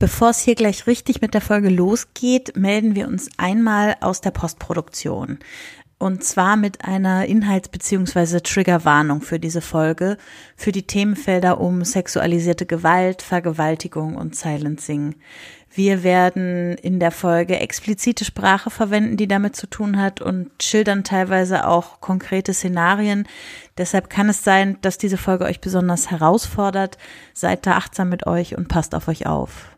Bevor es hier gleich richtig mit der Folge losgeht, melden wir uns einmal aus der Postproduktion. Und zwar mit einer Inhalts- bzw. Triggerwarnung für diese Folge, für die Themenfelder um sexualisierte Gewalt, Vergewaltigung und Silencing. Wir werden in der Folge explizite Sprache verwenden, die damit zu tun hat und schildern teilweise auch konkrete Szenarien. Deshalb kann es sein, dass diese Folge euch besonders herausfordert. Seid da achtsam mit euch und passt auf euch auf.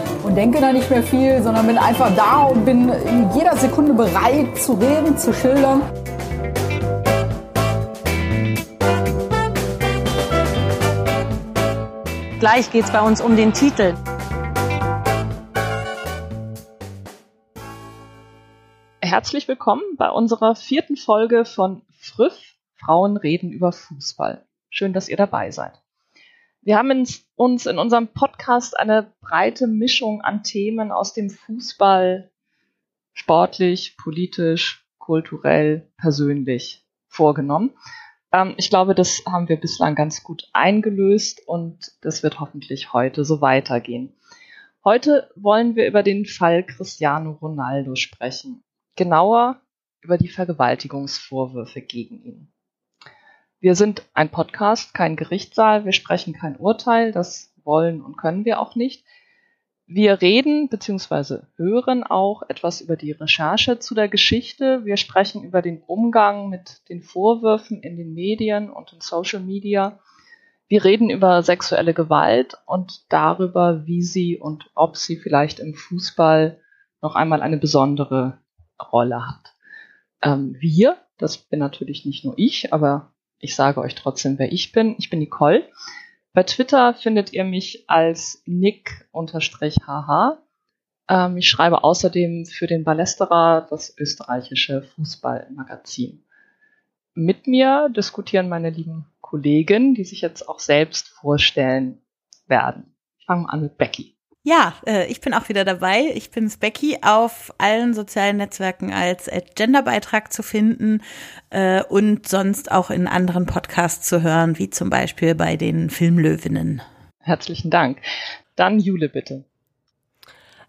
und denke da nicht mehr viel, sondern bin einfach da und bin in jeder Sekunde bereit zu reden, zu schildern. Gleich geht es bei uns um den Titel. Herzlich willkommen bei unserer vierten Folge von Früff, Frauen reden über Fußball. Schön, dass ihr dabei seid. Wir haben uns in unserem Podcast eine breite Mischung an Themen aus dem Fußball sportlich, politisch, kulturell, persönlich vorgenommen. Ähm, ich glaube, das haben wir bislang ganz gut eingelöst und das wird hoffentlich heute so weitergehen. Heute wollen wir über den Fall Cristiano Ronaldo sprechen. Genauer über die Vergewaltigungsvorwürfe gegen ihn. Wir sind ein Podcast, kein Gerichtssaal, wir sprechen kein Urteil, das wollen und können wir auch nicht. Wir reden bzw. hören auch etwas über die Recherche zu der Geschichte. Wir sprechen über den Umgang mit den Vorwürfen in den Medien und in Social Media. Wir reden über sexuelle Gewalt und darüber, wie sie und ob sie vielleicht im Fußball noch einmal eine besondere Rolle hat. Ähm, wir, das bin natürlich nicht nur ich, aber ich sage euch trotzdem, wer ich bin. Ich bin Nicole. Bei Twitter findet ihr mich als nick-hh. Ähm, ich schreibe außerdem für den Ballesterer, das österreichische Fußballmagazin. Mit mir diskutieren meine lieben Kollegen, die sich jetzt auch selbst vorstellen werden. Ich fange an mit Becky. Ja, äh, ich bin auch wieder dabei. Ich bin Becky auf allen sozialen Netzwerken als Genderbeitrag zu finden äh, und sonst auch in anderen Podcasts zu hören, wie zum Beispiel bei den Filmlöwinnen. Herzlichen Dank. Dann Jule, bitte.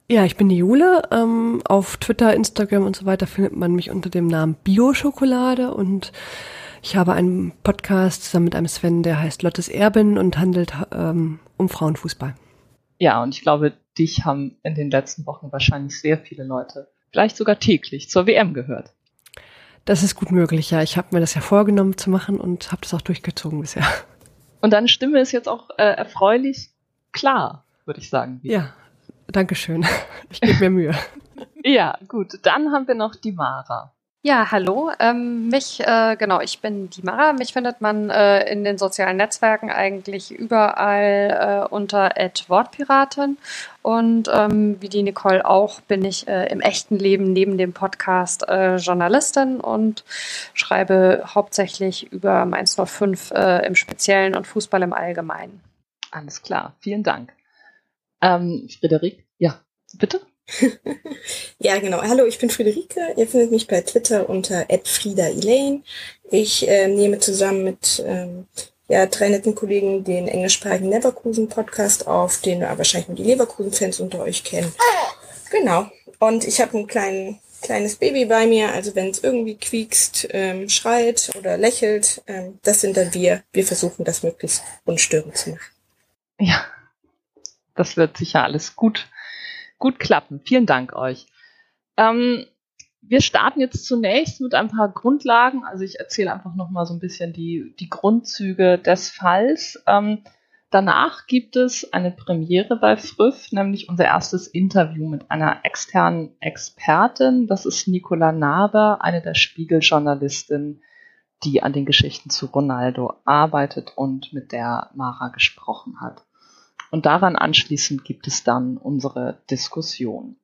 Ja, ich bin die Jule. Ähm, auf Twitter, Instagram und so weiter findet man mich unter dem Namen Bio-Schokolade und ich habe einen Podcast zusammen mit einem Sven, der heißt Lottes Erbin und handelt ähm, um Frauenfußball. Ja, und ich glaube, dich haben in den letzten Wochen wahrscheinlich sehr viele Leute, vielleicht sogar täglich, zur WM gehört. Das ist gut möglich, ja. Ich habe mir das ja vorgenommen zu machen und habe das auch durchgezogen bisher. Und deine Stimme ist jetzt auch äh, erfreulich klar, würde ich sagen. Ja, danke schön. Ich gebe mir Mühe. ja, gut. Dann haben wir noch die Mara. Ja, hallo. Ähm, mich, äh, genau, ich bin die Mara. Mich findet man äh, in den sozialen Netzwerken eigentlich überall äh, unter Wortpiratin. Und ähm, wie die Nicole auch bin ich äh, im echten Leben neben dem Podcast äh, Journalistin und schreibe hauptsächlich über Mainz 05 äh, im Speziellen und Fußball im Allgemeinen. Alles klar, vielen Dank. Ähm, Frederik, ja, bitte? ja, genau. Hallo, ich bin Friederike. Ihr findet mich bei Twitter unter @frieda_elaine. Ich äh, nehme zusammen mit ähm, ja, drei netten Kollegen den englischsprachigen Leverkusen Podcast auf, den wahrscheinlich nur die Leverkusen-Fans unter euch kennen. Genau. Und ich habe ein klein, kleines Baby bei mir, also wenn es irgendwie quiekst, ähm, schreit oder lächelt, ähm, das sind dann wir. Wir versuchen das möglichst unstörend zu machen. Ja, das wird sicher alles gut gut klappen. Vielen Dank euch. Ähm, wir starten jetzt zunächst mit ein paar Grundlagen. Also ich erzähle einfach noch mal so ein bisschen die, die Grundzüge des Falls. Ähm, danach gibt es eine Premiere bei Früff, nämlich unser erstes Interview mit einer externen Expertin. Das ist Nicola Naber, eine der Spiegeljournalistinnen, die an den Geschichten zu Ronaldo arbeitet und mit der Mara gesprochen hat. Und daran anschließend gibt es dann unsere Diskussion.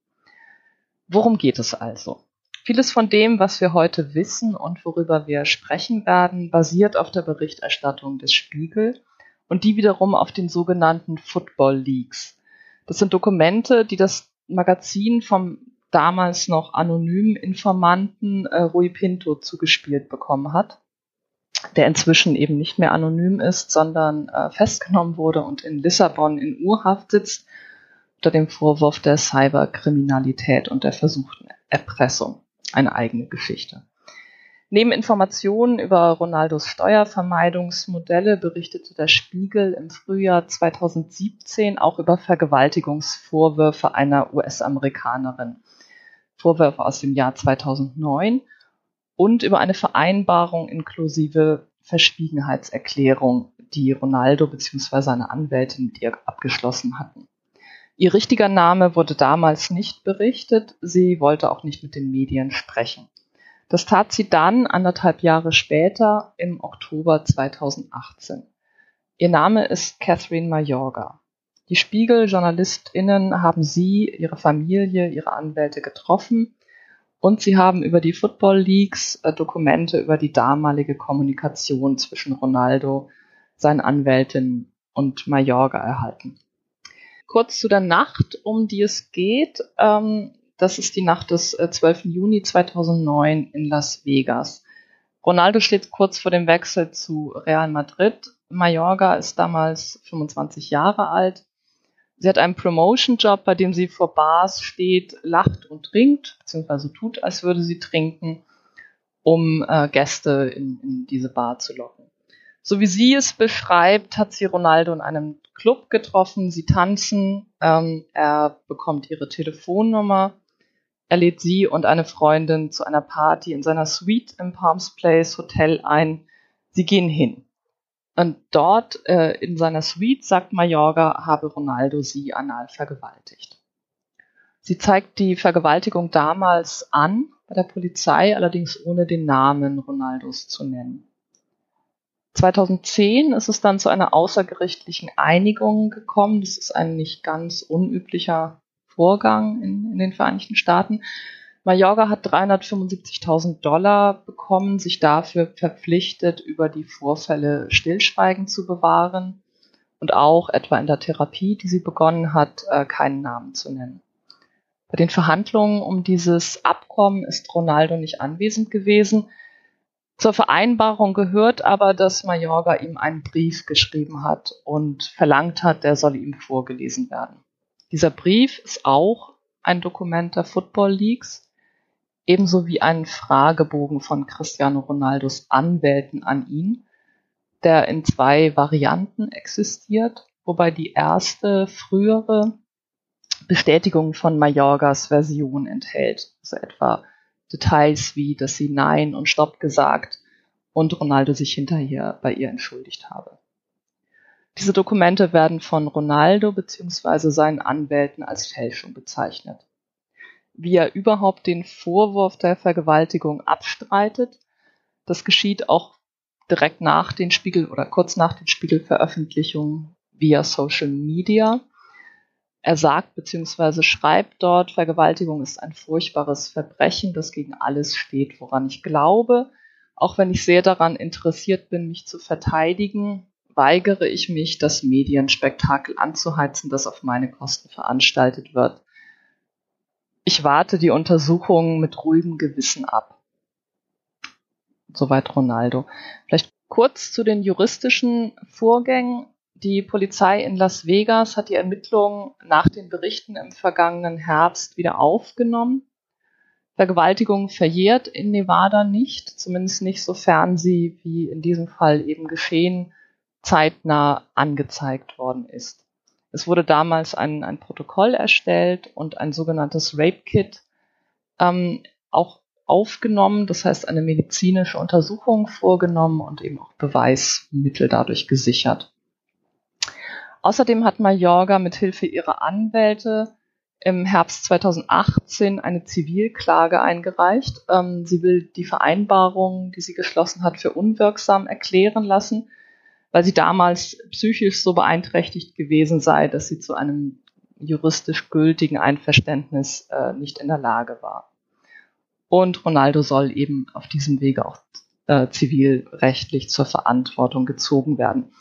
Worum geht es also? Vieles von dem, was wir heute wissen und worüber wir sprechen werden, basiert auf der Berichterstattung des Spiegel und die wiederum auf den sogenannten Football Leaks. Das sind Dokumente, die das Magazin vom damals noch anonymen Informanten äh, Rui Pinto zugespielt bekommen hat, der inzwischen eben nicht mehr anonym ist, sondern äh, festgenommen wurde und in Lissabon in Urhaft sitzt unter dem Vorwurf der Cyberkriminalität und der versuchten Erpressung. Eine eigene Geschichte. Neben Informationen über Ronaldos Steuervermeidungsmodelle berichtete der Spiegel im Frühjahr 2017 auch über Vergewaltigungsvorwürfe einer US-Amerikanerin. Vorwürfe aus dem Jahr 2009 und über eine Vereinbarung inklusive Verschwiegenheitserklärung, die Ronaldo bzw. seine Anwältin mit ihr abgeschlossen hatten. Ihr richtiger Name wurde damals nicht berichtet, sie wollte auch nicht mit den Medien sprechen. Das tat sie dann anderthalb Jahre später im Oktober 2018. Ihr Name ist Catherine Mayorga. Die Spiegel-JournalistInnen haben sie, ihre Familie, ihre Anwälte getroffen und sie haben über die Football Leagues äh, Dokumente über die damalige Kommunikation zwischen Ronaldo, seinen Anwältin und Mayorga erhalten. Kurz zu der Nacht, um die es geht. Ähm, das ist die Nacht des äh, 12. Juni 2009 in Las Vegas. Ronaldo steht kurz vor dem Wechsel zu Real Madrid. Mayorga ist damals 25 Jahre alt. Sie hat einen Promotion-Job, bei dem sie vor Bars steht, lacht und trinkt, beziehungsweise tut, als würde sie trinken, um äh, Gäste in, in diese Bar zu locken. So wie sie es beschreibt, hat sie Ronaldo in einem Club getroffen, sie tanzen, ähm, er bekommt ihre Telefonnummer er lädt sie und eine Freundin zu einer Party in seiner Suite im Palms Place Hotel ein. Sie gehen hin. Und dort äh, in seiner Suite sagt Mayorga, habe Ronaldo sie anal vergewaltigt. Sie zeigt die Vergewaltigung damals an bei der Polizei, allerdings ohne den Namen Ronaldos zu nennen. 2010 ist es dann zu einer außergerichtlichen Einigung gekommen. Das ist ein nicht ganz unüblicher Vorgang in, in den Vereinigten Staaten. Mayorga hat 375.000 Dollar bekommen, sich dafür verpflichtet, über die Vorfälle Stillschweigen zu bewahren und auch etwa in der Therapie, die sie begonnen hat, äh, keinen Namen zu nennen. Bei den Verhandlungen um dieses Abkommen ist Ronaldo nicht anwesend gewesen. Zur Vereinbarung gehört aber, dass Mayorga ihm einen Brief geschrieben hat und verlangt hat, der solle ihm vorgelesen werden. Dieser Brief ist auch ein Dokument der Football Leagues, ebenso wie ein Fragebogen von Cristiano Ronaldos Anwälten an ihn, der in zwei Varianten existiert, wobei die erste frühere Bestätigung von Mayorgas Version enthält, also etwa Details wie, dass sie Nein und Stopp gesagt und Ronaldo sich hinterher bei ihr entschuldigt habe. Diese Dokumente werden von Ronaldo bzw. seinen Anwälten als Fälschung bezeichnet. Wie er überhaupt den Vorwurf der Vergewaltigung abstreitet, das geschieht auch direkt nach den Spiegel oder kurz nach den Spiegelveröffentlichungen via Social Media. Er sagt bzw. schreibt dort, Vergewaltigung ist ein furchtbares Verbrechen, das gegen alles steht, woran ich glaube. Auch wenn ich sehr daran interessiert bin, mich zu verteidigen, weigere ich mich, das Medienspektakel anzuheizen, das auf meine Kosten veranstaltet wird. Ich warte die Untersuchungen mit ruhigem Gewissen ab. Soweit Ronaldo. Vielleicht kurz zu den juristischen Vorgängen. Die Polizei in Las Vegas hat die Ermittlungen nach den Berichten im vergangenen Herbst wieder aufgenommen. Vergewaltigung verjährt in Nevada nicht, zumindest nicht sofern sie, wie in diesem Fall eben geschehen, zeitnah angezeigt worden ist. Es wurde damals ein, ein Protokoll erstellt und ein sogenanntes Rape-Kit ähm, auch aufgenommen, das heißt eine medizinische Untersuchung vorgenommen und eben auch Beweismittel dadurch gesichert. Außerdem hat Mayorga mit Hilfe ihrer Anwälte im Herbst 2018 eine Zivilklage eingereicht. Ähm, sie will die Vereinbarung, die sie geschlossen hat, für unwirksam erklären lassen weil sie damals psychisch so beeinträchtigt gewesen sei, dass sie zu einem juristisch gültigen Einverständnis äh, nicht in der Lage war. Und Ronaldo soll eben auf diesem Wege auch äh, zivilrechtlich zur Verantwortung gezogen werden.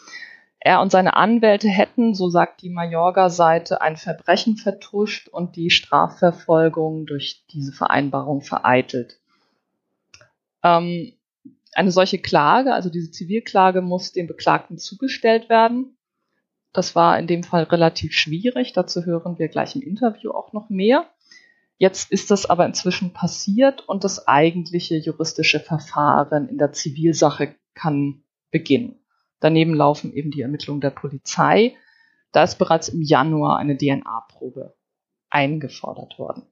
Er und seine Anwälte hätten, so sagt die Mallorca-Seite, ein Verbrechen vertuscht und die Strafverfolgung durch diese Vereinbarung vereitelt. Ähm, eine solche Klage, also diese Zivilklage, muss dem Beklagten zugestellt werden. Das war in dem Fall relativ schwierig. Dazu hören wir gleich im Interview auch noch mehr. Jetzt ist das aber inzwischen passiert und das eigentliche juristische Verfahren in der Zivilsache kann beginnen. Daneben laufen eben die Ermittlungen der Polizei. Da ist bereits im Januar eine DNA-Probe eingefordert worden.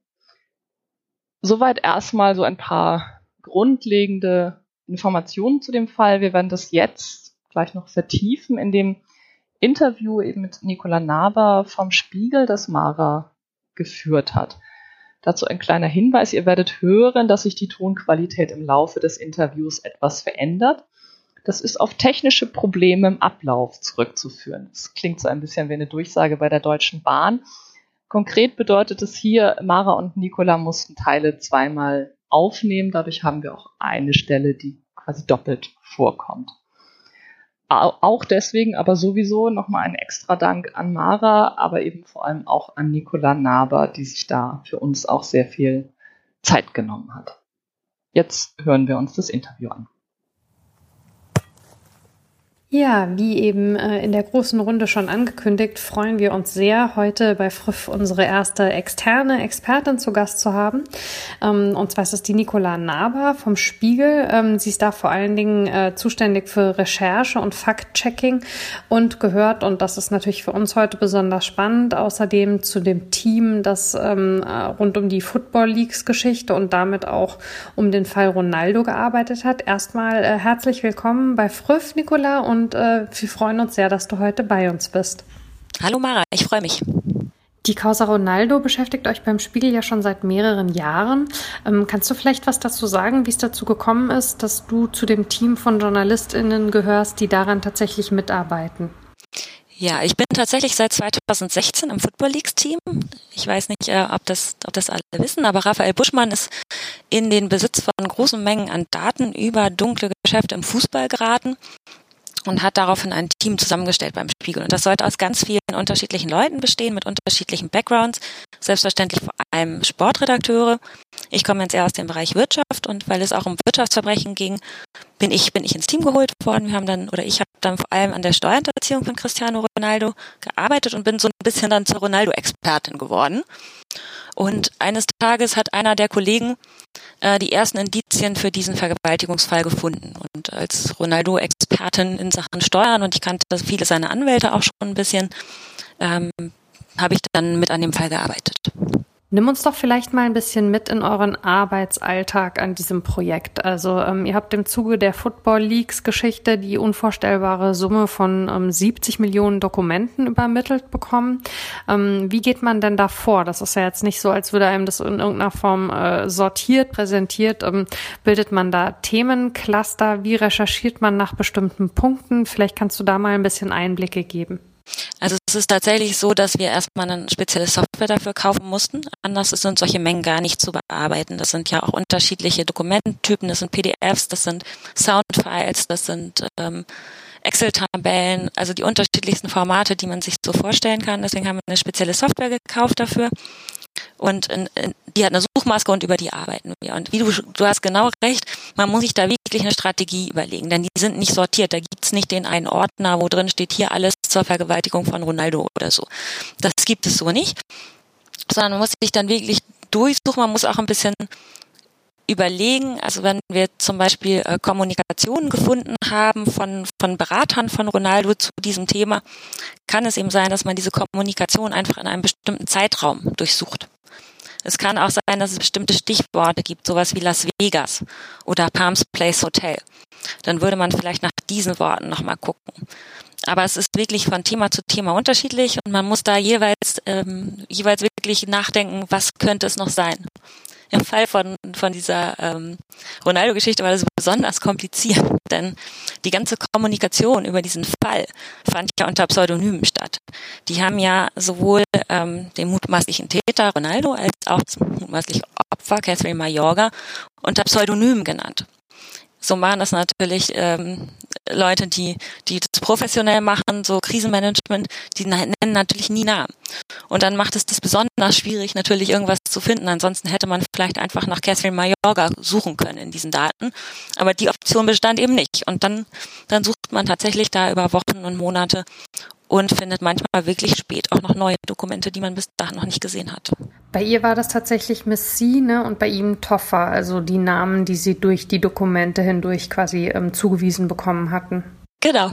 Soweit erstmal so ein paar grundlegende Informationen zu dem Fall. Wir werden das jetzt gleich noch vertiefen in dem Interview eben mit Nicola Naber vom Spiegel, das Mara geführt hat. Dazu ein kleiner Hinweis. Ihr werdet hören, dass sich die Tonqualität im Laufe des Interviews etwas verändert. Das ist auf technische Probleme im Ablauf zurückzuführen. Das klingt so ein bisschen wie eine Durchsage bei der Deutschen Bahn. Konkret bedeutet es hier, Mara und Nicola mussten Teile zweimal aufnehmen. Dadurch haben wir auch eine Stelle, die quasi doppelt vorkommt. Auch deswegen, aber sowieso nochmal ein extra Dank an Mara, aber eben vor allem auch an Nicola Naber, die sich da für uns auch sehr viel Zeit genommen hat. Jetzt hören wir uns das Interview an. Ja, wie eben äh, in der großen Runde schon angekündigt, freuen wir uns sehr, heute bei Früff unsere erste externe Expertin zu Gast zu haben. Ähm, und zwar ist es die Nicola Naber vom Spiegel. Ähm, sie ist da vor allen Dingen äh, zuständig für Recherche und Fact-Checking und gehört, und das ist natürlich für uns heute besonders spannend, außerdem zu dem Team, das ähm, äh, rund um die Football Leagues Geschichte und damit auch um den Fall Ronaldo gearbeitet hat. Erstmal herzlich willkommen bei Früff, Nicola, und und äh, wir freuen uns sehr, dass du heute bei uns bist. Hallo Mara, ich freue mich. Die Causa Ronaldo beschäftigt euch beim Spiegel ja schon seit mehreren Jahren. Ähm, kannst du vielleicht was dazu sagen, wie es dazu gekommen ist, dass du zu dem Team von JournalistInnen gehörst, die daran tatsächlich mitarbeiten? Ja, ich bin tatsächlich seit 2016 im Football Leagues Team. Ich weiß nicht, äh, ob das, ob das alle wissen, aber Raphael Buschmann ist in den Besitz von großen Mengen an Daten über dunkle Geschäfte im Fußball geraten und hat daraufhin ein Team zusammengestellt beim Spiegel. Und das sollte aus ganz vielen unterschiedlichen Leuten bestehen, mit unterschiedlichen Backgrounds, selbstverständlich vor allem Sportredakteure. Ich komme jetzt eher aus dem Bereich Wirtschaft und weil es auch um Wirtschaftsverbrechen ging, bin ich, bin ich ins Team geholt worden. Wir haben dann, oder ich habe dann vor allem an der Steuerhinterziehung von Cristiano Ronaldo gearbeitet und bin so ein bisschen dann zur Ronaldo-Expertin geworden. Und eines Tages hat einer der Kollegen äh, die ersten Indizien für diesen Vergewaltigungsfall gefunden. Und als Ronaldo-Expertin in Sachen Steuern und ich kannte viele seiner Anwälte auch schon ein bisschen, ähm, habe ich dann mit an dem Fall gearbeitet. Nimm uns doch vielleicht mal ein bisschen mit in euren Arbeitsalltag an diesem Projekt. Also ähm, ihr habt im Zuge der Football Leagues Geschichte die unvorstellbare Summe von ähm, 70 Millionen Dokumenten übermittelt bekommen. Ähm, wie geht man denn da vor? Das ist ja jetzt nicht so, als würde einem das in irgendeiner Form äh, sortiert, präsentiert. Ähm, bildet man da Themencluster? Wie recherchiert man nach bestimmten Punkten? Vielleicht kannst du da mal ein bisschen Einblicke geben. Also es ist tatsächlich so, dass wir erstmal eine spezielle Software dafür kaufen mussten. Anders sind solche Mengen gar nicht zu bearbeiten. Das sind ja auch unterschiedliche Dokumententypen, das sind PDFs, das sind Soundfiles, das sind ähm, Excel-Tabellen, also die unterschiedlichsten Formate, die man sich so vorstellen kann. Deswegen haben wir eine spezielle Software gekauft dafür. Und in, in, die hat eine Suchmaske und über die arbeiten wir. Und wie du, du hast genau recht, man muss sich da wirklich eine Strategie überlegen, denn die sind nicht sortiert. Da gibt's nicht den einen Ordner, wo drin steht hier alles zur Vergewaltigung von Ronaldo oder so. Das gibt es so nicht, sondern man muss sich dann wirklich durchsuchen. Man muss auch ein bisschen überlegen, also wenn wir zum Beispiel äh, Kommunikationen gefunden haben von, von Beratern von Ronaldo zu diesem Thema, kann es eben sein, dass man diese Kommunikation einfach in einem bestimmten Zeitraum durchsucht. Es kann auch sein, dass es bestimmte Stichworte gibt, sowas wie Las Vegas oder Palms Place Hotel. Dann würde man vielleicht nach diesen Worten nochmal gucken. Aber es ist wirklich von Thema zu Thema unterschiedlich und man muss da jeweils, ähm, jeweils wirklich nachdenken, was könnte es noch sein. Im Fall von, von dieser ähm, Ronaldo-Geschichte war das besonders kompliziert, denn die ganze Kommunikation über diesen Fall fand ja unter Pseudonymen statt. Die haben ja sowohl ähm, den mutmaßlichen Täter Ronaldo als auch das mutmaßliche Opfer Catherine Mayorga unter Pseudonymen genannt. So waren das natürlich ähm, Leute, die, die das professionell machen, so Krisenmanagement, die nennen natürlich nie Namen. Und dann macht es das besonders schwierig, natürlich irgendwas zu finden. Ansonsten hätte man vielleicht einfach nach Catherine Mayorga suchen können in diesen Daten. Aber die Option bestand eben nicht. Und dann, dann sucht man tatsächlich da über Wochen und Monate und findet manchmal wirklich spät auch noch neue Dokumente, die man bis dahin noch nicht gesehen hat. Bei ihr war das tatsächlich Miss C, ne, und bei ihm Toffer, also die Namen, die sie durch die Dokumente hindurch quasi ähm, zugewiesen bekommen hatten. Genau.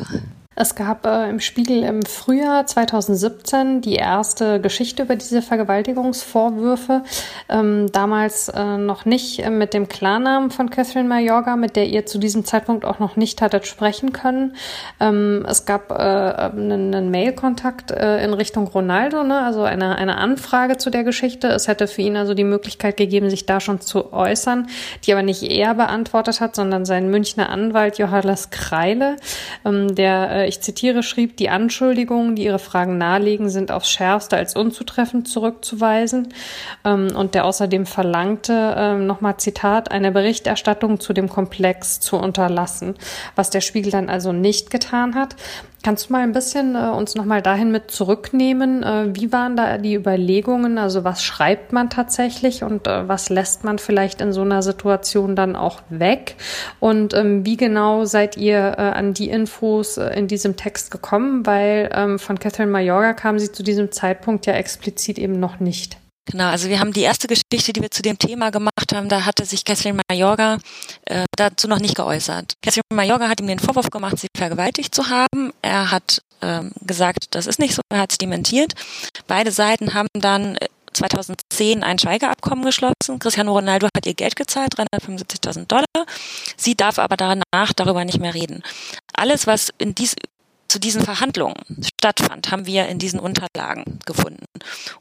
Es gab äh, im Spiegel im Frühjahr 2017 die erste Geschichte über diese Vergewaltigungsvorwürfe. Ähm, damals äh, noch nicht äh, mit dem Klarnamen von Catherine Mayorga, mit der ihr zu diesem Zeitpunkt auch noch nicht hattet sprechen können. Ähm, es gab äh, einen, einen Mail-Kontakt äh, in Richtung Ronaldo, ne? also eine, eine Anfrage zu der Geschichte. Es hätte für ihn also die Möglichkeit gegeben, sich da schon zu äußern, die aber nicht er beantwortet hat, sondern sein Münchner Anwalt Johannes Kreile, ähm, der äh, ich zitiere, schrieb, die Anschuldigungen, die ihre Fragen nahelegen, sind aufs Schärfste als unzutreffend zurückzuweisen. Ähm, und der außerdem verlangte, ähm, nochmal Zitat, eine Berichterstattung zu dem Komplex zu unterlassen, was der Spiegel dann also nicht getan hat. Kannst du mal ein bisschen äh, uns nochmal dahin mit zurücknehmen? Äh, wie waren da die Überlegungen? Also was schreibt man tatsächlich und äh, was lässt man vielleicht in so einer Situation dann auch weg? Und ähm, wie genau seid ihr äh, an die Infos äh, in diesem Text gekommen? Weil ähm, von Catherine Mayorga kam sie zu diesem Zeitpunkt ja explizit eben noch nicht. Genau, also wir haben die erste Geschichte, die wir zu dem Thema gemacht haben, da hatte sich Catherine Mayorga äh, dazu noch nicht geäußert. Catherine Mayorga hat ihm den Vorwurf gemacht, sie vergewaltigt zu haben. Er hat ähm, gesagt, das ist nicht so, er hat es dementiert. Beide Seiten haben dann 2010 äh, ein Schweigeabkommen geschlossen. Cristiano Ronaldo hat ihr Geld gezahlt, 375.000 Dollar. Sie darf aber danach darüber nicht mehr reden. Alles, was in dies, zu diesen Verhandlungen stattfand, haben wir in diesen Unterlagen gefunden.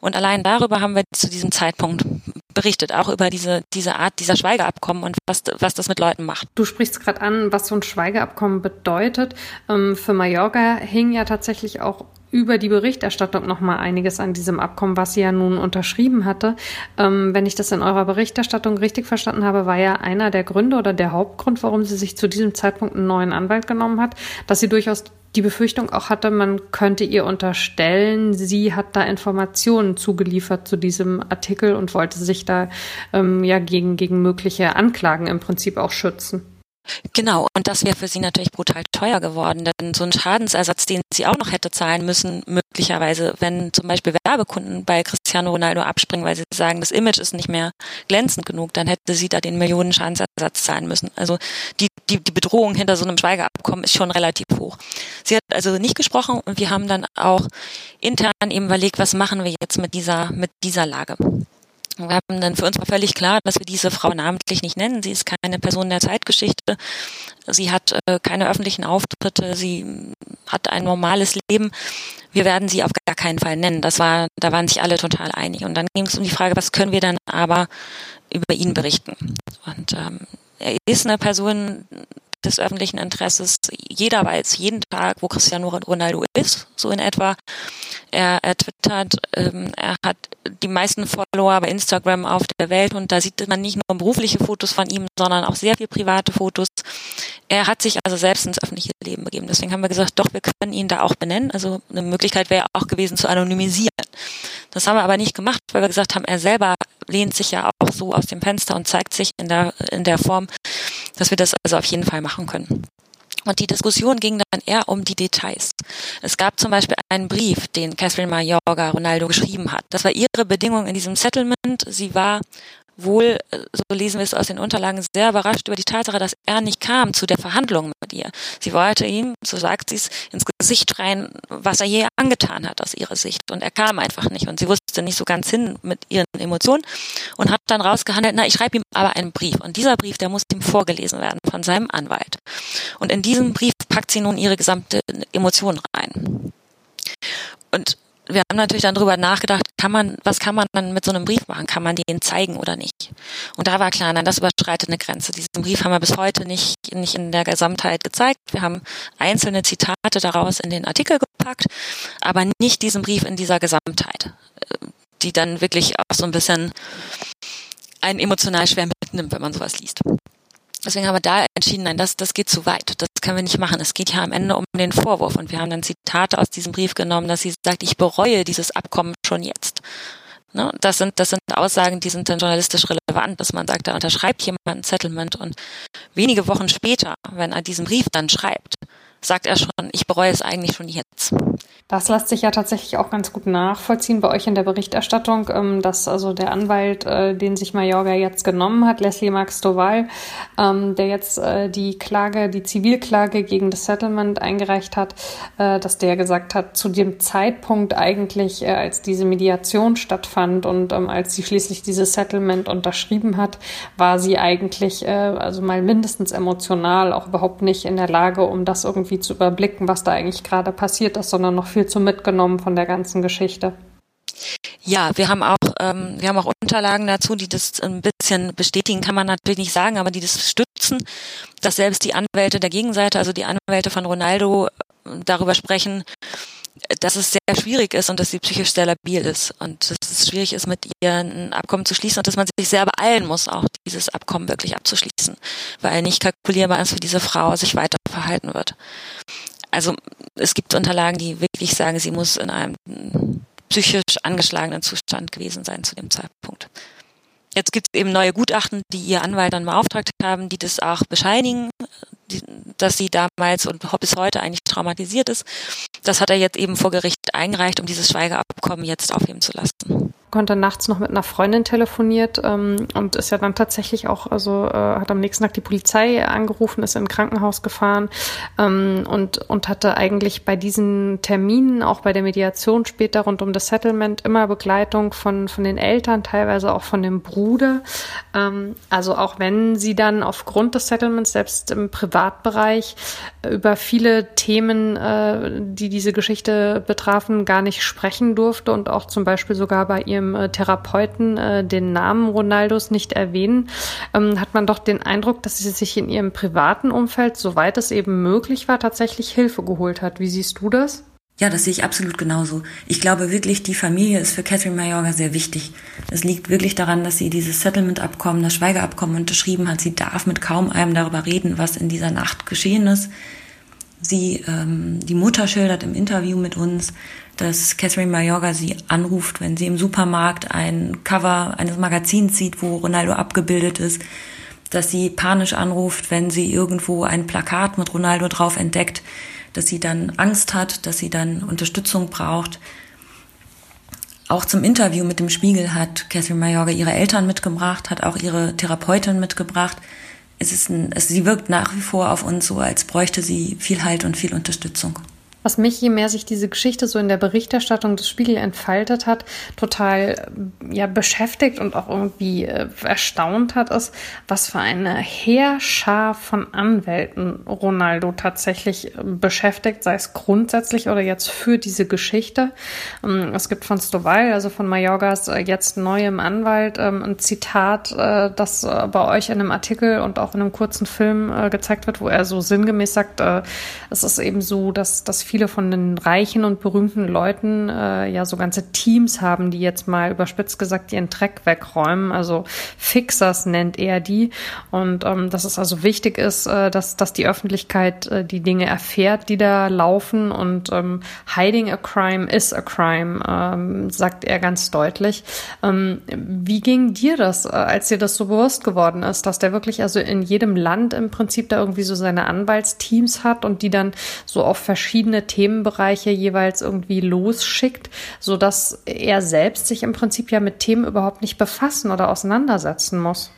Und allein darüber haben wir zu diesem Zeitpunkt berichtet, auch über diese, diese Art dieser Schweigeabkommen und was, was das mit Leuten macht. Du sprichst gerade an, was so ein Schweigeabkommen bedeutet. Ähm, für Mallorca hing ja tatsächlich auch über die Berichterstattung noch mal einiges an diesem Abkommen, was sie ja nun unterschrieben hatte. Ähm, wenn ich das in eurer Berichterstattung richtig verstanden habe, war ja einer der Gründe oder der Hauptgrund, warum sie sich zu diesem Zeitpunkt einen neuen Anwalt genommen hat, dass sie durchaus die Befürchtung auch hatte, man könnte ihr unterstellen, sie hat da Informationen zugeliefert zu diesem Artikel und wollte sich da ähm, ja gegen, gegen mögliche Anklagen im Prinzip auch schützen. Genau, und das wäre für sie natürlich brutal teuer geworden, denn so ein Schadensersatz, den sie auch noch hätte zahlen müssen, möglicherweise, wenn zum Beispiel Werbekunden bei Cristiano Ronaldo abspringen, weil sie sagen, das Image ist nicht mehr glänzend genug, dann hätte sie da den Millionen Schadensersatz zahlen müssen. Also die, die, die Bedrohung hinter so einem Schweigeabkommen ist schon relativ hoch. Sie hat also nicht gesprochen und wir haben dann auch intern eben überlegt, was machen wir jetzt mit dieser, mit dieser Lage. Wir haben dann für uns war völlig klar, dass wir diese Frau namentlich nicht nennen. Sie ist keine Person der Zeitgeschichte. Sie hat äh, keine öffentlichen Auftritte. Sie hat ein normales Leben. Wir werden sie auf gar keinen Fall nennen. Das war, da waren sich alle total einig. Und dann ging es um die Frage, was können wir dann aber über ihn berichten? Und ähm, er ist eine Person, des öffentlichen Interesses. Jeder weiß jeden Tag, wo Cristiano Ronaldo ist, so in etwa. Er, er twittert, ähm, er hat die meisten Follower bei Instagram auf der Welt und da sieht man nicht nur berufliche Fotos von ihm, sondern auch sehr viel private Fotos. Er hat sich also selbst ins öffentliche Leben begeben. Deswegen haben wir gesagt, doch, wir können ihn da auch benennen. Also eine Möglichkeit wäre auch gewesen zu anonymisieren. Das haben wir aber nicht gemacht, weil wir gesagt haben, er selber lehnt sich ja auch so aus dem Fenster und zeigt sich in der, in der Form, dass wir das also auf jeden Fall machen können. Und die Diskussion ging dann eher um die Details. Es gab zum Beispiel einen Brief, den Catherine Mayorga Ronaldo geschrieben hat. Das war ihre Bedingung in diesem Settlement. Sie war wohl, so lesen wir es aus den Unterlagen, sehr überrascht über die Tatsache, dass er nicht kam zu der Verhandlung mit ihr. Sie wollte ihm, so sagt sie es, ins Gesicht schreien, was er je angetan hat aus ihrer Sicht. Und er kam einfach nicht und sie wusste nicht so ganz hin mit ihren Emotionen und hat dann rausgehandelt, na, ich schreibe ihm aber einen Brief. Und dieser Brief, der muss ihm vorgelesen werden von seinem Anwalt. Und in diesem Brief packt sie nun ihre gesamte Emotion rein. Und wir haben natürlich dann drüber nachgedacht, kann man, was kann man dann mit so einem Brief machen? Kann man den zeigen oder nicht? Und da war klar, nein, das überschreitet eine Grenze. Diesen Brief haben wir bis heute nicht, nicht in der Gesamtheit gezeigt. Wir haben einzelne Zitate daraus in den Artikel gepackt, aber nicht diesen Brief in dieser Gesamtheit, die dann wirklich auch so ein bisschen einen emotional schwer mitnimmt, wenn man sowas liest. Deswegen haben wir da entschieden, nein, das, das geht zu weit. Das können wir nicht machen. Es geht ja am Ende um den Vorwurf. Und wir haben dann Zitate aus diesem Brief genommen, dass sie sagt, ich bereue dieses Abkommen schon jetzt. Ne? Das sind, das sind Aussagen, die sind dann journalistisch relevant, dass man sagt, da unterschreibt jemand ein Settlement und wenige Wochen später, wenn er diesen Brief dann schreibt, sagt er schon, ich bereue es eigentlich schon jetzt. Das lässt sich ja tatsächlich auch ganz gut nachvollziehen bei euch in der Berichterstattung, ähm, dass also der Anwalt, äh, den sich Mayorga jetzt genommen hat, Leslie Max Doval, ähm, der jetzt äh, die Klage, die Zivilklage gegen das Settlement eingereicht hat, äh, dass der gesagt hat, zu dem Zeitpunkt eigentlich, als diese Mediation stattfand und ähm, als sie schließlich dieses Settlement unterschrieben hat, war sie eigentlich also mal mindestens emotional auch überhaupt nicht in der Lage, um das irgendwie irgendwie zu überblicken, was da eigentlich gerade passiert ist, sondern noch viel zu mitgenommen von der ganzen Geschichte. Ja, wir haben auch ähm, wir haben auch Unterlagen dazu, die das ein bisschen bestätigen, kann man natürlich nicht sagen, aber die das stützen, dass selbst die Anwälte der Gegenseite, also die Anwälte von Ronaldo, darüber sprechen, dass es sehr schwierig ist und dass sie psychisch sehr labil ist und dass es schwierig ist, mit ihr ein Abkommen zu schließen und dass man sich sehr beeilen muss, auch dieses Abkommen wirklich abzuschließen, weil nicht kalkulierbar ist, wie diese Frau sich weiter verhalten wird. Also es gibt Unterlagen, die wirklich sagen, sie muss in einem psychisch angeschlagenen Zustand gewesen sein zu dem Zeitpunkt. Jetzt gibt es eben neue Gutachten, die ihr Anwalt dann beauftragt haben, die das auch bescheinigen, dass sie damals und bis heute eigentlich traumatisiert ist. Das hat er jetzt eben vor Gericht eingereicht, um dieses Schweigeabkommen jetzt aufheben zu lassen konnte nachts noch mit einer Freundin telefoniert ähm, und ist ja dann tatsächlich auch, also äh, hat am nächsten Tag die Polizei angerufen, ist in ein Krankenhaus gefahren ähm, und, und hatte eigentlich bei diesen Terminen, auch bei der Mediation später rund um das Settlement, immer Begleitung von, von den Eltern, teilweise auch von dem Bruder. Ähm, also auch wenn sie dann aufgrund des Settlements selbst im Privatbereich über viele Themen, äh, die diese Geschichte betrafen, gar nicht sprechen durfte und auch zum Beispiel sogar bei ihrem äh, Therapeuten äh, den Namen Ronaldos nicht erwähnen, ähm, hat man doch den Eindruck, dass sie sich in ihrem privaten Umfeld, soweit es eben möglich war, tatsächlich Hilfe geholt hat. Wie siehst du das? Ja, das sehe ich absolut genauso. Ich glaube wirklich, die Familie ist für Catherine Mayorga sehr wichtig. Es liegt wirklich daran, dass sie dieses Settlement-Abkommen, das Schweigeabkommen unterschrieben hat. Sie darf mit kaum einem darüber reden, was in dieser Nacht geschehen ist. Sie, ähm, die Mutter schildert im Interview mit uns, dass Catherine Mayorga sie anruft, wenn sie im Supermarkt ein Cover eines Magazins sieht, wo Ronaldo abgebildet ist, dass sie panisch anruft, wenn sie irgendwo ein Plakat mit Ronaldo drauf entdeckt, dass sie dann Angst hat, dass sie dann Unterstützung braucht. Auch zum Interview mit dem Spiegel hat Catherine Mayorga ihre Eltern mitgebracht, hat auch ihre Therapeutin mitgebracht. Es ist ein, es, sie wirkt nach wie vor auf uns so, als bräuchte sie viel Halt und viel Unterstützung was mich, je mehr sich diese Geschichte so in der Berichterstattung des Spiegel entfaltet hat, total ja beschäftigt und auch irgendwie äh, erstaunt hat, ist, was für eine Heerschar von Anwälten Ronaldo tatsächlich äh, beschäftigt, sei es grundsätzlich oder jetzt für diese Geschichte. Ähm, es gibt von Stovall, also von Mayorgas äh, jetzt neuem Anwalt, ähm, ein Zitat, äh, das äh, bei euch in einem Artikel und auch in einem kurzen Film äh, gezeigt wird, wo er so sinngemäß sagt, es ist eben so, dass, dass viele von den reichen und berühmten Leuten äh, ja so ganze Teams haben, die jetzt mal überspitzt gesagt ihren Dreck wegräumen. Also Fixers nennt er die. Und ähm, dass es also wichtig ist, äh, dass, dass die Öffentlichkeit äh, die Dinge erfährt, die da laufen. Und ähm, hiding a crime is a crime, ähm, sagt er ganz deutlich. Ähm, wie ging dir das, äh, als dir das so bewusst geworden ist, dass der wirklich also in jedem Land im Prinzip da irgendwie so seine Anwaltsteams hat und die dann so auf verschiedene Themenbereiche jeweils irgendwie losschickt, so dass er selbst sich im Prinzip ja mit Themen überhaupt nicht befassen oder auseinandersetzen muss.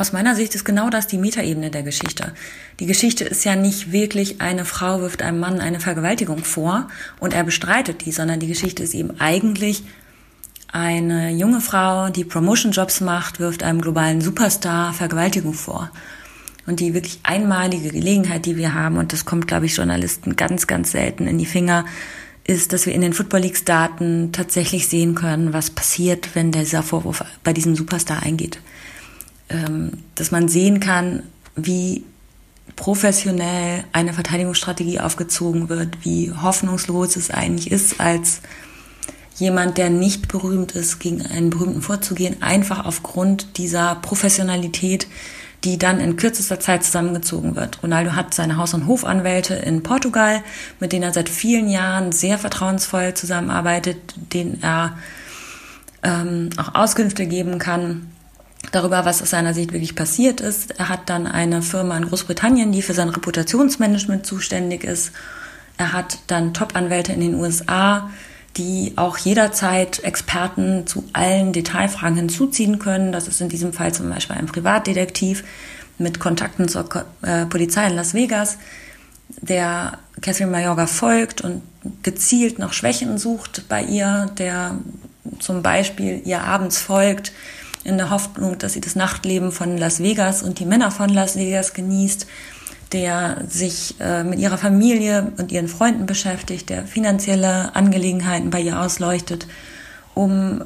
Aus meiner Sicht ist genau das die Metaebene der Geschichte. Die Geschichte ist ja nicht wirklich, eine Frau wirft einem Mann eine Vergewaltigung vor und er bestreitet die, sondern die Geschichte ist eben eigentlich eine junge Frau, die Promotion-Jobs macht, wirft einem globalen Superstar Vergewaltigung vor. Und die wirklich einmalige Gelegenheit, die wir haben, und das kommt, glaube ich, Journalisten ganz, ganz selten in die Finger, ist, dass wir in den Football Leagues Daten tatsächlich sehen können, was passiert, wenn dieser Vorwurf bei diesem Superstar eingeht. Ähm, dass man sehen kann, wie professionell eine Verteidigungsstrategie aufgezogen wird, wie hoffnungslos es eigentlich ist, als jemand, der nicht berühmt ist, gegen einen Berühmten vorzugehen, einfach aufgrund dieser Professionalität, die dann in kürzester Zeit zusammengezogen wird. Ronaldo hat seine Haus- und Hofanwälte in Portugal, mit denen er seit vielen Jahren sehr vertrauensvoll zusammenarbeitet, denen er ähm, auch Auskünfte geben kann darüber, was aus seiner Sicht wirklich passiert ist. Er hat dann eine Firma in Großbritannien, die für sein Reputationsmanagement zuständig ist. Er hat dann Top-Anwälte in den USA, die auch jederzeit Experten zu allen Detailfragen hinzuziehen können. Das ist in diesem Fall zum Beispiel ein Privatdetektiv mit Kontakten zur äh, Polizei in Las Vegas, der Catherine Mayorga folgt und gezielt nach Schwächen sucht bei ihr, der zum Beispiel ihr abends folgt, in der Hoffnung, dass sie das Nachtleben von Las Vegas und die Männer von Las Vegas genießt, der sich äh, mit ihrer Familie und ihren Freunden beschäftigt, der finanzielle Angelegenheiten bei ihr ausleuchtet, um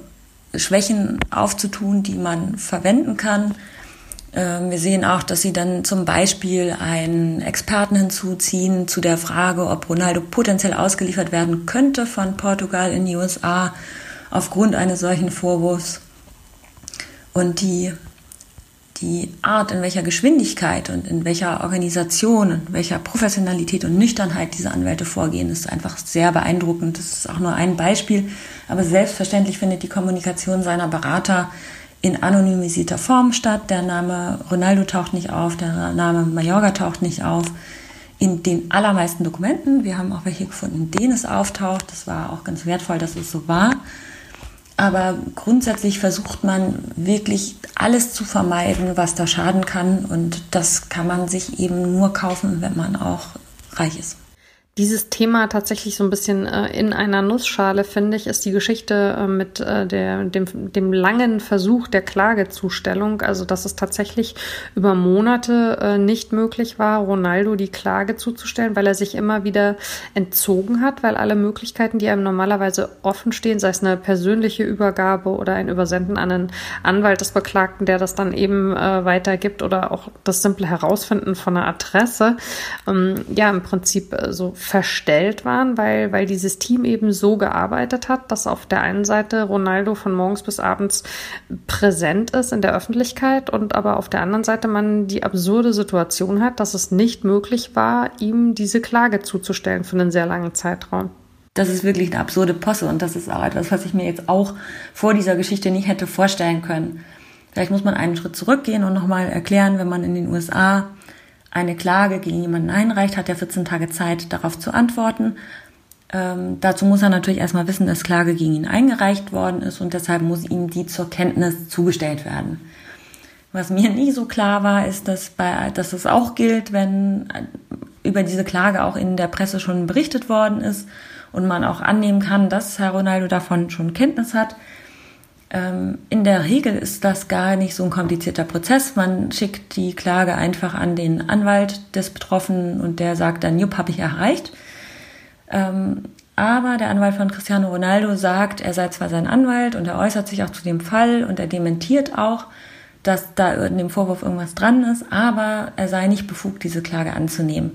Schwächen aufzutun, die man verwenden kann. Äh, wir sehen auch, dass sie dann zum Beispiel einen Experten hinzuziehen zu der Frage, ob Ronaldo potenziell ausgeliefert werden könnte von Portugal in die USA aufgrund eines solchen Vorwurfs. Und die die Art, in welcher Geschwindigkeit und in welcher Organisation und welcher Professionalität und Nüchternheit diese Anwälte vorgehen, ist einfach sehr beeindruckend. Das ist auch nur ein Beispiel. Aber selbstverständlich findet die Kommunikation seiner Berater in anonymisierter Form statt. Der Name Ronaldo taucht nicht auf, der Name Mayorga taucht nicht auf. In den allermeisten Dokumenten, wir haben auch welche gefunden, in denen es auftaucht. Das war auch ganz wertvoll, dass es so war. Aber grundsätzlich versucht man wirklich alles zu vermeiden, was da schaden kann. Und das kann man sich eben nur kaufen, wenn man auch reich ist. Dieses Thema tatsächlich so ein bisschen äh, in einer Nussschale, finde ich, ist die Geschichte äh, mit äh, der, dem, dem langen Versuch der Klagezustellung. Also, dass es tatsächlich über Monate äh, nicht möglich war, Ronaldo die Klage zuzustellen, weil er sich immer wieder entzogen hat, weil alle Möglichkeiten, die einem normalerweise offen stehen, sei es eine persönliche Übergabe oder ein Übersenden an einen Anwalt des Beklagten, der das dann eben äh, weitergibt oder auch das simple Herausfinden von einer Adresse, ähm, ja, im Prinzip äh, so verstellt waren, weil, weil dieses Team eben so gearbeitet hat, dass auf der einen Seite Ronaldo von morgens bis abends präsent ist in der Öffentlichkeit und aber auf der anderen Seite man die absurde Situation hat, dass es nicht möglich war, ihm diese Klage zuzustellen für einen sehr langen Zeitraum. Das ist wirklich eine absurde Posse und das ist auch etwas, was ich mir jetzt auch vor dieser Geschichte nicht hätte vorstellen können. Vielleicht muss man einen Schritt zurückgehen und nochmal erklären, wenn man in den USA eine Klage gegen jemanden einreicht, hat er 14 Tage Zeit, darauf zu antworten. Ähm, dazu muss er natürlich erstmal wissen, dass Klage gegen ihn eingereicht worden ist und deshalb muss ihm die zur Kenntnis zugestellt werden. Was mir nie so klar war, ist, dass, bei, dass es auch gilt, wenn über diese Klage auch in der Presse schon berichtet worden ist und man auch annehmen kann, dass Herr Ronaldo davon schon Kenntnis hat, in der Regel ist das gar nicht so ein komplizierter Prozess. Man schickt die Klage einfach an den Anwalt des Betroffenen und der sagt dann, jupp, habe ich erreicht. Ähm, aber der Anwalt von Cristiano Ronaldo sagt, er sei zwar sein Anwalt und er äußert sich auch zu dem Fall und er dementiert auch, dass da in dem Vorwurf irgendwas dran ist, aber er sei nicht befugt, diese Klage anzunehmen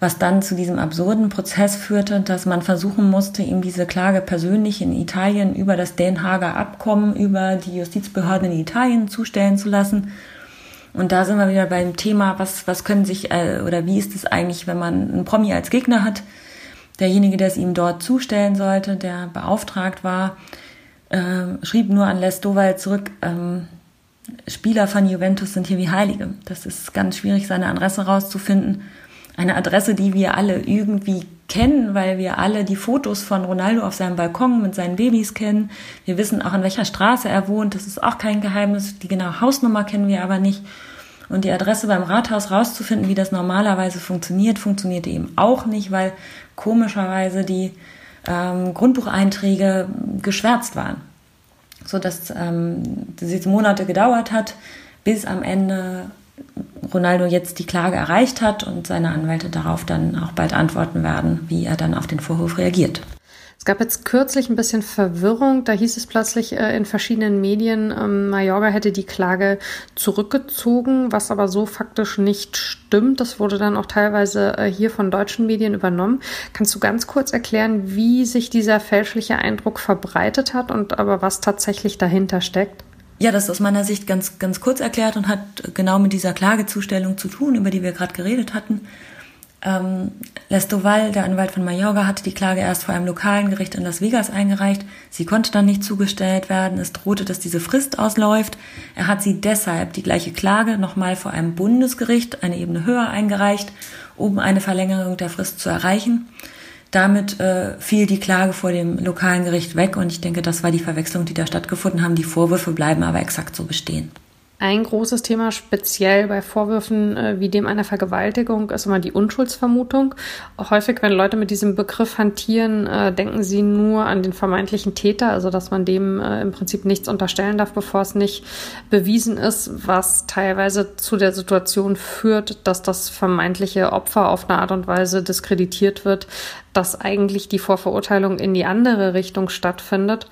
was dann zu diesem absurden Prozess führte, dass man versuchen musste, ihm diese Klage persönlich in Italien über das Den Haager Abkommen über die Justizbehörden in Italien zustellen zu lassen. Und da sind wir wieder beim Thema, was, was können sich, äh, oder wie ist es eigentlich, wenn man einen Promi als Gegner hat? Derjenige, der es ihm dort zustellen sollte, der beauftragt war, äh, schrieb nur an Les Doval zurück, ähm, Spieler von Juventus sind hier wie Heilige. Das ist ganz schwierig, seine Adresse rauszufinden eine Adresse, die wir alle irgendwie kennen, weil wir alle die Fotos von Ronaldo auf seinem Balkon mit seinen Babys kennen. Wir wissen auch, an welcher Straße er wohnt. Das ist auch kein Geheimnis. Die genaue Hausnummer kennen wir aber nicht. Und die Adresse beim Rathaus rauszufinden, wie das normalerweise funktioniert, funktioniert eben auch nicht, weil komischerweise die ähm, Grundbucheinträge geschwärzt waren. So dass ähm, diese Monate gedauert hat, bis am Ende Ronaldo jetzt die Klage erreicht hat und seine Anwälte darauf dann auch bald antworten werden, wie er dann auf den Vorwurf reagiert. Es gab jetzt kürzlich ein bisschen Verwirrung. Da hieß es plötzlich äh, in verschiedenen Medien, ähm, Mayorga hätte die Klage zurückgezogen, was aber so faktisch nicht stimmt. Das wurde dann auch teilweise äh, hier von deutschen Medien übernommen. Kannst du ganz kurz erklären, wie sich dieser fälschliche Eindruck verbreitet hat und aber was tatsächlich dahinter steckt? Ja, das ist aus meiner Sicht ganz, ganz kurz erklärt und hat genau mit dieser Klagezustellung zu tun, über die wir gerade geredet hatten. Ähm, Lestoval, der Anwalt von Mayorga, hatte die Klage erst vor einem lokalen Gericht in Las Vegas eingereicht. Sie konnte dann nicht zugestellt werden. Es drohte, dass diese Frist ausläuft. Er hat sie deshalb die gleiche Klage nochmal vor einem Bundesgericht, eine Ebene höher, eingereicht, um eine Verlängerung der Frist zu erreichen. Damit äh, fiel die Klage vor dem lokalen Gericht weg und ich denke, das war die Verwechslung, die da stattgefunden haben. Die Vorwürfe bleiben aber exakt so bestehen. Ein großes Thema speziell bei Vorwürfen äh, wie dem einer Vergewaltigung ist immer die Unschuldsvermutung. Häufig, wenn Leute mit diesem Begriff hantieren, äh, denken sie nur an den vermeintlichen Täter, also dass man dem äh, im Prinzip nichts unterstellen darf, bevor es nicht bewiesen ist, was teilweise zu der Situation führt, dass das vermeintliche Opfer auf eine Art und Weise diskreditiert wird, dass eigentlich die Vorverurteilung in die andere Richtung stattfindet.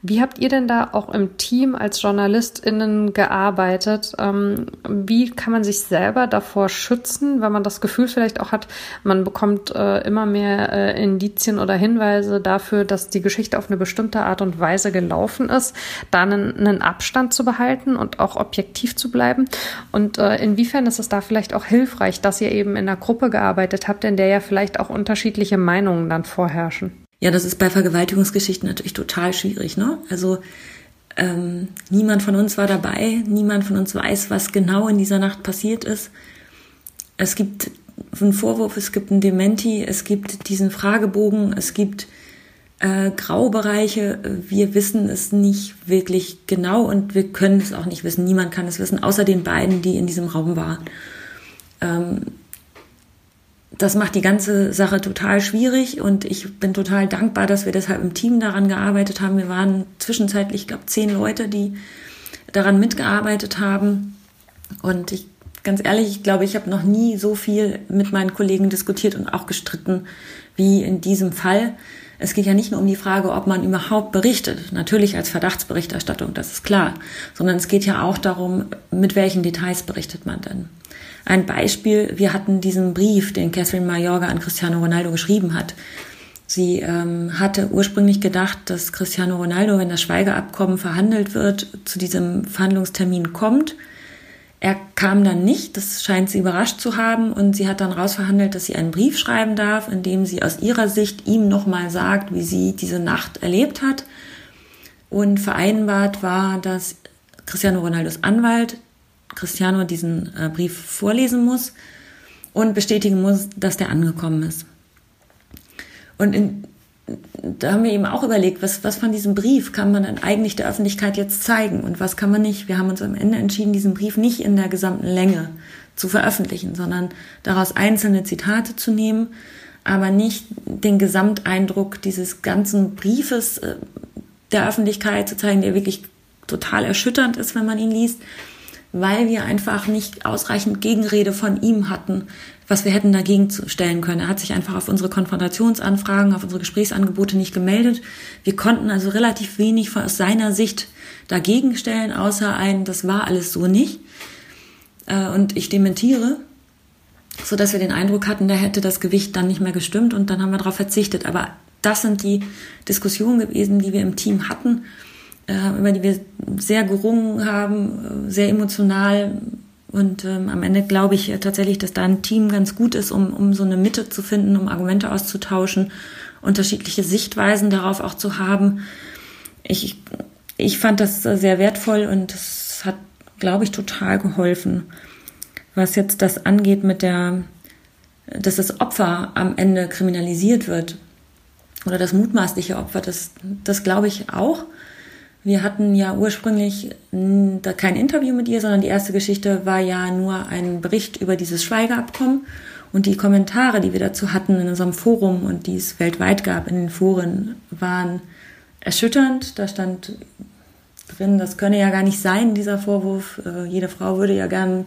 Wie habt ihr denn da auch im Team als JournalistInnen gearbeitet? Ähm, wie kann man sich selber davor schützen, wenn man das Gefühl vielleicht auch hat, man bekommt äh, immer mehr äh, Indizien oder Hinweise dafür, dass die Geschichte auf eine bestimmte Art und Weise gelaufen ist, da einen, einen Abstand zu behalten und auch objektiv zu bleiben? Und äh, inwiefern ist es da vielleicht auch hilfreich, dass ihr eben in einer Gruppe gearbeitet habt, in der ja vielleicht auch unterschiedliche Meinungen dann vorherrschen? Ja, das ist bei Vergewaltigungsgeschichten natürlich total schwierig, ne? Also ähm, niemand von uns war dabei, niemand von uns weiß, was genau in dieser Nacht passiert ist. Es gibt einen Vorwurf, es gibt einen Dementi, es gibt diesen Fragebogen, es gibt äh, Graubereiche. Wir wissen es nicht wirklich genau und wir können es auch nicht wissen. Niemand kann es wissen, außer den beiden, die in diesem Raum waren. Ähm, das macht die ganze Sache total schwierig und ich bin total dankbar, dass wir deshalb im Team daran gearbeitet haben. Wir waren zwischenzeitlich, ich glaube, zehn Leute, die daran mitgearbeitet haben. Und ich, ganz ehrlich, ich glaube, ich habe noch nie so viel mit meinen Kollegen diskutiert und auch gestritten wie in diesem Fall. Es geht ja nicht nur um die Frage, ob man überhaupt berichtet, natürlich als Verdachtsberichterstattung, das ist klar, sondern es geht ja auch darum, mit welchen Details berichtet man denn. Ein Beispiel, wir hatten diesen Brief, den Catherine Mayorga an Cristiano Ronaldo geschrieben hat. Sie ähm, hatte ursprünglich gedacht, dass Cristiano Ronaldo, wenn das Schweigeabkommen verhandelt wird, zu diesem Verhandlungstermin kommt. Er kam dann nicht, das scheint sie überrascht zu haben und sie hat dann rausverhandelt, dass sie einen Brief schreiben darf, in dem sie aus ihrer Sicht ihm nochmal sagt, wie sie diese Nacht erlebt hat. Und vereinbart war, dass Cristiano Ronaldos Anwalt Cristiano diesen äh, Brief vorlesen muss und bestätigen muss, dass der angekommen ist. Und in, da haben wir eben auch überlegt, was, was von diesem Brief kann man dann eigentlich der Öffentlichkeit jetzt zeigen und was kann man nicht. Wir haben uns am Ende entschieden, diesen Brief nicht in der gesamten Länge zu veröffentlichen, sondern daraus einzelne Zitate zu nehmen, aber nicht den Gesamteindruck dieses ganzen Briefes äh, der Öffentlichkeit zu zeigen, der wirklich total erschütternd ist, wenn man ihn liest, weil wir einfach nicht ausreichend Gegenrede von ihm hatten, was wir hätten dagegen stellen können. Er hat sich einfach auf unsere Konfrontationsanfragen, auf unsere Gesprächsangebote nicht gemeldet. Wir konnten also relativ wenig aus seiner Sicht dagegen stellen, außer ein, das war alles so nicht. Äh, und ich dementiere, so dass wir den Eindruck hatten, da hätte das Gewicht dann nicht mehr gestimmt und dann haben wir darauf verzichtet. Aber das sind die Diskussionen gewesen, die wir im Team hatten über die wir sehr gerungen haben, sehr emotional. Und ähm, am Ende glaube ich tatsächlich, dass da ein Team ganz gut ist, um, um so eine Mitte zu finden, um Argumente auszutauschen, unterschiedliche Sichtweisen darauf auch zu haben. Ich, ich fand das sehr wertvoll und es hat, glaube ich, total geholfen. Was jetzt das angeht mit der, dass das Opfer am Ende kriminalisiert wird oder das mutmaßliche Opfer, das, das glaube ich auch. Wir hatten ja ursprünglich kein Interview mit ihr, sondern die erste Geschichte war ja nur ein Bericht über dieses Schweigeabkommen. Und die Kommentare, die wir dazu hatten in unserem Forum und die es weltweit gab in den Foren, waren erschütternd. Da stand drin, das könne ja gar nicht sein, dieser Vorwurf. Äh, jede Frau würde ja gern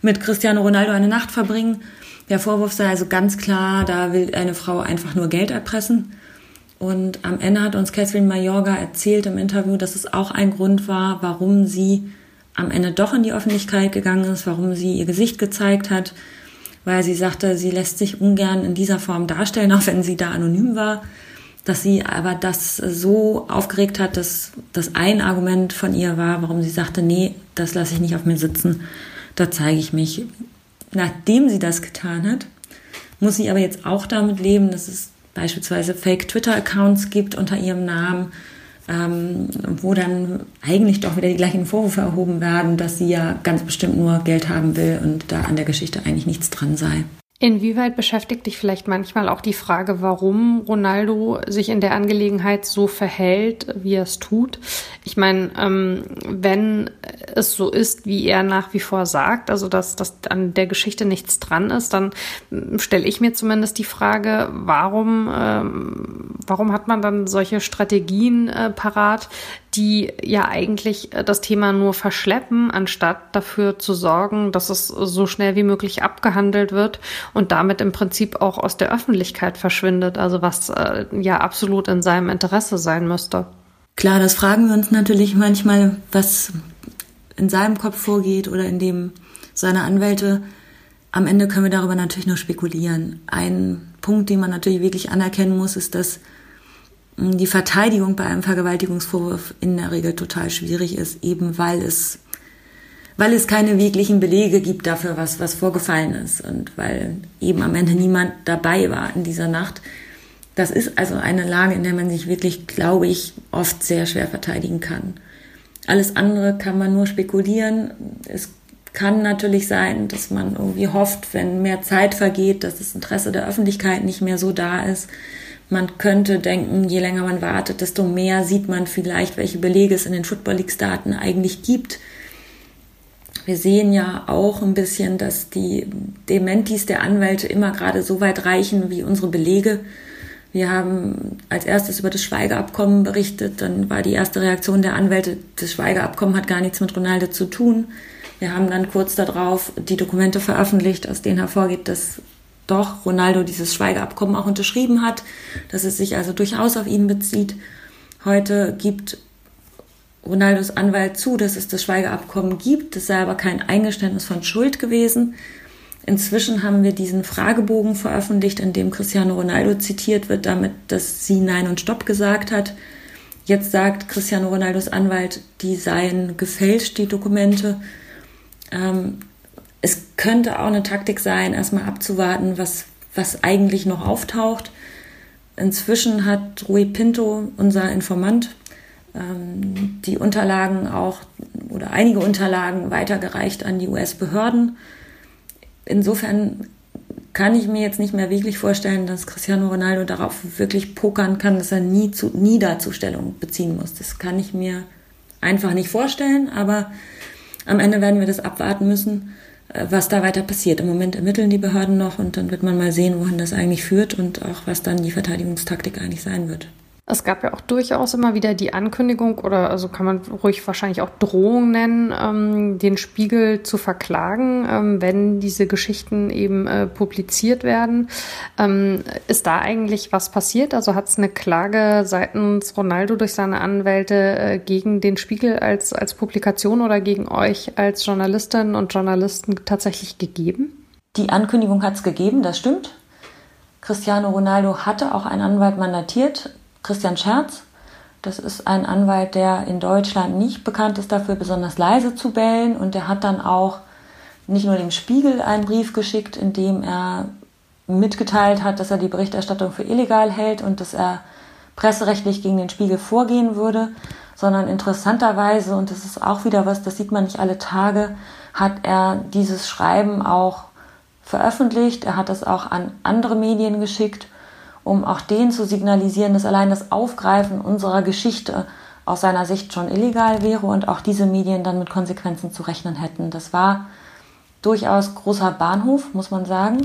mit Cristiano Ronaldo eine Nacht verbringen. Der Vorwurf sei also ganz klar, da will eine Frau einfach nur Geld erpressen. Und am Ende hat uns Catherine Mayorga erzählt im Interview, dass es auch ein Grund war, warum sie am Ende doch in die Öffentlichkeit gegangen ist, warum sie ihr Gesicht gezeigt hat, weil sie sagte, sie lässt sich ungern in dieser Form darstellen, auch wenn sie da anonym war, dass sie aber das so aufgeregt hat, dass das ein Argument von ihr war, warum sie sagte, nee, das lasse ich nicht auf mir sitzen, da zeige ich mich. Nachdem sie das getan hat, muss sie aber jetzt auch damit leben, dass es beispielsweise Fake-Twitter-Accounts gibt unter ihrem Namen, ähm, wo dann eigentlich doch wieder die gleichen Vorwürfe erhoben werden, dass sie ja ganz bestimmt nur Geld haben will und da an der Geschichte eigentlich nichts dran sei. Inwieweit beschäftigt dich vielleicht manchmal auch die Frage, warum Ronaldo sich in der Angelegenheit so verhält, wie er es tut? Ich meine, ähm, wenn es so ist, wie er nach wie vor sagt, also dass, dass an der Geschichte nichts dran ist, dann ähm, stelle ich mir zumindest die Frage, warum, ähm, warum hat man dann solche Strategien äh, parat, die ja eigentlich äh, das Thema nur verschleppen, anstatt dafür zu sorgen, dass es so schnell wie möglich abgehandelt wird und damit im Prinzip auch aus der Öffentlichkeit verschwindet, also was äh, ja absolut in seinem Interesse sein müsste. Klar, das fragen wir uns natürlich manchmal, was in seinem Kopf vorgeht oder in dem seiner Anwälte. Am Ende können wir darüber natürlich nur spekulieren. Ein Punkt, den man natürlich wirklich anerkennen muss, ist, dass die Verteidigung bei einem Vergewaltigungsvorwurf in der Regel total schwierig ist, eben weil es, weil es keine wirklichen Belege gibt dafür, was, was vorgefallen ist und weil eben am Ende niemand dabei war in dieser Nacht. Das ist also eine Lage, in der man sich wirklich, glaube ich, oft sehr schwer verteidigen kann. Alles andere kann man nur spekulieren. Es kann natürlich sein, dass man irgendwie hofft, wenn mehr Zeit vergeht, dass das Interesse der Öffentlichkeit nicht mehr so da ist man könnte denken, je länger man wartet, desto mehr sieht man vielleicht, welche Belege es in den Football Leagues Daten eigentlich gibt. Wir sehen ja auch ein bisschen, dass die Dementis der Anwälte immer gerade so weit reichen wie unsere Belege. Wir haben als erstes über das Schweigeabkommen berichtet, dann war die erste Reaktion der Anwälte, das Schweigeabkommen hat gar nichts mit Ronaldo zu tun. Wir haben dann kurz darauf die Dokumente veröffentlicht, aus denen hervorgeht, dass doch Ronaldo dieses Schweigeabkommen auch unterschrieben hat, dass es sich also durchaus auf ihn bezieht. Heute gibt Ronaldos Anwalt zu, dass es das Schweigeabkommen gibt. Das sei aber kein Eingeständnis von Schuld gewesen. Inzwischen haben wir diesen Fragebogen veröffentlicht, in dem Cristiano Ronaldo zitiert wird, damit, dass sie Nein und Stopp gesagt hat. Jetzt sagt Cristiano Ronaldos Anwalt, die seien gefälscht, die Dokumente. Ähm, es könnte auch eine Taktik sein, erstmal abzuwarten, was, was eigentlich noch auftaucht. Inzwischen hat Rui Pinto, unser Informant, ähm, die Unterlagen auch oder einige Unterlagen weitergereicht an die US-Behörden. Insofern kann ich mir jetzt nicht mehr wirklich vorstellen, dass Cristiano Ronaldo darauf wirklich pokern kann, dass er nie, zu, nie dazu Stellung beziehen muss. Das kann ich mir einfach nicht vorstellen, aber am Ende werden wir das abwarten müssen. Äh, was da weiter passiert. Im Moment ermitteln die Behörden noch und dann wird man mal sehen, wohin das eigentlich führt und auch was dann die Verteidigungstaktik eigentlich sein wird. Es gab ja auch durchaus immer wieder die Ankündigung oder also kann man ruhig wahrscheinlich auch Drohung nennen, ähm, den Spiegel zu verklagen, ähm, wenn diese Geschichten eben äh, publiziert werden. Ähm, ist da eigentlich was passiert? Also hat es eine Klage seitens Ronaldo durch seine Anwälte äh, gegen den Spiegel als, als Publikation oder gegen euch als Journalistinnen und Journalisten tatsächlich gegeben? Die Ankündigung hat es gegeben, das stimmt. Cristiano Ronaldo hatte auch einen Anwalt mandatiert, Christian Scherz. Das ist ein Anwalt, der in Deutschland nicht bekannt ist dafür, besonders leise zu bellen. Und der hat dann auch nicht nur dem Spiegel einen Brief geschickt, in dem er mitgeteilt hat, dass er die Berichterstattung für illegal hält und dass er presserechtlich gegen den Spiegel vorgehen würde, sondern interessanterweise, und das ist auch wieder was, das sieht man nicht alle Tage, hat er dieses Schreiben auch veröffentlicht. Er hat es auch an andere Medien geschickt um auch denen zu signalisieren, dass allein das Aufgreifen unserer Geschichte aus seiner Sicht schon illegal wäre und auch diese Medien dann mit Konsequenzen zu rechnen hätten. Das war durchaus großer Bahnhof, muss man sagen.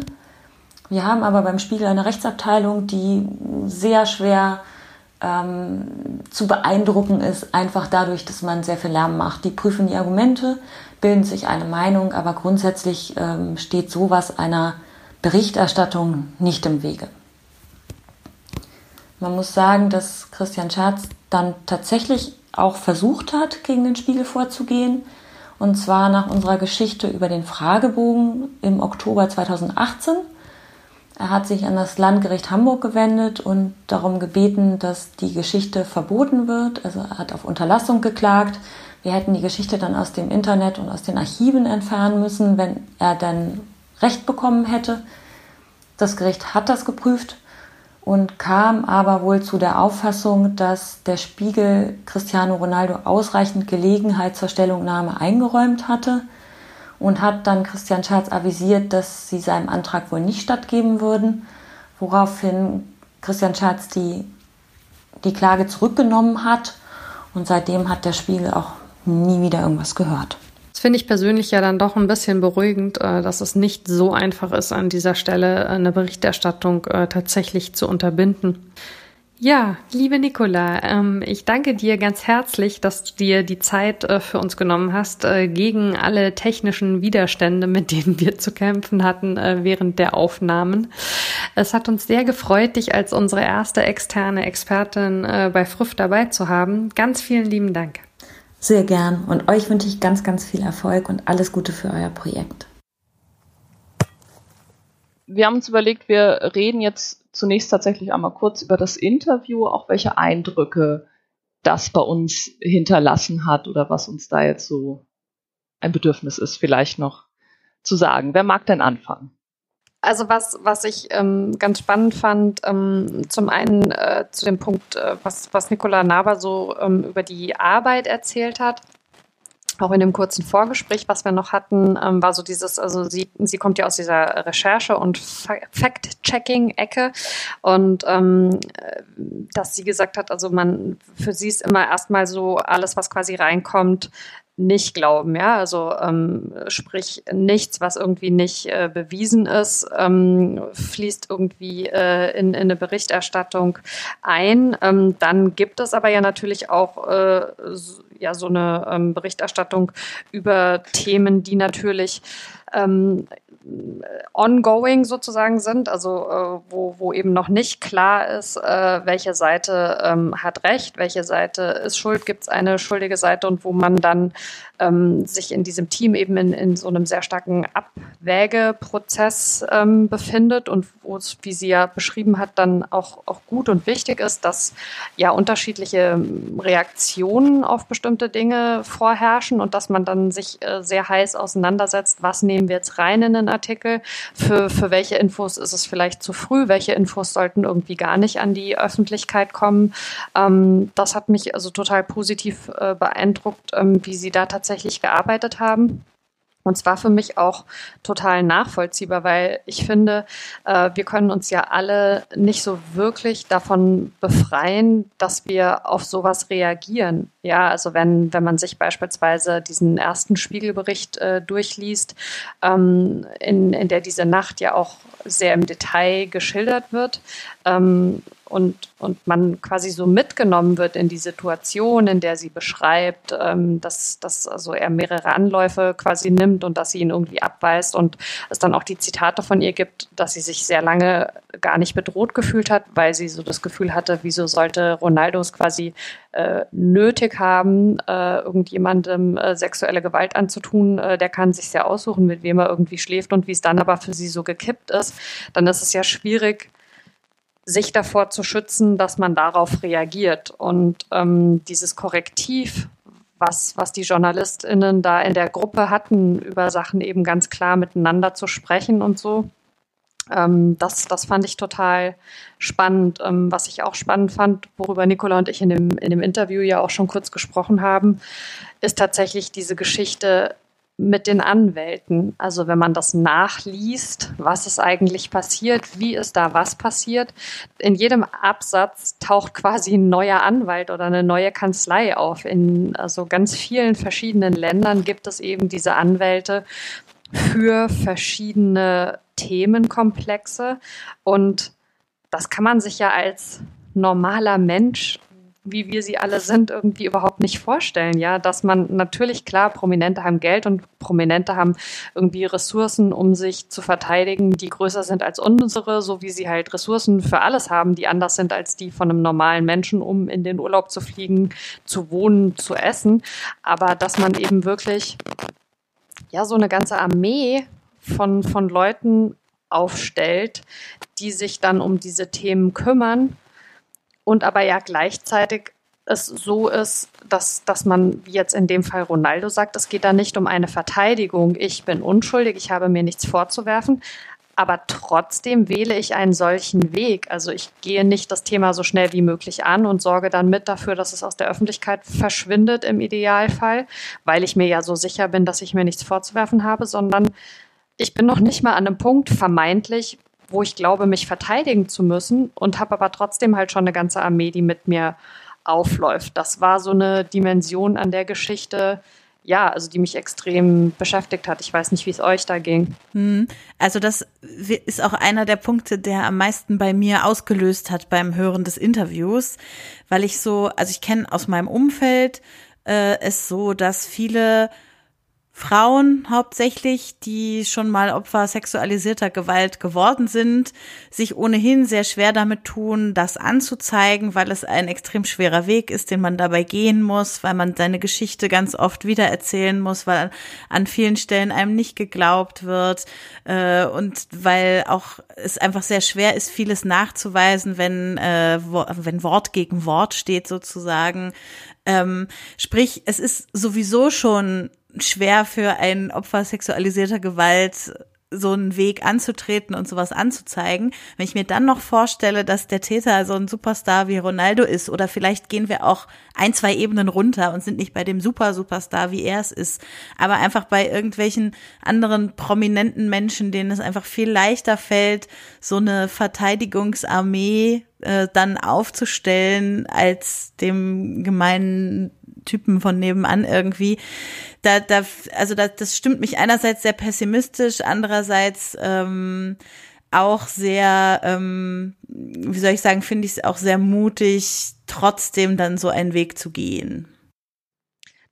Wir haben aber beim Spiegel eine Rechtsabteilung, die sehr schwer ähm, zu beeindrucken ist, einfach dadurch, dass man sehr viel Lärm macht. Die prüfen die Argumente, bilden sich eine Meinung, aber grundsätzlich ähm, steht sowas einer Berichterstattung nicht im Wege. Man muss sagen, dass Christian Scherz dann tatsächlich auch versucht hat, gegen den Spiegel vorzugehen. Und zwar nach unserer Geschichte über den Fragebogen im Oktober 2018. Er hat sich an das Landgericht Hamburg gewendet und darum gebeten, dass die Geschichte verboten wird. Also er hat auf Unterlassung geklagt. Wir hätten die Geschichte dann aus dem Internet und aus den Archiven entfernen müssen, wenn er dann Recht bekommen hätte. Das Gericht hat das geprüft und kam aber wohl zu der Auffassung, dass der Spiegel Cristiano Ronaldo ausreichend Gelegenheit zur Stellungnahme eingeräumt hatte und hat dann Christian Schatz avisiert, dass sie seinem Antrag wohl nicht stattgeben würden, woraufhin Christian Schatz die, die Klage zurückgenommen hat und seitdem hat der Spiegel auch nie wieder irgendwas gehört. Finde ich persönlich ja dann doch ein bisschen beruhigend, äh, dass es nicht so einfach ist, an dieser Stelle eine Berichterstattung äh, tatsächlich zu unterbinden. Ja, liebe Nicola, ähm, ich danke dir ganz herzlich, dass du dir die Zeit äh, für uns genommen hast, äh, gegen alle technischen Widerstände, mit denen wir zu kämpfen hatten äh, während der Aufnahmen. Es hat uns sehr gefreut, dich als unsere erste externe Expertin bei Früff dabei zu haben. Ganz vielen lieben Dank. Sehr gern und euch wünsche ich ganz, ganz viel Erfolg und alles Gute für euer Projekt. Wir haben uns überlegt, wir reden jetzt zunächst tatsächlich einmal kurz über das Interview, auch welche Eindrücke das bei uns hinterlassen hat oder was uns da jetzt so ein Bedürfnis ist, vielleicht noch zu sagen. Wer mag denn anfangen? Also was, was ich ähm, ganz spannend fand, ähm, zum einen äh, zu dem Punkt, äh, was, was Nicola Naber so ähm, über die Arbeit erzählt hat auch in dem kurzen Vorgespräch, was wir noch hatten, ähm, war so dieses, also sie, sie kommt ja aus dieser Recherche- und Fact-Checking-Ecke und ähm, dass sie gesagt hat, also man, für sie ist immer erstmal so alles, was quasi reinkommt, nicht glauben, ja, also ähm, sprich nichts, was irgendwie nicht äh, bewiesen ist, ähm, fließt irgendwie äh, in, in eine Berichterstattung ein. Ähm, dann gibt es aber ja natürlich auch äh, so, ja so eine ähm, Berichterstattung über Themen, die natürlich ähm, ongoing sozusagen sind, also äh, wo, wo eben noch nicht klar ist, äh, welche Seite ähm, hat Recht, welche Seite ist schuld, gibt es eine schuldige Seite und wo man dann ähm, sich in diesem Team eben in, in so einem sehr starken Abwägeprozess ähm, befindet und wo es, wie sie ja beschrieben hat, dann auch, auch gut und wichtig ist, dass ja unterschiedliche Reaktionen auf bestimmte Dinge vorherrschen und dass man dann sich äh, sehr heiß auseinandersetzt, was nehmen wir jetzt rein in den Artikel, für, für welche Infos ist es vielleicht zu früh, welche Infos sollten irgendwie gar nicht an die Öffentlichkeit kommen. Ähm, das hat mich also total positiv äh, beeindruckt, ähm, wie sie da tatsächlich gearbeitet haben. Und zwar für mich auch total nachvollziehbar, weil ich finde, äh, wir können uns ja alle nicht so wirklich davon befreien, dass wir auf sowas reagieren. Ja, also wenn, wenn man sich beispielsweise diesen ersten Spiegelbericht äh, durchliest, ähm, in, in der diese Nacht ja auch sehr im Detail geschildert wird, ähm, und, und man quasi so mitgenommen wird in die Situation, in der sie beschreibt, ähm, dass, dass also er mehrere Anläufe quasi nimmt und dass sie ihn irgendwie abweist und es dann auch die Zitate von ihr gibt, dass sie sich sehr lange gar nicht bedroht gefühlt hat, weil sie so das Gefühl hatte, wieso sollte Ronaldo es quasi äh, nötig haben, äh, irgendjemandem äh, sexuelle Gewalt anzutun, äh, der kann sich sehr aussuchen, mit wem er irgendwie schläft und wie es dann aber für sie so gekippt ist, dann ist es ja schwierig, sich davor zu schützen, dass man darauf reagiert. Und ähm, dieses Korrektiv, was, was die JournalistInnen da in der Gruppe hatten, über Sachen eben ganz klar miteinander zu sprechen und so, ähm, das, das fand ich total spannend. Ähm, was ich auch spannend fand, worüber Nicola und ich in dem, in dem Interview ja auch schon kurz gesprochen haben, ist tatsächlich diese Geschichte mit den Anwälten. Also wenn man das nachliest, was ist eigentlich passiert, wie ist da was passiert. In jedem Absatz taucht quasi ein neuer Anwalt oder eine neue Kanzlei auf. In also ganz vielen verschiedenen Ländern gibt es eben diese Anwälte für verschiedene Themenkomplexe. Und das kann man sich ja als normaler Mensch wie wir sie alle sind, irgendwie überhaupt nicht vorstellen. Ja, dass man natürlich klar, Prominente haben Geld und Prominente haben irgendwie Ressourcen, um sich zu verteidigen, die größer sind als unsere, so wie sie halt Ressourcen für alles haben, die anders sind als die von einem normalen Menschen, um in den Urlaub zu fliegen, zu wohnen, zu essen. Aber dass man eben wirklich ja so eine ganze Armee von, von Leuten aufstellt, die sich dann um diese Themen kümmern und aber ja gleichzeitig es so ist, dass, dass man, wie jetzt in dem Fall Ronaldo sagt, es geht da nicht um eine Verteidigung. Ich bin unschuldig, ich habe mir nichts vorzuwerfen. Aber trotzdem wähle ich einen solchen Weg. Also ich gehe nicht das Thema so schnell wie möglich an und sorge dann mit dafür, dass es aus der Öffentlichkeit verschwindet im Idealfall, weil ich mir ja so sicher bin, dass ich mir nichts vorzuwerfen habe, sondern ich bin noch nicht mal an einem Punkt, vermeintlich, wo ich glaube, mich verteidigen zu müssen und habe aber trotzdem halt schon eine ganze Armee, die mit mir aufläuft. Das war so eine Dimension an der Geschichte, ja, also die mich extrem beschäftigt hat. Ich weiß nicht, wie es euch da ging. Hm. Also das ist auch einer der Punkte, der am meisten bei mir ausgelöst hat beim Hören des Interviews, weil ich so, also ich kenne aus meinem Umfeld äh, es so, dass viele Frauen hauptsächlich, die schon mal Opfer sexualisierter Gewalt geworden sind, sich ohnehin sehr schwer damit tun, das anzuzeigen, weil es ein extrem schwerer Weg ist, den man dabei gehen muss, weil man seine Geschichte ganz oft wieder erzählen muss, weil an vielen Stellen einem nicht geglaubt wird äh, und weil auch es einfach sehr schwer ist, vieles nachzuweisen, wenn, äh, wenn Wort gegen Wort steht sozusagen. Ähm, sprich, es ist sowieso schon schwer für ein Opfer sexualisierter Gewalt so einen Weg anzutreten und sowas anzuzeigen. Wenn ich mir dann noch vorstelle, dass der Täter so ein Superstar wie Ronaldo ist oder vielleicht gehen wir auch ein, zwei Ebenen runter und sind nicht bei dem Super Superstar, wie er es ist, aber einfach bei irgendwelchen anderen prominenten Menschen, denen es einfach viel leichter fällt, so eine Verteidigungsarmee äh, dann aufzustellen als dem gemeinen Typen von nebenan irgendwie. Da, da, also da, das stimmt mich einerseits sehr pessimistisch, andererseits ähm, auch sehr, ähm, wie soll ich sagen, finde ich es auch sehr mutig, trotzdem dann so einen Weg zu gehen.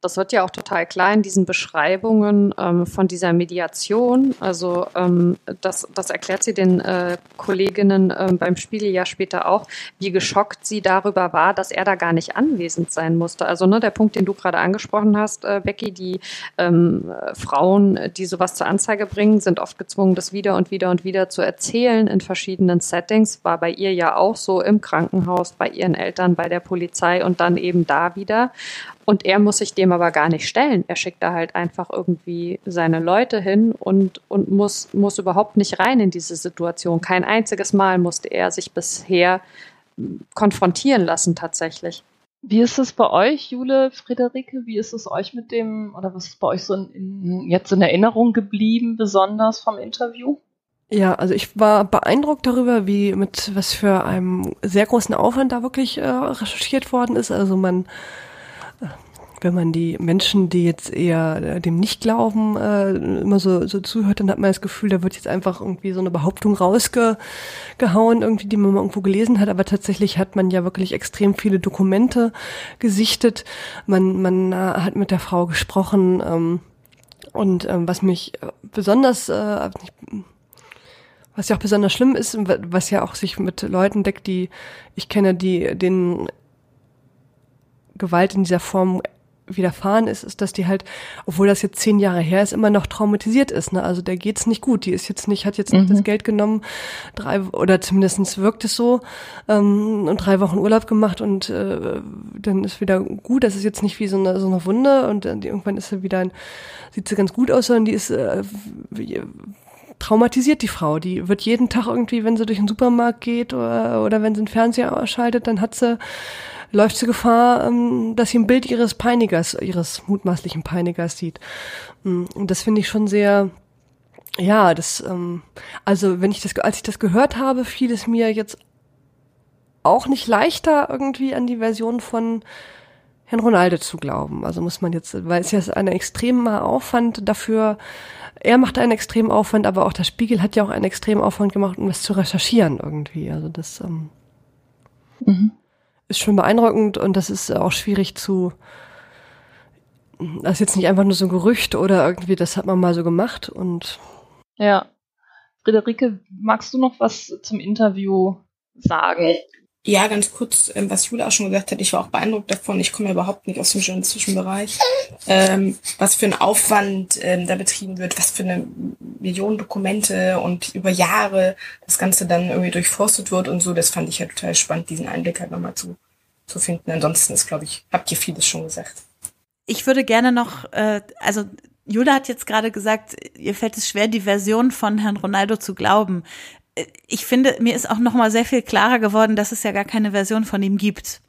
Das wird ja auch total klar in diesen Beschreibungen ähm, von dieser Mediation. Also ähm, das, das erklärt sie den äh, Kolleginnen äh, beim Spiegel ja später auch, wie geschockt sie darüber war, dass er da gar nicht anwesend sein musste. Also ne, der Punkt, den du gerade angesprochen hast, äh, Becky, die ähm, Frauen, die sowas zur Anzeige bringen, sind oft gezwungen, das wieder und wieder und wieder zu erzählen in verschiedenen Settings. War bei ihr ja auch so im Krankenhaus, bei ihren Eltern, bei der Polizei und dann eben da wieder. Und er muss sich dem aber gar nicht stellen. Er schickt da halt einfach irgendwie seine Leute hin und, und muss, muss überhaupt nicht rein in diese Situation. Kein einziges Mal musste er sich bisher konfrontieren lassen tatsächlich. Wie ist es bei euch, Jule, Friederike? Wie ist es euch mit dem, oder was ist bei euch so in, in, jetzt in Erinnerung geblieben, besonders vom Interview? Ja, also ich war beeindruckt darüber, wie mit was für einem sehr großen Aufwand da wirklich äh, recherchiert worden ist. Also man wenn man die Menschen, die jetzt eher äh, dem nicht glauben, äh, immer so, so zuhört, dann hat man das Gefühl, da wird jetzt einfach irgendwie so eine Behauptung rausgehauen, irgendwie, die man mal irgendwo gelesen hat. Aber tatsächlich hat man ja wirklich extrem viele Dokumente gesichtet. Man, man äh, hat mit der Frau gesprochen. Ähm, und ähm, was mich besonders, äh, was ja auch besonders schlimm ist, was ja auch sich mit Leuten deckt, die ich kenne, die den Gewalt in dieser Form widerfahren ist, ist, dass die halt, obwohl das jetzt zehn Jahre her ist, immer noch traumatisiert ist. Ne? Also der geht's nicht gut. Die ist jetzt nicht, hat jetzt mhm. nicht das Geld genommen, drei oder zumindestens wirkt es so ähm, und drei Wochen Urlaub gemacht und äh, dann ist wieder gut. Das ist jetzt nicht wie so eine so eine Wunde und äh, irgendwann ist sie wieder, ein, sieht sie ganz gut aus, sondern die ist äh, wie, traumatisiert die Frau. Die wird jeden Tag irgendwie, wenn sie durch den Supermarkt geht oder, oder wenn sie den Fernseher ausschaltet, dann hat sie läuft sie Gefahr, ähm, dass sie ein Bild ihres Peinigers, ihres mutmaßlichen Peinigers sieht. Mm, und das finde ich schon sehr, ja, das, ähm, also wenn ich das, als ich das gehört habe, fiel es mir jetzt auch nicht leichter, irgendwie an die Version von Herrn Ronaldo zu glauben. Also muss man jetzt, weil es ja ein extremer Aufwand dafür, er macht einen extremen Aufwand, aber auch der Spiegel hat ja auch einen extremen Aufwand gemacht, um das zu recherchieren irgendwie. Also das, ähm, mhm ist schon beeindruckend und das ist auch schwierig zu, das ist jetzt nicht einfach nur so ein Gerücht oder irgendwie, das hat man mal so gemacht und. Ja. Friederike, magst du noch was zum Interview sagen? Ja, ganz kurz, ähm, was Julia auch schon gesagt hat, ich war auch beeindruckt davon, ich komme ja überhaupt nicht aus dem journalistischen Bereich, ähm, was für ein Aufwand ähm, da betrieben wird, was für eine Millionen Dokumente und über Jahre das Ganze dann irgendwie durchforstet wird und so, das fand ich ja total spannend, diesen Einblick halt nochmal zu, zu finden. Ansonsten ist, glaube ich, habt ihr vieles schon gesagt. Ich würde gerne noch, äh, also Julia hat jetzt gerade gesagt, ihr fällt es schwer, die Version von Herrn Ronaldo zu glauben ich finde, mir ist auch noch mal sehr viel klarer geworden, dass es ja gar keine Version von ihm gibt.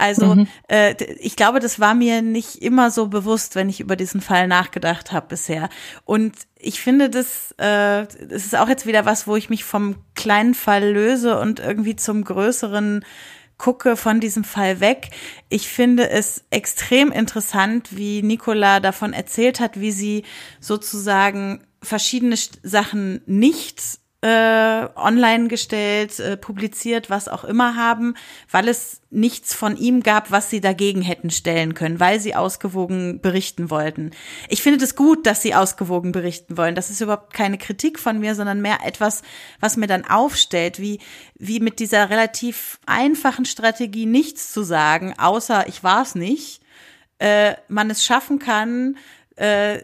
Also mhm. äh, ich glaube, das war mir nicht immer so bewusst, wenn ich über diesen Fall nachgedacht habe bisher. Und ich finde, das, äh, das ist auch jetzt wieder was, wo ich mich vom kleinen Fall löse und irgendwie zum größeren gucke von diesem Fall weg. Ich finde es extrem interessant, wie Nicola davon erzählt hat, wie sie sozusagen verschiedene Sachen nicht äh, online gestellt, äh, publiziert, was auch immer haben, weil es nichts von ihm gab, was sie dagegen hätten stellen können, weil sie ausgewogen berichten wollten. Ich finde es das gut, dass sie ausgewogen berichten wollen. Das ist überhaupt keine Kritik von mir, sondern mehr etwas, was mir dann aufstellt, wie, wie mit dieser relativ einfachen Strategie nichts zu sagen, außer ich war es nicht, äh, man es schaffen kann, äh,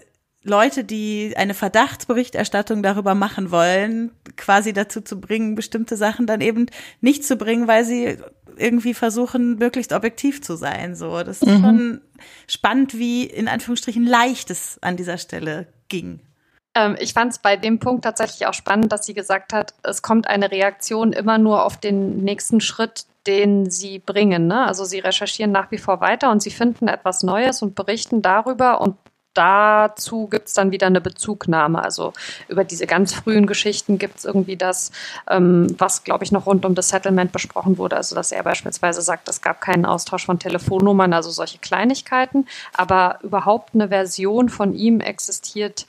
Leute, die eine Verdachtsberichterstattung darüber machen wollen, quasi dazu zu bringen, bestimmte Sachen dann eben nicht zu bringen, weil sie irgendwie versuchen, möglichst objektiv zu sein. So, das ist mhm. schon spannend, wie in Anführungsstrichen leicht es an dieser Stelle ging. Ähm, ich fand es bei dem Punkt tatsächlich auch spannend, dass sie gesagt hat, es kommt eine Reaktion immer nur auf den nächsten Schritt, den sie bringen. Ne? Also sie recherchieren nach wie vor weiter und sie finden etwas Neues und berichten darüber und dazu gibt es dann wieder eine Bezugnahme. Also über diese ganz frühen Geschichten gibt es irgendwie das, ähm, was, glaube ich, noch rund um das Settlement besprochen wurde. Also dass er beispielsweise sagt, es gab keinen Austausch von Telefonnummern, also solche Kleinigkeiten. Aber überhaupt eine Version von ihm existiert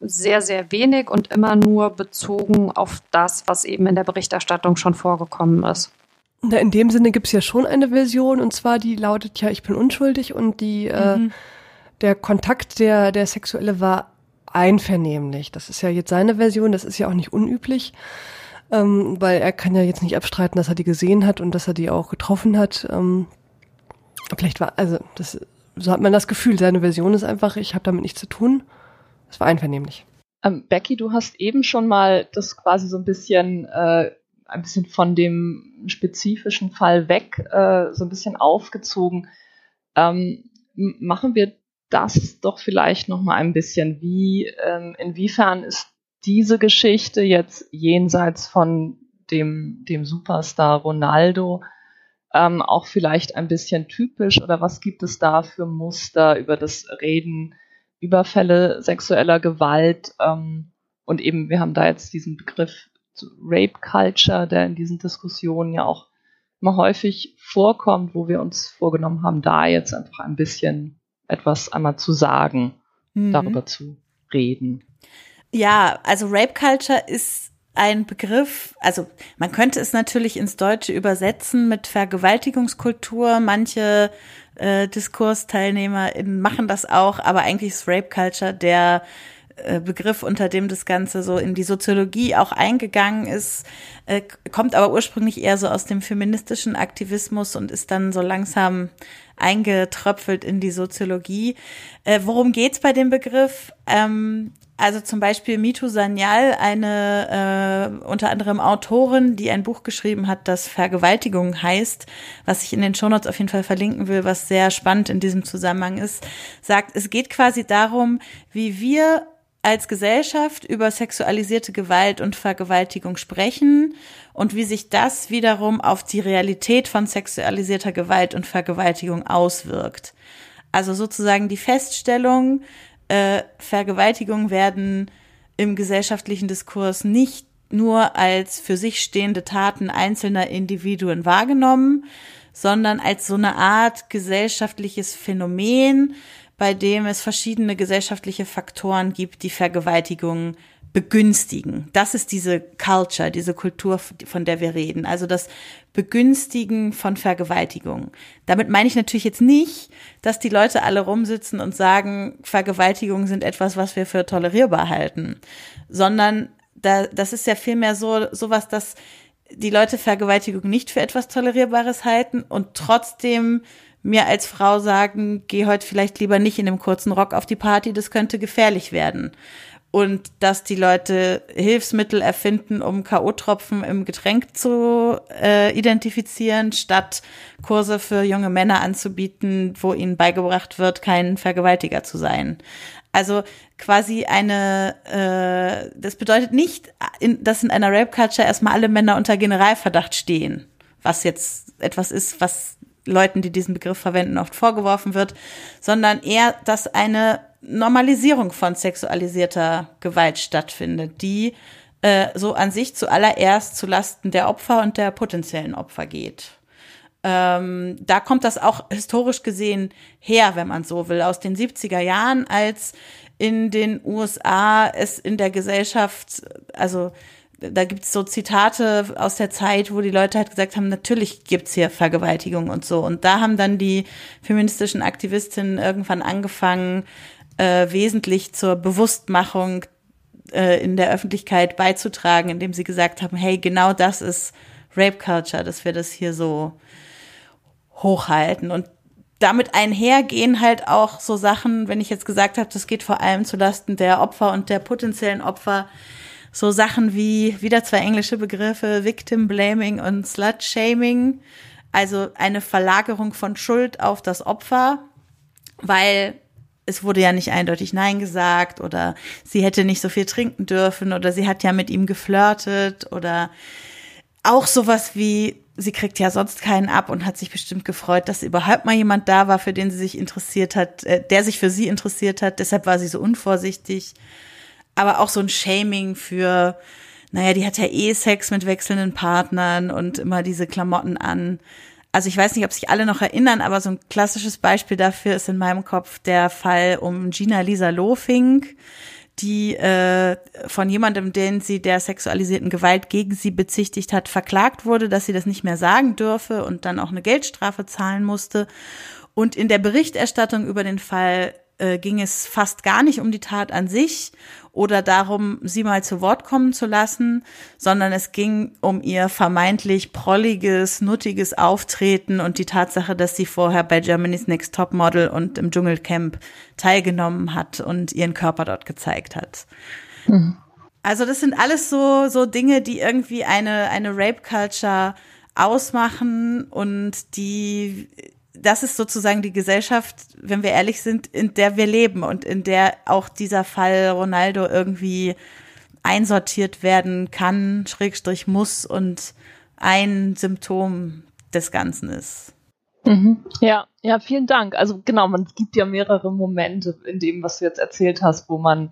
sehr, sehr wenig und immer nur bezogen auf das, was eben in der Berichterstattung schon vorgekommen ist. Na, in dem Sinne gibt es ja schon eine Version und zwar die lautet ja, ich bin unschuldig und die äh, mhm. äh, der Kontakt, der, der sexuelle war einvernehmlich. Das ist ja jetzt seine Version, das ist ja auch nicht unüblich, ähm, weil er kann ja jetzt nicht abstreiten, dass er die gesehen hat und dass er die auch getroffen hat. Ähm, vielleicht war, also das, so hat man das Gefühl, seine Version ist einfach, ich habe damit nichts zu tun. Es war einvernehmlich. Ähm, Becky, du hast eben schon mal das quasi so ein bisschen, äh, ein bisschen von dem spezifischen Fall weg, äh, so ein bisschen aufgezogen. Ähm, machen wir das doch vielleicht noch mal ein bisschen. Wie, ähm, inwiefern ist diese Geschichte jetzt jenseits von dem, dem Superstar Ronaldo ähm, auch vielleicht ein bisschen typisch oder was gibt es da für Muster über das Reden über Fälle sexueller Gewalt ähm, und eben wir haben da jetzt diesen Begriff Rape Culture, der in diesen Diskussionen ja auch immer häufig vorkommt, wo wir uns vorgenommen haben, da jetzt einfach ein bisschen etwas einmal zu sagen, mhm. darüber zu reden. Ja, also Rape Culture ist ein Begriff, also man könnte es natürlich ins Deutsche übersetzen mit Vergewaltigungskultur. Manche äh, DiskursteilnehmerInnen machen das auch, aber eigentlich ist Rape Culture der Begriff, unter dem das Ganze so in die Soziologie auch eingegangen ist, äh, kommt aber ursprünglich eher so aus dem feministischen Aktivismus und ist dann so langsam eingetröpfelt in die Soziologie. Äh, worum geht's bei dem Begriff? Ähm, also zum Beispiel Mitu Sanyal, eine äh, unter anderem Autorin, die ein Buch geschrieben hat, das Vergewaltigung heißt, was ich in den Shownotes auf jeden Fall verlinken will, was sehr spannend in diesem Zusammenhang ist, sagt, es geht quasi darum, wie wir als Gesellschaft über sexualisierte Gewalt und Vergewaltigung sprechen und wie sich das wiederum auf die Realität von sexualisierter Gewalt und Vergewaltigung auswirkt. Also sozusagen die Feststellung, äh, Vergewaltigungen werden im gesellschaftlichen Diskurs nicht nur als für sich stehende Taten einzelner Individuen wahrgenommen, sondern als so eine Art gesellschaftliches Phänomen, bei dem es verschiedene gesellschaftliche Faktoren gibt, die Vergewaltigung begünstigen. Das ist diese Culture, diese Kultur, von der wir reden. Also das Begünstigen von Vergewaltigung. Damit meine ich natürlich jetzt nicht, dass die Leute alle rumsitzen und sagen, Vergewaltigungen sind etwas, was wir für tolerierbar halten, sondern da, das ist ja vielmehr so, sowas, dass die Leute Vergewaltigung nicht für etwas Tolerierbares halten und trotzdem mir als Frau sagen, geh heute vielleicht lieber nicht in einem kurzen Rock auf die Party, das könnte gefährlich werden und dass die Leute Hilfsmittel erfinden, um K.O.-Tropfen im Getränk zu äh, identifizieren, statt Kurse für junge Männer anzubieten, wo ihnen beigebracht wird, kein Vergewaltiger zu sein. Also quasi eine, äh, das bedeutet nicht, in, dass in einer Rape-Culture erstmal alle Männer unter Generalverdacht stehen, was jetzt etwas ist, was Leuten, die diesen Begriff verwenden, oft vorgeworfen wird, sondern eher, dass eine Normalisierung von sexualisierter Gewalt stattfindet, die äh, so an sich zuallererst zu Lasten der Opfer und der potenziellen Opfer geht. Ähm, da kommt das auch historisch gesehen her, wenn man so will, aus den 70er Jahren, als in den USA es in der Gesellschaft, also da gibt's so Zitate aus der Zeit, wo die Leute halt gesagt haben, natürlich gibt's hier Vergewaltigung und so. Und da haben dann die feministischen Aktivistinnen irgendwann angefangen, äh, wesentlich zur Bewusstmachung äh, in der Öffentlichkeit beizutragen, indem sie gesagt haben, hey, genau das ist Rape Culture, dass wir das hier so hochhalten. Und damit einhergehen halt auch so Sachen, wenn ich jetzt gesagt habe, das geht vor allem zulasten der Opfer und der potenziellen Opfer, so Sachen wie wieder zwei englische Begriffe, Victim Blaming und Slut Shaming, also eine Verlagerung von Schuld auf das Opfer, weil es wurde ja nicht eindeutig Nein gesagt oder sie hätte nicht so viel trinken dürfen oder sie hat ja mit ihm geflirtet oder auch sowas wie, sie kriegt ja sonst keinen ab und hat sich bestimmt gefreut, dass überhaupt mal jemand da war, für den sie sich interessiert hat, äh, der sich für sie interessiert hat. Deshalb war sie so unvorsichtig. Aber auch so ein Shaming für, naja, die hat ja eh Sex mit wechselnden Partnern und immer diese Klamotten an also ich weiß nicht, ob sich alle noch erinnern, aber so ein klassisches Beispiel dafür ist in meinem Kopf der Fall um Gina Lisa Lofink, die äh, von jemandem, den sie der sexualisierten Gewalt gegen sie bezichtigt hat, verklagt wurde, dass sie das nicht mehr sagen dürfe und dann auch eine Geldstrafe zahlen musste. Und in der Berichterstattung über den Fall äh, ging es fast gar nicht um die Tat an sich oder darum, sie mal zu Wort kommen zu lassen, sondern es ging um ihr vermeintlich prolliges, nuttiges Auftreten und die Tatsache, dass sie vorher bei Germany's Next Top Model und im Dschungelcamp teilgenommen hat und ihren Körper dort gezeigt hat. Mhm. Also das sind alles so, so Dinge, die irgendwie eine, eine Rape Culture ausmachen und die das ist sozusagen die Gesellschaft, wenn wir ehrlich sind, in der wir leben und in der auch dieser Fall Ronaldo irgendwie einsortiert werden kann, Schrägstrich muss und ein Symptom des Ganzen ist. Mhm. Ja, ja, vielen Dank. Also genau, man gibt ja mehrere Momente in dem, was du jetzt erzählt hast, wo man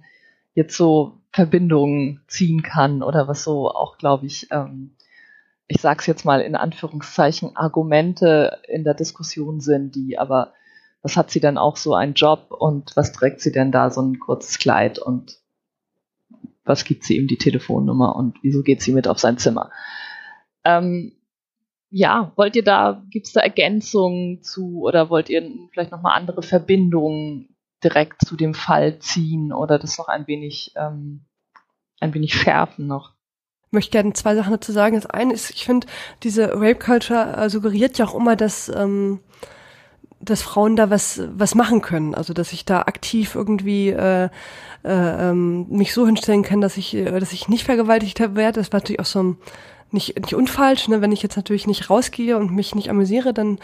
jetzt so Verbindungen ziehen kann oder was so auch, glaube ich, ähm, ich sage es jetzt mal in Anführungszeichen, Argumente in der Diskussion sind, die aber, was hat sie denn auch so einen Job und was trägt sie denn da so ein kurzes Kleid und was gibt sie ihm die Telefonnummer und wieso geht sie mit auf sein Zimmer? Ähm, ja, wollt ihr da, gibt es da Ergänzungen zu oder wollt ihr vielleicht nochmal andere Verbindungen direkt zu dem Fall ziehen oder das noch ein wenig, ähm, ein wenig schärfen noch? Möchte gerne zwei Sachen dazu sagen. Das eine ist, ich finde, diese Rape Culture äh, suggeriert ja auch immer, dass, ähm, dass Frauen da was, was machen können. Also, dass ich da aktiv irgendwie äh, äh, ähm, mich so hinstellen kann, dass ich, äh, dass ich nicht vergewaltigt werde. Das war natürlich auch so ein nicht, nicht unfalsch, ne? wenn ich jetzt natürlich nicht rausgehe und mich nicht amüsiere, dann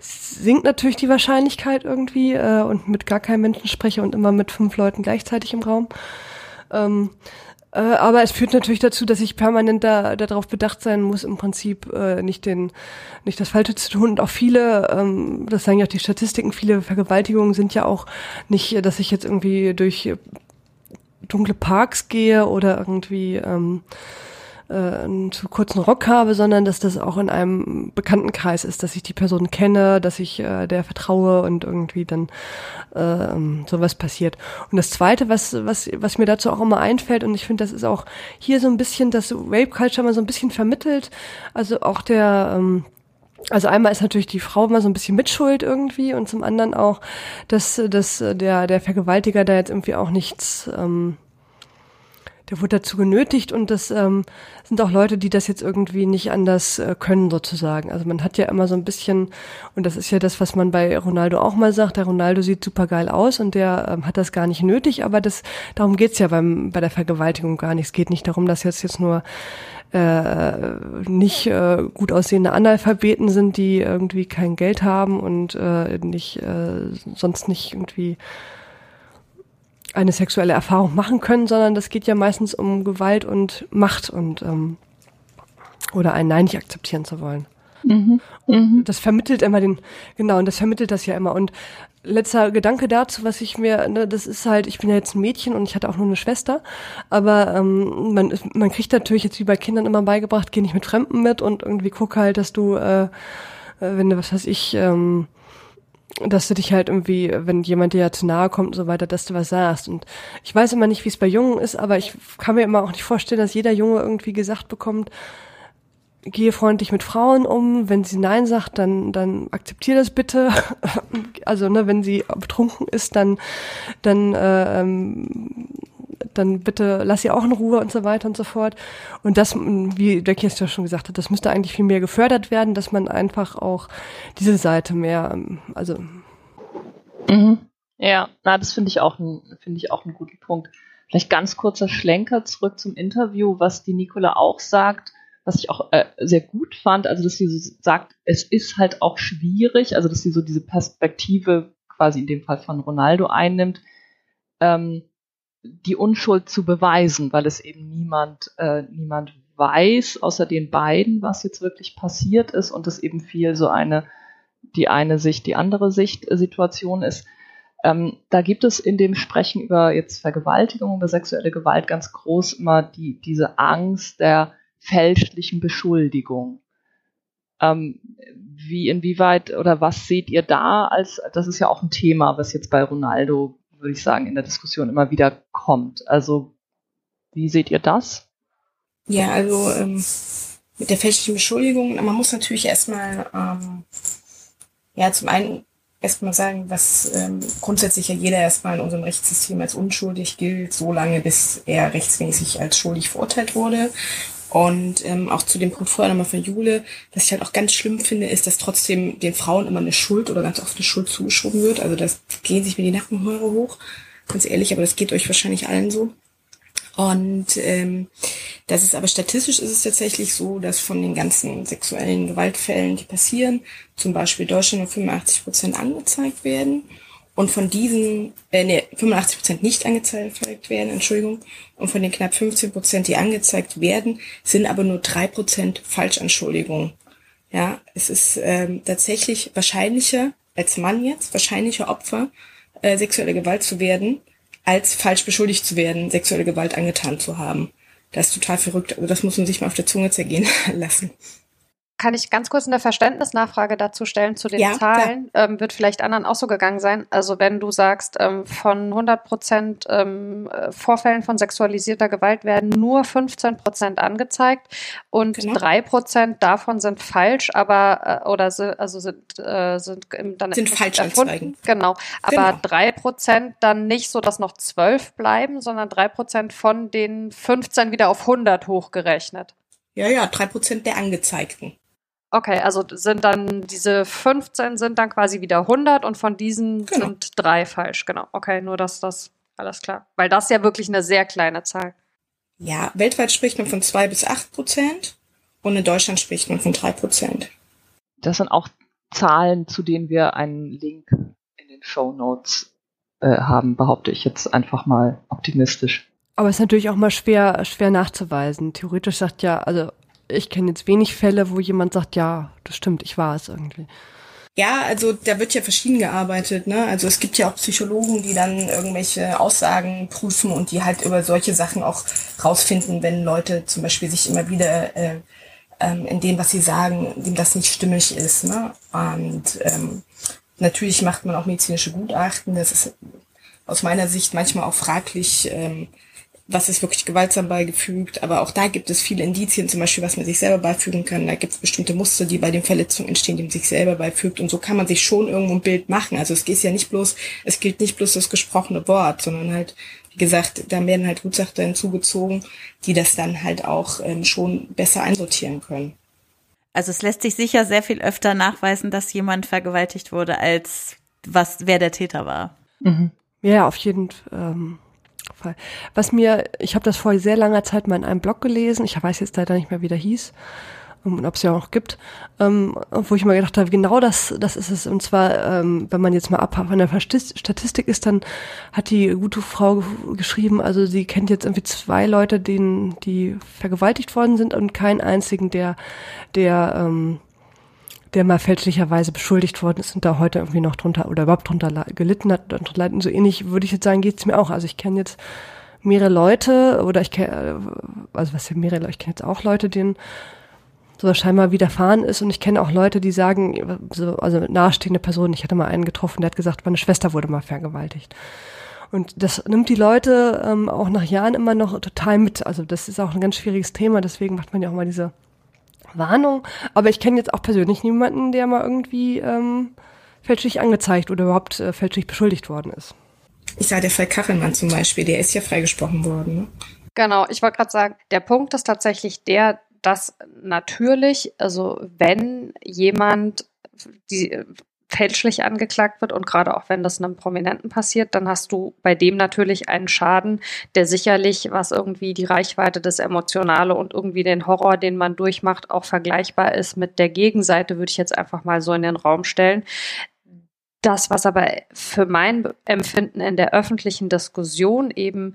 sinkt natürlich die Wahrscheinlichkeit irgendwie äh, und mit gar keinem Menschen spreche und immer mit fünf Leuten gleichzeitig im Raum. Ähm, äh, aber es führt natürlich dazu, dass ich permanent da darauf bedacht sein muss, im Prinzip äh, nicht den, nicht das Falsche zu tun. Und auch viele, ähm, das sagen ja auch die Statistiken, viele Vergewaltigungen sind ja auch nicht, dass ich jetzt irgendwie durch dunkle Parks gehe oder irgendwie ähm, äh, einen zu kurzen Rock habe, sondern dass das auch in einem Bekanntenkreis ist, dass ich die Person kenne, dass ich äh, der vertraue und irgendwie dann äh, sowas passiert. Und das Zweite, was, was, was mir dazu auch immer einfällt, und ich finde, das ist auch hier so ein bisschen, dass Rape Culture mal so ein bisschen vermittelt, also auch der ähm, also einmal ist natürlich die Frau immer so ein bisschen mitschuld irgendwie und zum anderen auch, dass, dass der, der Vergewaltiger da jetzt irgendwie auch nichts ähm, der wurde dazu genötigt und das ähm, sind auch Leute, die das jetzt irgendwie nicht anders äh, können sozusagen. Also man hat ja immer so ein bisschen, und das ist ja das, was man bei Ronaldo auch mal sagt, der Ronaldo sieht super geil aus und der ähm, hat das gar nicht nötig, aber das darum geht's ja beim, bei der Vergewaltigung gar nicht. Es geht nicht darum, dass jetzt jetzt nur äh, nicht äh, gut aussehende Analphabeten sind, die irgendwie kein Geld haben und äh, nicht äh, sonst nicht irgendwie eine sexuelle Erfahrung machen können, sondern das geht ja meistens um Gewalt und Macht und ähm, oder ein Nein nicht akzeptieren zu wollen. Mhm. Mhm. Das vermittelt immer den, genau, und das vermittelt das ja immer. Und letzter Gedanke dazu, was ich mir, ne, das ist halt, ich bin ja jetzt ein Mädchen und ich hatte auch nur eine Schwester, aber ähm, man, man kriegt natürlich jetzt wie bei Kindern immer beigebracht, geh nicht mit Fremden mit und irgendwie guck halt, dass du, äh, äh wenn du, was weiß ich, ähm, dass du dich halt irgendwie, wenn jemand dir ja zu nahe kommt und so weiter, dass du was sagst. Und ich weiß immer nicht, wie es bei Jungen ist, aber ich kann mir immer auch nicht vorstellen, dass jeder Junge irgendwie gesagt bekommt, gehe freundlich mit Frauen um. Wenn sie Nein sagt, dann, dann akzeptiere das bitte. also, ne, wenn sie betrunken ist, dann, dann äh, ähm, dann bitte lass sie auch in Ruhe und so weiter und so fort. Und das, wie der Kirsten schon gesagt hat, das müsste eigentlich viel mehr gefördert werden, dass man einfach auch diese Seite mehr, also. Mhm. Ja, na, das finde ich auch finde ich auch einen guten Punkt. Vielleicht ganz kurzer Schlenker zurück zum Interview, was die Nicola auch sagt, was ich auch äh, sehr gut fand, also dass sie so sagt, es ist halt auch schwierig, also dass sie so diese Perspektive quasi in dem Fall von Ronaldo einnimmt, ähm, die Unschuld zu beweisen, weil es eben niemand, äh, niemand weiß, außer den beiden, was jetzt wirklich passiert ist und es eben viel so eine, die eine Sicht, die andere Sicht Situation ist. Ähm, da gibt es in dem Sprechen über jetzt Vergewaltigung, über sexuelle Gewalt ganz groß immer die, diese Angst der fälschlichen Beschuldigung. Ähm, wie, inwieweit oder was seht ihr da als, das ist ja auch ein Thema, was jetzt bei Ronaldo würde ich sagen, in der Diskussion immer wieder kommt. Also, wie seht ihr das? Ja, also ähm, mit der fälschlichen Beschuldigung, man muss natürlich erstmal, ähm, ja, zum einen erstmal sagen, was ähm, grundsätzlich ja jeder erstmal in unserem Rechtssystem als unschuldig gilt, solange bis er rechtsmäßig als schuldig verurteilt wurde. Und ähm, auch zu dem Punkt vorher nochmal von Jule, was ich halt auch ganz schlimm finde, ist, dass trotzdem den Frauen immer eine Schuld oder ganz oft eine Schuld zugeschoben wird. Also das gehen sich mir die Nackenhaare hoch, ganz ehrlich, aber das geht euch wahrscheinlich allen so. Und ähm, das ist aber statistisch ist es tatsächlich so, dass von den ganzen sexuellen Gewaltfällen, die passieren, zum Beispiel Deutschland nur 85 Prozent angezeigt werden und von diesen, äh, nee, 85 Prozent nicht angezeigt werden, Entschuldigung, und von den knapp 15 Prozent, die angezeigt werden, sind aber nur drei Prozent Falschanschuldigungen. Ja, es ist ähm, tatsächlich wahrscheinlicher, als Mann jetzt, wahrscheinlicher Opfer äh, sexueller Gewalt zu werden, als falsch beschuldigt zu werden, sexuelle Gewalt angetan zu haben. Das ist total verrückt. Also das muss man sich mal auf der Zunge zergehen lassen. Kann ich ganz kurz eine Verständnisnachfrage dazu stellen zu den ja, Zahlen? Ähm, wird vielleicht anderen auch so gegangen sein. Also wenn du sagst, ähm, von 100 Prozent ähm, äh, Vorfällen von sexualisierter Gewalt werden nur 15 Prozent angezeigt und genau. drei genau. Prozent davon sind falsch, aber äh, oder sind, also sind, äh, sind dann sind falsch erfunden. Genau, aber genau. drei genau. Prozent dann nicht so, dass noch zwölf bleiben, sondern drei Prozent von den 15 wieder auf 100 hochgerechnet. Ja, ja, drei Prozent der Angezeigten. Okay, also sind dann diese 15 sind dann quasi wieder 100 und von diesen genau. sind drei falsch. Genau. Okay, nur dass das alles klar. Weil das ist ja wirklich eine sehr kleine Zahl. Ja, weltweit spricht man von zwei bis acht Prozent und in Deutschland spricht man von drei Prozent. Das sind auch Zahlen, zu denen wir einen Link in den Show Notes äh, haben, behaupte ich jetzt einfach mal optimistisch. Aber es ist natürlich auch mal schwer, schwer nachzuweisen. Theoretisch sagt ja, also ich kenne jetzt wenig Fälle, wo jemand sagt, ja, das stimmt, ich war es irgendwie. Ja, also da wird ja verschieden gearbeitet. Ne? Also es gibt ja auch Psychologen, die dann irgendwelche Aussagen prüfen und die halt über solche Sachen auch rausfinden, wenn Leute zum Beispiel sich immer wieder äh, ähm, in dem, was sie sagen, dem das nicht stimmig ist. Ne? Und ähm, natürlich macht man auch medizinische Gutachten. Das ist aus meiner Sicht manchmal auch fraglich, ähm, was ist wirklich gewaltsam beigefügt. Aber auch da gibt es viele Indizien, zum Beispiel, was man sich selber beifügen kann. Da gibt es bestimmte Muster, die bei den Verletzungen entstehen, die man sich selber beifügt. Und so kann man sich schon irgendwo ein Bild machen. Also es geht ja nicht bloß, es gilt nicht bloß das gesprochene Wort, sondern halt, wie gesagt, da werden halt Gutachter hinzugezogen, die das dann halt auch ähm, schon besser einsortieren können. Also es lässt sich sicher sehr viel öfter nachweisen, dass jemand vergewaltigt wurde, als was wer der Täter war. Mhm. Ja, auf jeden ähm, Fall. Was mir, ich habe das vor sehr langer Zeit mal in einem Blog gelesen, ich weiß jetzt leider nicht mehr, wie der hieß ähm, und ob es ja auch noch gibt, ähm, wo ich mal gedacht habe, genau das, das ist es. Und zwar, ähm, wenn man jetzt mal ab von der Statistik ist, dann hat die gute Frau geschrieben, also sie kennt jetzt irgendwie zwei Leute, denen, die vergewaltigt worden sind und keinen einzigen, der, der ähm, der mal fälschlicherweise beschuldigt worden ist und da heute irgendwie noch drunter oder überhaupt drunter gelitten hat. Und so ähnlich würde ich jetzt sagen, geht's mir auch. Also ich kenne jetzt mehrere Leute oder ich kenne, also was ja mehrere Leute, ich kenne jetzt auch Leute, denen sowas scheinbar widerfahren ist und ich kenne auch Leute, die sagen, so, also nahestehende Personen, ich hatte mal einen getroffen, der hat gesagt, meine Schwester wurde mal vergewaltigt. Und das nimmt die Leute ähm, auch nach Jahren immer noch total mit. Also das ist auch ein ganz schwieriges Thema, deswegen macht man ja auch mal diese Warnung. Aber ich kenne jetzt auch persönlich niemanden, der mal irgendwie ähm, fälschlich angezeigt oder überhaupt äh, fälschlich beschuldigt worden ist. Ich sah der Fall Kachelmann zum Beispiel, der ist ja freigesprochen worden. Ne? Genau, ich wollte gerade sagen, der Punkt ist tatsächlich der, dass natürlich, also wenn jemand die fälschlich angeklagt wird und gerade auch wenn das einem Prominenten passiert, dann hast du bei dem natürlich einen Schaden, der sicherlich, was irgendwie die Reichweite des Emotionale und irgendwie den Horror, den man durchmacht, auch vergleichbar ist mit der Gegenseite, würde ich jetzt einfach mal so in den Raum stellen. Das, was aber für mein Empfinden in der öffentlichen Diskussion eben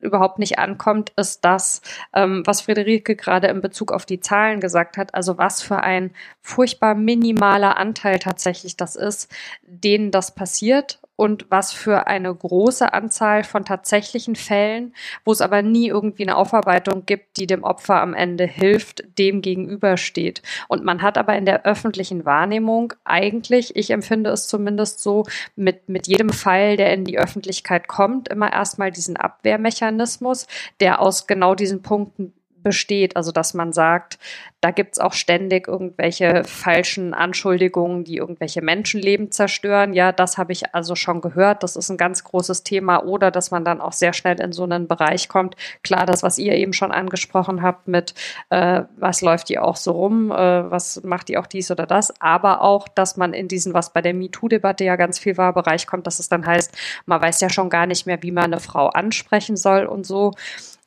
überhaupt nicht ankommt, ist das, ähm, was Friederike gerade in Bezug auf die Zahlen gesagt hat, also was für ein furchtbar minimaler Anteil tatsächlich das ist, denen das passiert und was für eine große Anzahl von tatsächlichen Fällen, wo es aber nie irgendwie eine Aufarbeitung gibt, die dem Opfer am Ende hilft, dem gegenübersteht. Und man hat aber in der öffentlichen Wahrnehmung eigentlich, ich empfinde es zumindest so, mit, mit jedem Fall, der in die Öffentlichkeit kommt, immer erstmal diesen Abwehrmechanismus, der aus genau diesen Punkten besteht. Also dass man sagt, da gibt's auch ständig irgendwelche falschen Anschuldigungen, die irgendwelche Menschenleben zerstören. Ja, das habe ich also schon gehört. Das ist ein ganz großes Thema. Oder dass man dann auch sehr schnell in so einen Bereich kommt. Klar, das, was ihr eben schon angesprochen habt mit, äh, was läuft die auch so rum, äh, was macht die auch dies oder das. Aber auch, dass man in diesen, was bei der MeToo-Debatte ja ganz viel war, Bereich kommt, dass es dann heißt, man weiß ja schon gar nicht mehr, wie man eine Frau ansprechen soll und so.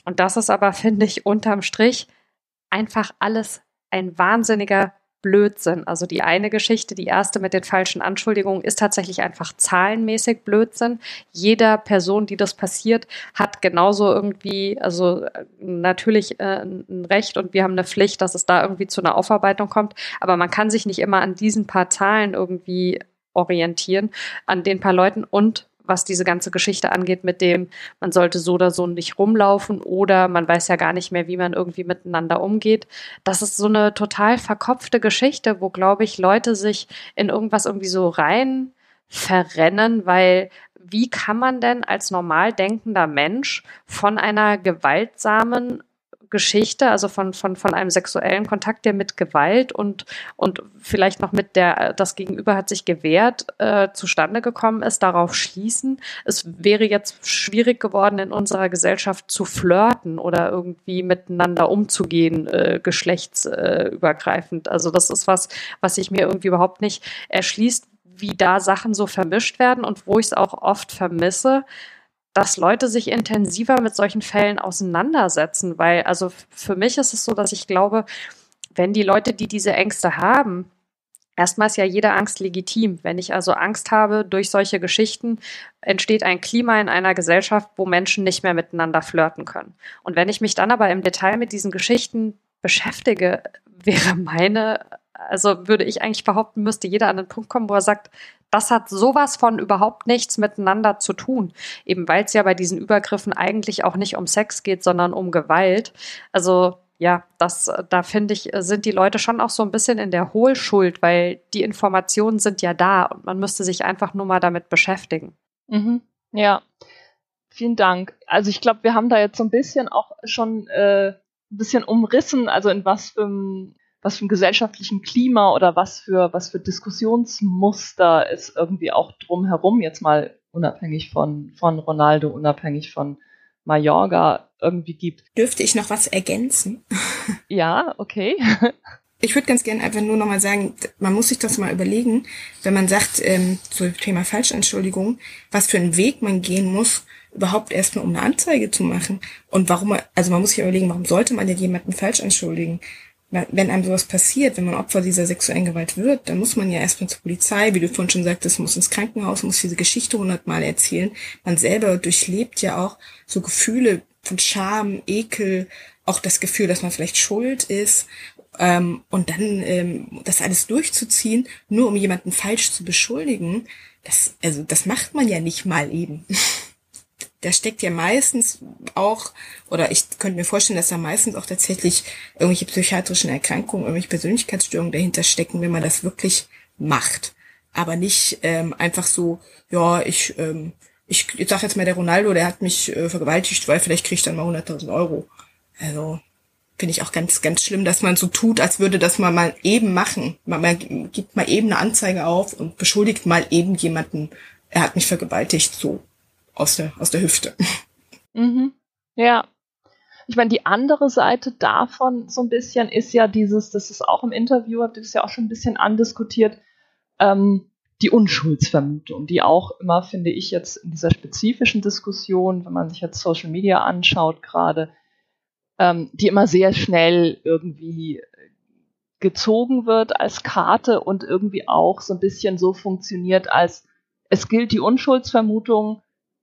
Und das ist aber, finde ich, unterm Strich einfach alles ein wahnsinniger Blödsinn. Also die eine Geschichte, die erste mit den falschen Anschuldigungen, ist tatsächlich einfach zahlenmäßig Blödsinn. Jeder Person, die das passiert, hat genauso irgendwie, also äh, natürlich äh, ein Recht und wir haben eine Pflicht, dass es da irgendwie zu einer Aufarbeitung kommt. Aber man kann sich nicht immer an diesen paar Zahlen irgendwie orientieren, an den paar Leuten und was diese ganze Geschichte angeht, mit dem, man sollte so oder so nicht rumlaufen oder man weiß ja gar nicht mehr, wie man irgendwie miteinander umgeht. Das ist so eine total verkopfte Geschichte, wo, glaube ich, Leute sich in irgendwas irgendwie so rein verrennen, weil wie kann man denn als normal denkender Mensch von einer gewaltsamen Geschichte, also von, von, von einem sexuellen Kontakt, der mit Gewalt und, und vielleicht noch mit der, das Gegenüber hat sich gewehrt, äh, zustande gekommen ist, darauf schließen. Es wäre jetzt schwierig geworden, in unserer Gesellschaft zu flirten oder irgendwie miteinander umzugehen, äh, geschlechtsübergreifend. also das ist was, was sich mir irgendwie überhaupt nicht erschließt, wie da Sachen so vermischt werden und wo ich es auch oft vermisse, dass Leute sich intensiver mit solchen Fällen auseinandersetzen, weil also für mich ist es so, dass ich glaube, wenn die Leute, die diese Ängste haben, erstmal ist ja jede Angst legitim. Wenn ich also Angst habe durch solche Geschichten, entsteht ein Klima in einer Gesellschaft, wo Menschen nicht mehr miteinander flirten können. Und wenn ich mich dann aber im Detail mit diesen Geschichten beschäftige, wäre meine also würde ich eigentlich behaupten, müsste jeder an den Punkt kommen, wo er sagt, das hat sowas von überhaupt nichts miteinander zu tun. Eben weil es ja bei diesen Übergriffen eigentlich auch nicht um Sex geht, sondern um Gewalt. Also ja, das, da finde ich, sind die Leute schon auch so ein bisschen in der Hohlschuld, weil die Informationen sind ja da und man müsste sich einfach nur mal damit beschäftigen. Mhm. Ja, vielen Dank. Also ich glaube, wir haben da jetzt so ein bisschen auch schon äh, ein bisschen umrissen, also in was für einem was für einem gesellschaftlichen Klima oder was für was für Diskussionsmuster es irgendwie auch drumherum jetzt mal unabhängig von von Ronaldo, unabhängig von Mallorca irgendwie gibt. Dürfte ich noch was ergänzen? Ja, okay. Ich würde ganz gerne einfach nur nochmal sagen, man muss sich das mal überlegen, wenn man sagt, ähm, zum Thema Falschentschuldigung, was für einen Weg man gehen muss, überhaupt erstmal um eine Anzeige zu machen. Und warum, also man muss sich überlegen, warum sollte man denn jemanden falsch entschuldigen? Wenn einem sowas passiert, wenn man Opfer dieser sexuellen Gewalt wird, dann muss man ja erstmal zur Polizei, wie du vorhin schon sagtest, muss ins Krankenhaus, muss diese Geschichte hundertmal erzählen. Man selber durchlebt ja auch so Gefühle von Scham, Ekel, auch das Gefühl, dass man vielleicht schuld ist. Ähm, und dann ähm, das alles durchzuziehen, nur um jemanden falsch zu beschuldigen, das, also das macht man ja nicht mal eben. da steckt ja meistens auch, oder ich könnte mir vorstellen, dass da meistens auch tatsächlich irgendwelche psychiatrischen Erkrankungen, irgendwelche Persönlichkeitsstörungen dahinter stecken, wenn man das wirklich macht. Aber nicht ähm, einfach so, ja, ich, ähm, ich, ich sag jetzt mal, der Ronaldo, der hat mich äh, vergewaltigt, weil vielleicht kriege ich dann mal 100.000 Euro. Also finde ich auch ganz, ganz schlimm, dass man so tut, als würde das man mal eben machen. Man, man gibt mal eben eine Anzeige auf und beschuldigt mal eben jemanden, er hat mich vergewaltigt, so aus der, aus der Hüfte. Mhm. Ja. Ich meine, die andere Seite davon so ein bisschen ist ja dieses, das ist auch im Interview, habt ihr das ja auch schon ein bisschen andiskutiert, ähm, die Unschuldsvermutung, die auch immer, finde ich, jetzt in dieser spezifischen Diskussion, wenn man sich jetzt Social Media anschaut, gerade, ähm, die immer sehr schnell irgendwie gezogen wird als Karte und irgendwie auch so ein bisschen so funktioniert, als es gilt die Unschuldsvermutung,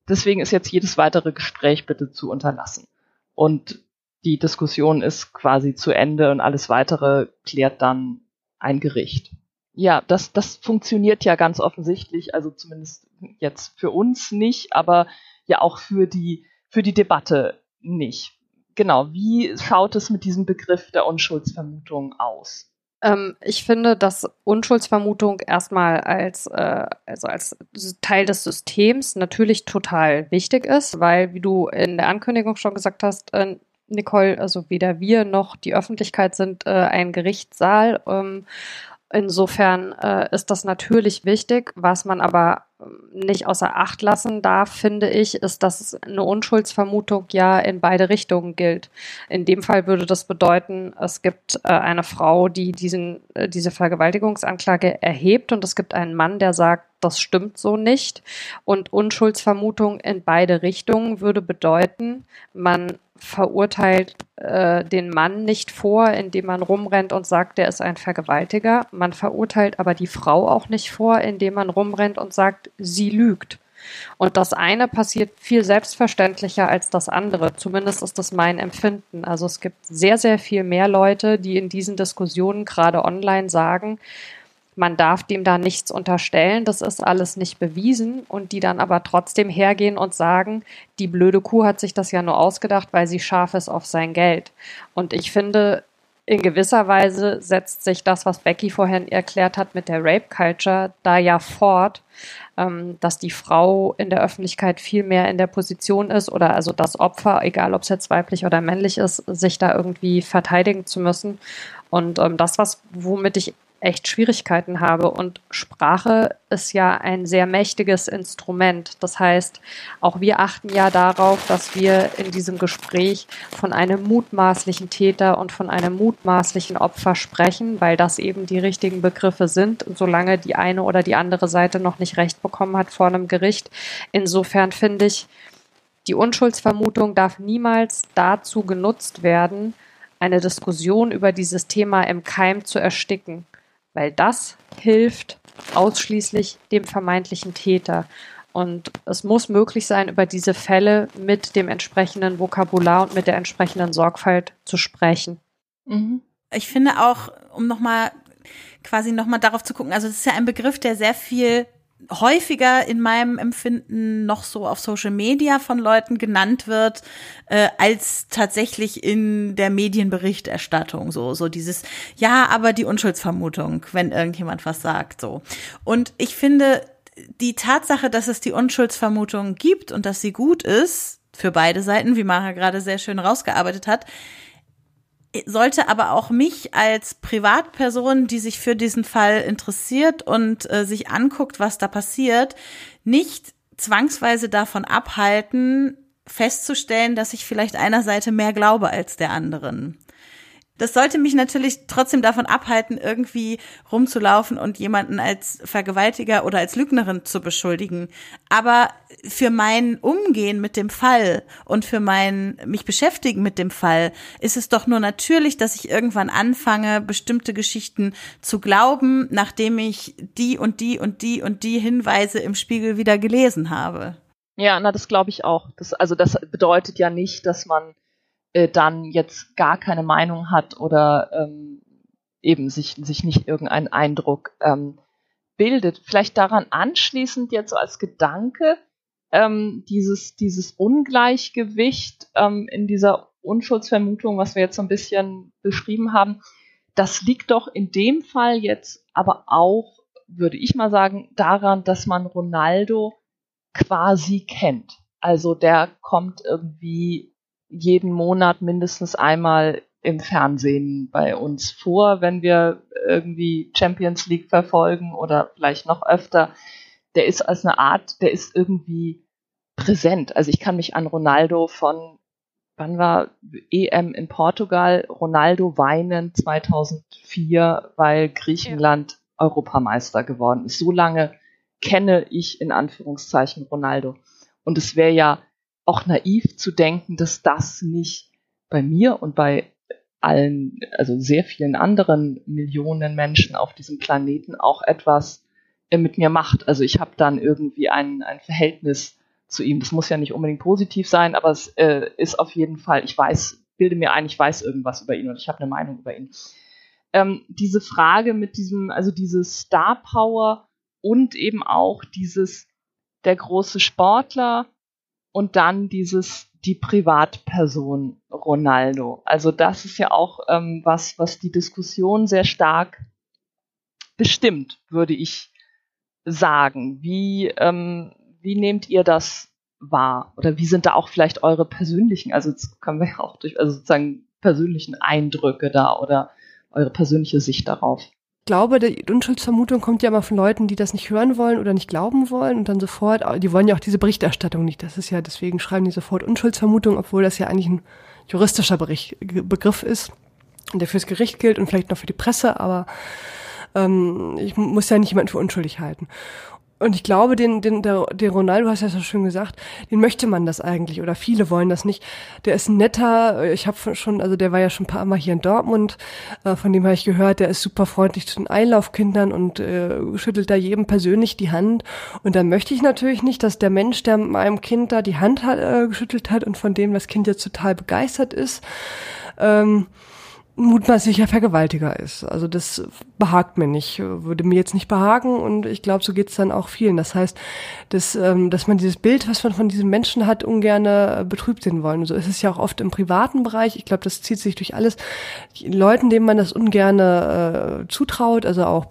Deswegen ist jetzt jedes weitere Gespräch bitte zu unterlassen. Und die Diskussion ist quasi zu Ende und alles weitere klärt dann ein Gericht. Ja, das, das funktioniert ja ganz offensichtlich, also zumindest jetzt für uns nicht, aber ja auch für die, für die Debatte nicht. Genau, wie schaut es mit diesem Begriff der Unschuldsvermutung aus? Ähm, ich finde, dass Unschuldsvermutung erstmal als, äh, also als Teil des Systems natürlich total wichtig ist, weil, wie du in der Ankündigung schon gesagt hast, äh, Nicole, also weder wir noch die Öffentlichkeit sind äh, ein Gerichtssaal. Ähm, Insofern äh, ist das natürlich wichtig. Was man aber nicht außer Acht lassen darf, finde ich, ist, dass eine Unschuldsvermutung ja in beide Richtungen gilt. In dem Fall würde das bedeuten, es gibt äh, eine Frau, die diesen, äh, diese Vergewaltigungsanklage erhebt und es gibt einen Mann, der sagt, das stimmt so nicht. Und Unschuldsvermutung in beide Richtungen würde bedeuten, man verurteilt äh, den Mann nicht vor, indem man rumrennt und sagt, der ist ein Vergewaltiger. Man verurteilt aber die Frau auch nicht vor, indem man rumrennt und sagt, sie lügt. Und das eine passiert viel selbstverständlicher als das andere. Zumindest ist das mein Empfinden. Also es gibt sehr, sehr viel mehr Leute, die in diesen Diskussionen gerade online sagen, man darf dem da nichts unterstellen, das ist alles nicht bewiesen und die dann aber trotzdem hergehen und sagen, die blöde Kuh hat sich das ja nur ausgedacht, weil sie scharf ist auf sein Geld. Und ich finde, in gewisser Weise setzt sich das, was Becky vorhin erklärt hat mit der Rape Culture, da ja fort, ähm, dass die Frau in der Öffentlichkeit viel mehr in der Position ist oder also das Opfer, egal ob es jetzt weiblich oder männlich ist, sich da irgendwie verteidigen zu müssen. Und ähm, das, was, womit ich echt Schwierigkeiten habe. Und Sprache ist ja ein sehr mächtiges Instrument. Das heißt, auch wir achten ja darauf, dass wir in diesem Gespräch von einem mutmaßlichen Täter und von einem mutmaßlichen Opfer sprechen, weil das eben die richtigen Begriffe sind, solange die eine oder die andere Seite noch nicht recht bekommen hat vor einem Gericht. Insofern finde ich, die Unschuldsvermutung darf niemals dazu genutzt werden, eine Diskussion über dieses Thema im Keim zu ersticken weil das hilft ausschließlich dem vermeintlichen Täter. Und es muss möglich sein, über diese Fälle mit dem entsprechenden Vokabular und mit der entsprechenden Sorgfalt zu sprechen. Mhm. Ich finde auch, um nochmal quasi nochmal darauf zu gucken. Also das ist ja ein Begriff, der sehr viel häufiger in meinem Empfinden noch so auf Social Media von Leuten genannt wird, äh, als tatsächlich in der Medienberichterstattung. So, so dieses, ja, aber die Unschuldsvermutung, wenn irgendjemand was sagt, so. Und ich finde, die Tatsache, dass es die Unschuldsvermutung gibt und dass sie gut ist, für beide Seiten, wie Mara gerade sehr schön rausgearbeitet hat, sollte aber auch mich als Privatperson, die sich für diesen Fall interessiert und äh, sich anguckt, was da passiert, nicht zwangsweise davon abhalten, festzustellen, dass ich vielleicht einer Seite mehr glaube als der anderen. Das sollte mich natürlich trotzdem davon abhalten, irgendwie rumzulaufen und jemanden als Vergewaltiger oder als Lügnerin zu beschuldigen. Aber für mein Umgehen mit dem Fall und für mein mich beschäftigen mit dem Fall ist es doch nur natürlich, dass ich irgendwann anfange, bestimmte Geschichten zu glauben, nachdem ich die und die und die und die Hinweise im Spiegel wieder gelesen habe. Ja, na, das glaube ich auch. Das, also das bedeutet ja nicht, dass man äh, dann jetzt gar keine Meinung hat oder ähm, eben sich, sich nicht irgendeinen Eindruck ähm, bildet. Vielleicht daran anschließend jetzt so als Gedanke, ähm, dieses, dieses Ungleichgewicht ähm, in dieser Unschuldsvermutung, was wir jetzt so ein bisschen beschrieben haben, das liegt doch in dem Fall jetzt aber auch, würde ich mal sagen, daran, dass man Ronaldo quasi kennt. Also der kommt irgendwie jeden Monat mindestens einmal im Fernsehen bei uns vor, wenn wir irgendwie Champions League verfolgen oder vielleicht noch öfter. Der ist als eine Art, der ist irgendwie präsent. Also ich kann mich an Ronaldo von, wann war EM in Portugal, Ronaldo weinen 2004, weil Griechenland ja. Europameister geworden ist. So lange kenne ich in Anführungszeichen Ronaldo. Und es wäre ja auch naiv zu denken, dass das nicht bei mir und bei allen, also sehr vielen anderen Millionen Menschen auf diesem Planeten auch etwas äh, mit mir macht. Also ich habe dann irgendwie ein, ein Verhältnis zu ihm. Das muss ja nicht unbedingt positiv sein, aber es äh, ist auf jeden Fall, ich weiß, bilde mir ein, ich weiß irgendwas über ihn und ich habe eine Meinung über ihn. Ähm, diese Frage mit diesem, also diese Star Power und eben auch dieses, der große Sportler, und dann dieses die Privatperson Ronaldo. Also das ist ja auch ähm, was, was die Diskussion sehr stark bestimmt, würde ich sagen. Wie, ähm, wie nehmt ihr das wahr? Oder wie sind da auch vielleicht eure persönlichen, also jetzt können wir ja auch durch, also sozusagen persönlichen Eindrücke da oder eure persönliche Sicht darauf? Glaube, die Unschuldsvermutung kommt ja immer von Leuten, die das nicht hören wollen oder nicht glauben wollen und dann sofort, die wollen ja auch diese Berichterstattung nicht. Das ist ja, deswegen schreiben die sofort Unschuldsvermutung, obwohl das ja eigentlich ein juristischer Bericht, Begriff ist, der fürs Gericht gilt und vielleicht noch für die Presse, aber ähm, ich muss ja nicht jemanden für unschuldig halten. Und ich glaube, den, den, der, den Ronaldo, hast ja so schön gesagt, den möchte man das eigentlich oder viele wollen das nicht. Der ist netter, ich habe schon, also der war ja schon ein paar Mal hier in Dortmund, äh, von dem habe ich gehört, der ist super freundlich zu den Einlaufkindern und äh, schüttelt da jedem persönlich die Hand. Und dann möchte ich natürlich nicht, dass der Mensch, der meinem Kind da die Hand hat, äh, geschüttelt hat und von dem das Kind jetzt total begeistert ist, ähm, mutmaßlicher Vergewaltiger ist. Also das behagt mir nicht, würde mir jetzt nicht behagen und ich glaube, so geht es dann auch vielen. Das heißt, dass, ähm, dass man dieses Bild, was man von diesem Menschen hat, ungern äh, betrübt sehen wollen. so ist es ja auch oft im privaten Bereich. Ich glaube, das zieht sich durch alles. Die Leuten, denen man das ungerne äh, zutraut, also auch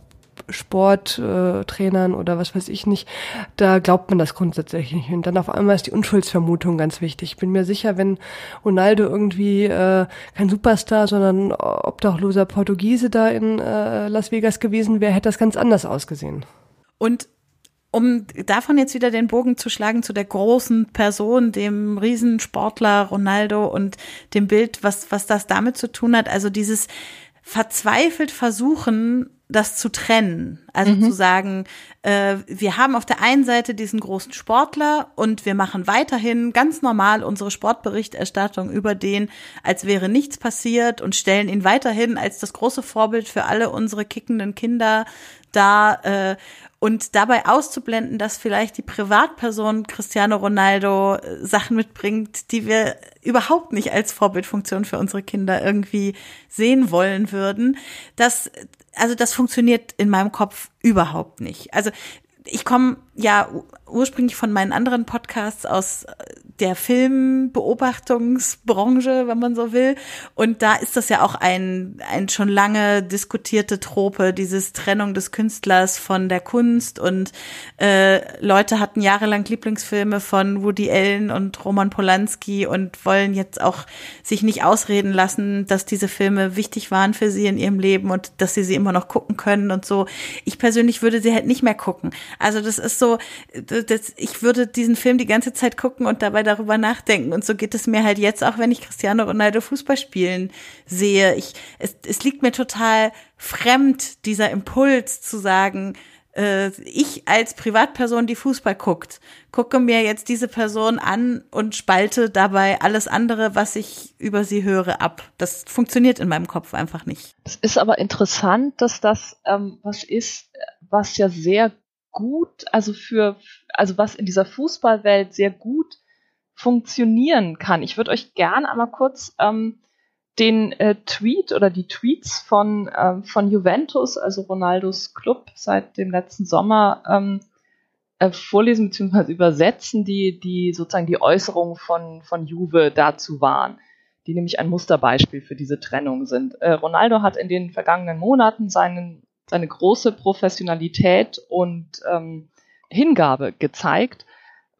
Sporttrainern äh, oder was weiß ich nicht, da glaubt man das grundsätzlich nicht. Und dann auf einmal ist die Unschuldsvermutung ganz wichtig. Ich bin mir sicher, wenn Ronaldo irgendwie äh, kein Superstar, sondern obdachloser Portugiese da in äh, Las Vegas gewesen wäre, hätte das ganz anders ausgesehen. Und um davon jetzt wieder den Bogen zu schlagen zu der großen Person, dem Riesensportler Ronaldo und dem Bild, was, was das damit zu tun hat, also dieses verzweifelt versuchen, das zu trennen. Also mhm. zu sagen, äh, wir haben auf der einen Seite diesen großen Sportler und wir machen weiterhin ganz normal unsere Sportberichterstattung über den, als wäre nichts passiert und stellen ihn weiterhin als das große Vorbild für alle unsere kickenden Kinder dar. Äh, und dabei auszublenden, dass vielleicht die Privatperson Cristiano Ronaldo äh, Sachen mitbringt, die wir überhaupt nicht als Vorbildfunktion für unsere Kinder irgendwie sehen wollen würden, das also das funktioniert in meinem Kopf überhaupt nicht. Also ich komme ja ursprünglich von meinen anderen Podcasts aus der Filmbeobachtungsbranche, wenn man so will. Und da ist das ja auch ein, ein schon lange diskutierte Trope, dieses Trennung des Künstlers von der Kunst. Und äh, Leute hatten jahrelang Lieblingsfilme von Woody Allen und Roman Polanski und wollen jetzt auch sich nicht ausreden lassen, dass diese Filme wichtig waren für sie in ihrem Leben und dass sie sie immer noch gucken können und so. Ich persönlich würde sie halt nicht mehr gucken. Also das ist so, das, ich würde diesen Film die ganze Zeit gucken und dabei darüber nachdenken. Und so geht es mir halt jetzt auch, wenn ich Cristiano Ronaldo Fußball spielen sehe. Ich, es, es liegt mir total fremd, dieser Impuls zu sagen, äh, ich als Privatperson, die Fußball guckt, gucke mir jetzt diese Person an und spalte dabei alles andere, was ich über sie höre, ab. Das funktioniert in meinem Kopf einfach nicht. Es ist aber interessant, dass das ähm, was ist, was ja sehr gut, also für, also was in dieser Fußballwelt sehr gut funktionieren kann. Ich würde euch gerne einmal kurz ähm, den äh, Tweet oder die Tweets von, äh, von Juventus, also Ronaldos Club seit dem letzten Sommer, ähm, äh, vorlesen bzw. übersetzen, die, die sozusagen die Äußerungen von, von Juve dazu waren, die nämlich ein Musterbeispiel für diese Trennung sind. Äh, Ronaldo hat in den vergangenen Monaten seinen, seine große Professionalität und ähm, Hingabe gezeigt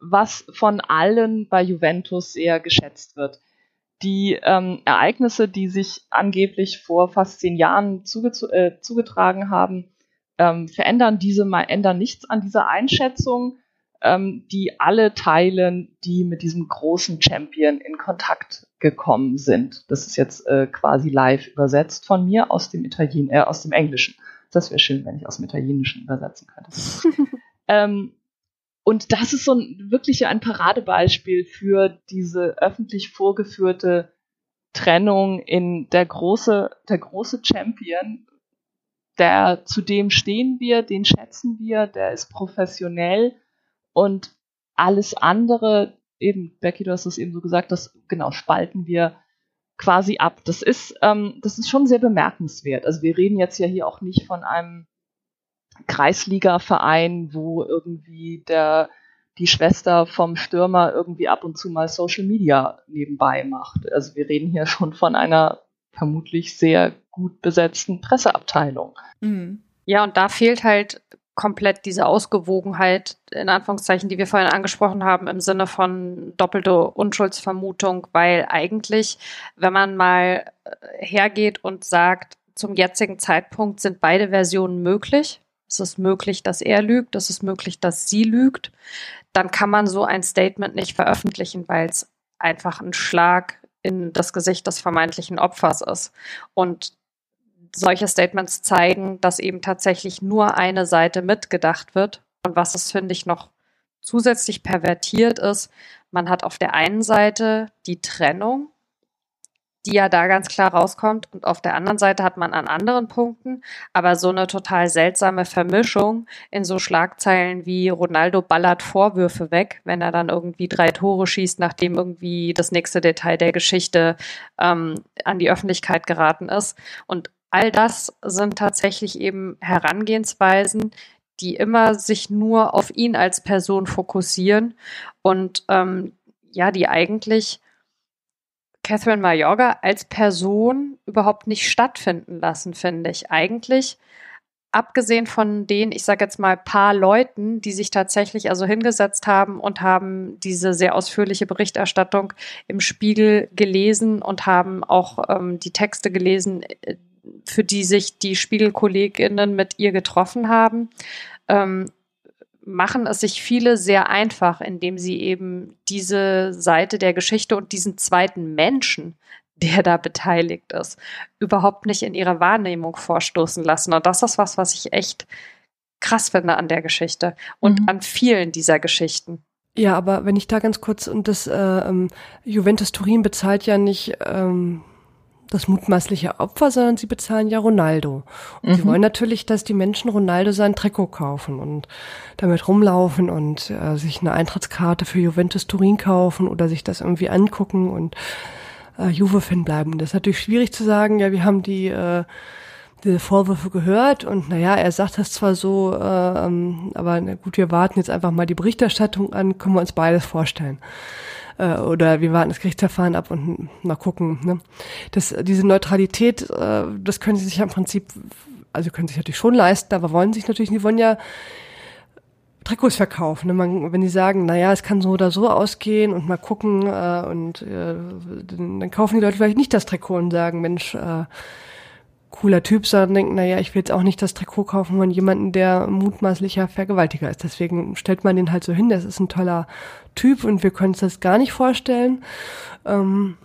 was von allen bei Juventus sehr geschätzt wird. Die ähm, Ereignisse, die sich angeblich vor fast zehn Jahren zuge äh, zugetragen haben, ähm, verändern diese mal ändern nichts an dieser Einschätzung, ähm, die alle teilen, die mit diesem großen Champion in Kontakt gekommen sind. Das ist jetzt äh, quasi live übersetzt von mir aus dem Italien, äh, aus dem Englischen. Das wäre schön, wenn ich aus dem Italienischen übersetzen könnte. ähm, und das ist so ein, wirklich ein Paradebeispiel für diese öffentlich vorgeführte Trennung in der große, der große Champion, der zu dem stehen wir, den schätzen wir, der ist professionell und alles andere, eben, Becky, du hast es eben so gesagt, das genau spalten wir quasi ab. Das ist, ähm, das ist schon sehr bemerkenswert. Also wir reden jetzt ja hier auch nicht von einem Kreisliga-Verein, wo irgendwie der, die Schwester vom Stürmer irgendwie ab und zu mal Social Media nebenbei macht. Also wir reden hier schon von einer vermutlich sehr gut besetzten Presseabteilung. Mhm. Ja, und da fehlt halt komplett diese Ausgewogenheit, in Anführungszeichen, die wir vorhin angesprochen haben, im Sinne von doppelte Unschuldsvermutung, weil eigentlich, wenn man mal äh, hergeht und sagt, zum jetzigen Zeitpunkt sind beide Versionen möglich, es ist möglich, dass er lügt, es ist möglich, dass sie lügt, dann kann man so ein Statement nicht veröffentlichen, weil es einfach ein Schlag in das Gesicht des vermeintlichen Opfers ist. Und solche Statements zeigen, dass eben tatsächlich nur eine Seite mitgedacht wird. Und was es, finde ich, noch zusätzlich pervertiert ist, man hat auf der einen Seite die Trennung die ja da ganz klar rauskommt. Und auf der anderen Seite hat man an anderen Punkten aber so eine total seltsame Vermischung in so Schlagzeilen wie Ronaldo ballert Vorwürfe weg, wenn er dann irgendwie drei Tore schießt, nachdem irgendwie das nächste Detail der Geschichte ähm, an die Öffentlichkeit geraten ist. Und all das sind tatsächlich eben Herangehensweisen, die immer sich nur auf ihn als Person fokussieren und ähm, ja, die eigentlich Catherine Mayorga als Person überhaupt nicht stattfinden lassen, finde ich. Eigentlich, abgesehen von den, ich sage jetzt mal, paar Leuten, die sich tatsächlich also hingesetzt haben und haben diese sehr ausführliche Berichterstattung im Spiegel gelesen und haben auch ähm, die Texte gelesen, äh, für die sich die Spiegelkolleginnen mit ihr getroffen haben. Ähm, machen es sich viele sehr einfach, indem sie eben diese Seite der Geschichte und diesen zweiten Menschen, der da beteiligt ist, überhaupt nicht in ihre Wahrnehmung vorstoßen lassen. Und das ist was, was ich echt krass finde an der Geschichte und mhm. an vielen dieser Geschichten. Ja, aber wenn ich da ganz kurz und das äh, ähm, Juventus Turin bezahlt ja nicht ähm, das mutmaßliche Opfer, sondern sie bezahlen ja Ronaldo. Und mhm. sie wollen natürlich, dass die Menschen Ronaldo sein Trikot kaufen und damit rumlaufen und äh, sich eine Eintrittskarte für Juventus Turin kaufen oder sich das irgendwie angucken und äh, Juve-Fan bleiben. Und das ist natürlich schwierig zu sagen, ja, wir haben die äh, diese Vorwürfe gehört und naja, er sagt das zwar so, äh, ähm, aber na gut, wir warten jetzt einfach mal die Berichterstattung an, können wir uns beides vorstellen. Äh, oder wir warten das Gerichtsverfahren ab und mal gucken. Ne? Das, diese Neutralität, äh, das können sie sich ja im Prinzip, also können sich natürlich schon leisten, aber wollen sich natürlich, die wollen ja Trikots verkaufen. Ne? Man, wenn die sagen, naja, es kann so oder so ausgehen und mal gucken äh, und äh, dann, dann kaufen die Leute vielleicht nicht das Trikot und sagen, Mensch, äh, cooler Typ, sondern denken, naja, ich will jetzt auch nicht das Trikot kaufen von jemandem, der mutmaßlicher Vergewaltiger ist. Deswegen stellt man den halt so hin, das ist ein toller Typ und wir können uns das gar nicht vorstellen. Ähm,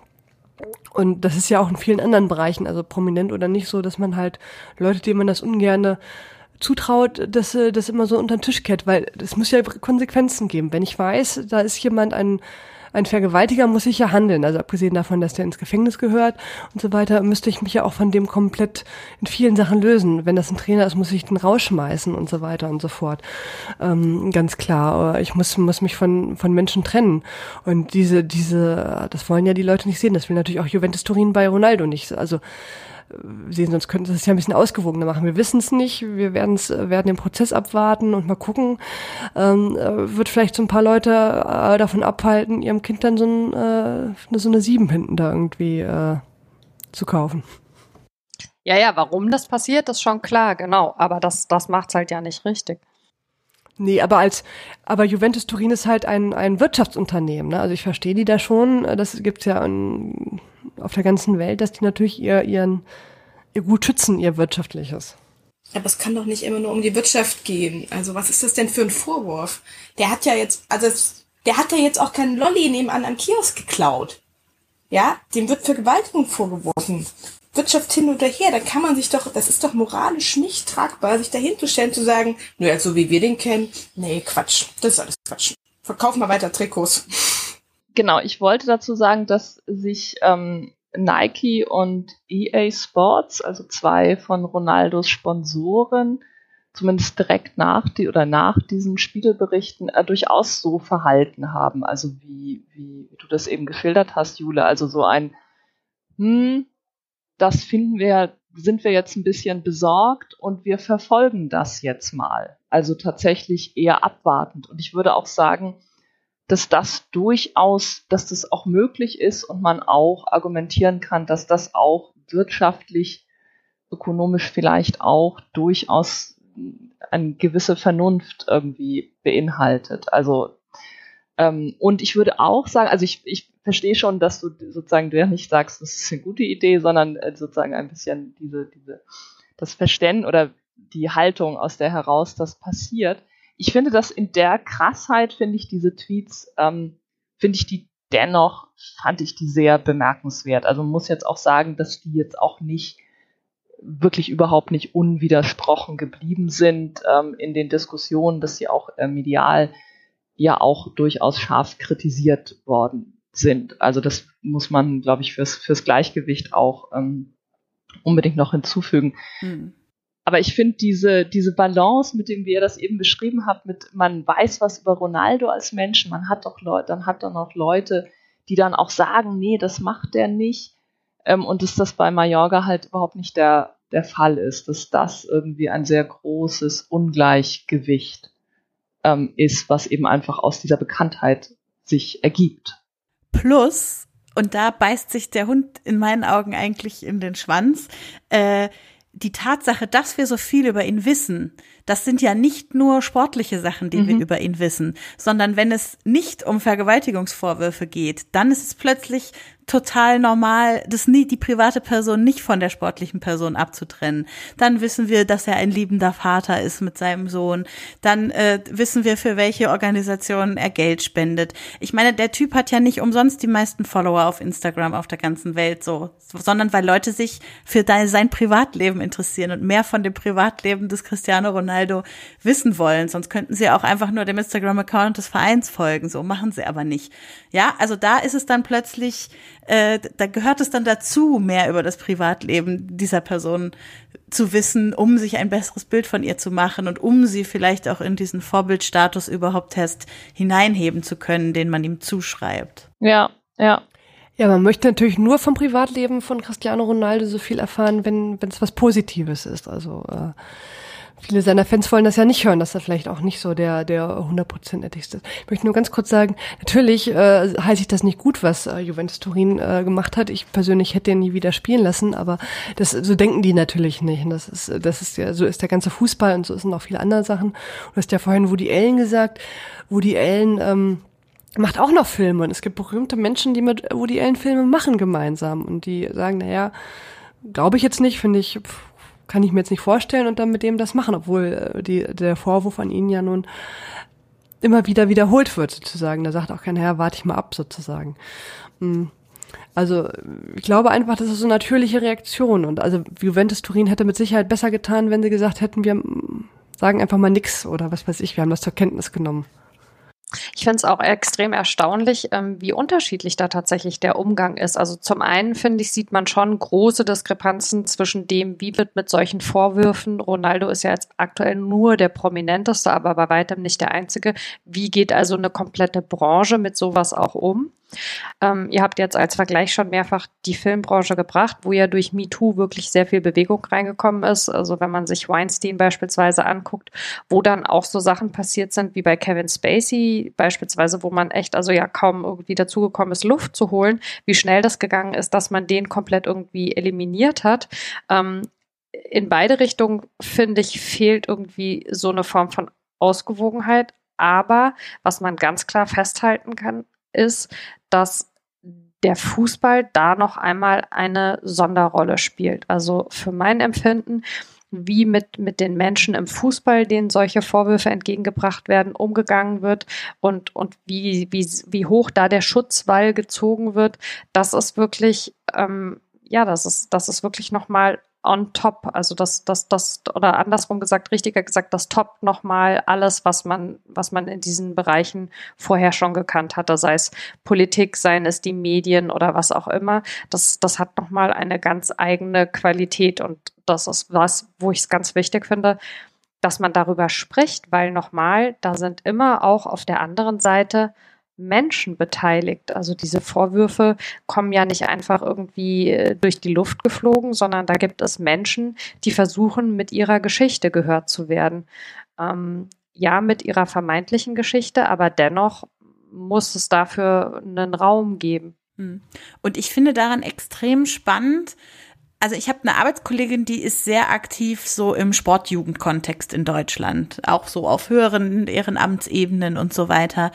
und das ist ja auch in vielen anderen Bereichen, also prominent oder nicht so, dass man halt Leute, denen man das ungerne zutraut, dass äh, das immer so unter den Tisch kehrt, weil es muss ja Konsequenzen geben. Wenn ich weiß, da ist jemand ein ein Vergewaltiger muss ich ja handeln. Also abgesehen davon, dass der ins Gefängnis gehört und so weiter, müsste ich mich ja auch von dem komplett in vielen Sachen lösen. Wenn das ein Trainer ist, muss ich den rausschmeißen und so weiter und so fort. Ähm, ganz klar. Ich muss, muss mich von, von Menschen trennen. Und diese, diese, das wollen ja die Leute nicht sehen. Das will natürlich auch Juventus Turin bei Ronaldo nicht. Also, sehen, sonst könnten sie es ja ein bisschen ausgewogener machen. Wir wissen es nicht, wir werden es, werden den Prozess abwarten und mal gucken. Ähm, äh, wird vielleicht so ein paar Leute äh, davon abhalten, ihrem Kind dann so, ein, äh, so eine Sieben hinten da irgendwie äh, zu kaufen. Ja, ja, warum das passiert, ist schon klar, genau. Aber das, das macht's halt ja nicht richtig. Nee, aber als, aber Juventus Turin ist halt ein, ein Wirtschaftsunternehmen, ne? Also ich verstehe die da schon. Das gibt's ja in, auf der ganzen Welt, dass die natürlich ihr, ihren, ihr Gut schützen, ihr wirtschaftliches. Aber es kann doch nicht immer nur um die Wirtschaft gehen. Also was ist das denn für ein Vorwurf? Der hat ja jetzt, also der hat ja jetzt auch keinen Lolli nebenan am Kiosk geklaut. Ja, dem wird Vergewaltigung vorgeworfen. Wirtschaft hin oder her, da kann man sich doch, das ist doch moralisch nicht tragbar, sich dahin zu stellen, zu sagen, nur so wie wir den kennen, nee, Quatsch, das ist alles Quatsch. Verkauf mal weiter Trikots. Genau, ich wollte dazu sagen, dass sich ähm, Nike und EA Sports, also zwei von Ronaldos Sponsoren, zumindest direkt nach die oder nach diesen Spiegelberichten äh, durchaus so verhalten haben. Also wie, wie, wie du das eben geschildert hast, Jule. Also so ein, hm, das finden wir, sind wir jetzt ein bisschen besorgt und wir verfolgen das jetzt mal. Also tatsächlich eher abwartend. Und ich würde auch sagen, dass das durchaus, dass das auch möglich ist und man auch argumentieren kann, dass das auch wirtschaftlich, ökonomisch vielleicht auch durchaus eine gewisse Vernunft irgendwie beinhaltet. Also ähm, und ich würde auch sagen, also ich, ich verstehe schon, dass du sozusagen du ja nicht sagst, das ist eine gute Idee, sondern äh, sozusagen ein bisschen diese, diese, das Verständnis oder die Haltung, aus der heraus das passiert ich finde das in der Krassheit, finde ich diese Tweets, ähm, finde ich die dennoch, fand ich die sehr bemerkenswert. Also muss jetzt auch sagen, dass die jetzt auch nicht wirklich überhaupt nicht unwidersprochen geblieben sind ähm, in den Diskussionen, dass sie auch äh, medial ja auch durchaus scharf kritisiert worden sind. Also das muss man, glaube ich, fürs, fürs Gleichgewicht auch ähm, unbedingt noch hinzufügen. Mhm. Aber ich finde diese, diese Balance, mit dem, wie ihr das eben beschrieben habt, mit man weiß was über Ronaldo als Mensch, man hat doch Leute, dann hat dann auch Leute, die dann auch sagen, nee, das macht der nicht. Ähm, und dass das bei Mallorca halt überhaupt nicht der, der Fall ist, dass das irgendwie ein sehr großes Ungleichgewicht ähm, ist, was eben einfach aus dieser Bekanntheit sich ergibt. Plus, und da beißt sich der Hund in meinen Augen eigentlich in den Schwanz, äh, die Tatsache, dass wir so viel über ihn wissen, das sind ja nicht nur sportliche Sachen, die mhm. wir über ihn wissen, sondern wenn es nicht um Vergewaltigungsvorwürfe geht, dann ist es plötzlich total normal, das nie, die private Person nicht von der sportlichen Person abzutrennen. Dann wissen wir, dass er ein liebender Vater ist mit seinem Sohn. Dann äh, wissen wir, für welche Organisationen er Geld spendet. Ich meine, der Typ hat ja nicht umsonst die meisten Follower auf Instagram auf der ganzen Welt so, sondern weil Leute sich für sein Privatleben interessieren und mehr von dem Privatleben des Cristiano Ronaldo Ronaldo wissen wollen. Sonst könnten sie auch einfach nur dem Instagram-Account des Vereins folgen. So machen sie aber nicht. Ja, also da ist es dann plötzlich, äh, da gehört es dann dazu, mehr über das Privatleben dieser Person zu wissen, um sich ein besseres Bild von ihr zu machen und um sie vielleicht auch in diesen Vorbildstatus überhaupt erst hineinheben zu können, den man ihm zuschreibt. Ja, ja. Ja, man möchte natürlich nur vom Privatleben von Cristiano Ronaldo so viel erfahren, wenn wenn es was Positives ist. Also äh, viele seiner Fans wollen das ja nicht hören, dass er vielleicht auch nicht so der der hundertprozentigste ist. Ich möchte nur ganz kurz sagen, natürlich äh, heiße ich das nicht gut, was äh, Juventus Turin äh, gemacht hat. Ich persönlich hätte ihn nie wieder spielen lassen, aber das so denken die natürlich nicht. Und das ist das ist ja so ist der ganze Fußball und so sind auch viele andere Sachen. Du hast ja vorhin Woody Allen gesagt, Woody Allen ähm, macht auch noch Filme und es gibt berühmte Menschen, die mit Woody Allen Filme machen gemeinsam und die sagen, naja, glaube ich jetzt nicht, finde ich, pff, kann ich mir jetzt nicht vorstellen und dann mit dem das machen, obwohl äh, die, der Vorwurf an ihn ja nun immer wieder wiederholt wird, sozusagen. Da sagt auch keiner, Herr, warte ich mal ab, sozusagen. Mm. Also ich glaube einfach, das ist so eine natürliche Reaktion. Und also Juventus Turin hätte mit Sicherheit besser getan, wenn sie gesagt hätten, wir sagen einfach mal nix oder was weiß ich, wir haben das zur Kenntnis genommen. Ich finde es auch extrem erstaunlich, ähm, wie unterschiedlich da tatsächlich der Umgang ist. Also zum einen finde ich, sieht man schon große Diskrepanzen zwischen dem, wie wird mit solchen Vorwürfen, Ronaldo ist ja jetzt aktuell nur der prominenteste, aber bei weitem nicht der einzige. Wie geht also eine komplette Branche mit sowas auch um? Ähm, ihr habt jetzt als Vergleich schon mehrfach die Filmbranche gebracht, wo ja durch MeToo wirklich sehr viel Bewegung reingekommen ist. Also wenn man sich Weinstein beispielsweise anguckt, wo dann auch so Sachen passiert sind wie bei Kevin Spacey beispielsweise, wo man echt also ja kaum irgendwie dazugekommen ist, Luft zu holen, wie schnell das gegangen ist, dass man den komplett irgendwie eliminiert hat. Ähm, in beide Richtungen, finde ich, fehlt irgendwie so eine Form von Ausgewogenheit. Aber was man ganz klar festhalten kann, ist, dass der Fußball da noch einmal eine Sonderrolle spielt. Also für mein Empfinden, wie mit, mit den Menschen im Fußball, denen solche Vorwürfe entgegengebracht werden, umgegangen wird und, und wie, wie, wie hoch da der Schutzwall gezogen wird, das ist wirklich, ähm, ja, das ist, das ist wirklich nochmal on top, also das, das, das, oder andersrum gesagt, richtiger gesagt, das top nochmal alles, was man, was man in diesen Bereichen vorher schon gekannt hatte, sei es Politik, seien es die Medien oder was auch immer. Das, das hat nochmal eine ganz eigene Qualität und das ist was, wo ich es ganz wichtig finde, dass man darüber spricht, weil nochmal, da sind immer auch auf der anderen Seite Menschen beteiligt. Also diese Vorwürfe kommen ja nicht einfach irgendwie äh, durch die Luft geflogen, sondern da gibt es Menschen, die versuchen, mit ihrer Geschichte gehört zu werden. Ähm, ja, mit ihrer vermeintlichen Geschichte, aber dennoch muss es dafür einen Raum geben. Hm. Und ich finde daran extrem spannend, also ich habe eine Arbeitskollegin, die ist sehr aktiv so im Sportjugendkontext in Deutschland, auch so auf höheren Ehrenamtsebenen und so weiter.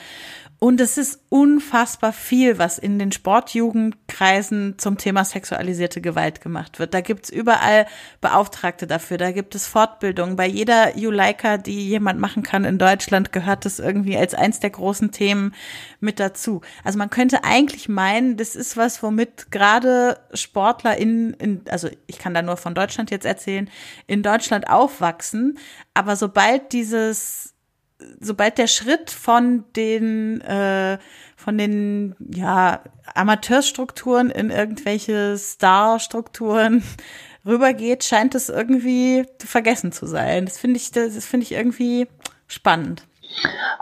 Und es ist unfassbar viel, was in den Sportjugendkreisen zum Thema sexualisierte Gewalt gemacht wird. Da gibt's überall Beauftragte dafür, da gibt es Fortbildungen. Bei jeder Juleika, die jemand machen kann in Deutschland, gehört das irgendwie als eins der großen Themen mit dazu. Also man könnte eigentlich meinen, das ist was, womit gerade Sportler in, in also ich kann da nur von Deutschland jetzt erzählen, in Deutschland aufwachsen. Aber sobald dieses sobald der Schritt von den äh, von den ja Amateurstrukturen in irgendwelche Starstrukturen rübergeht, scheint es irgendwie vergessen zu sein. Das finde ich, das finde ich irgendwie spannend.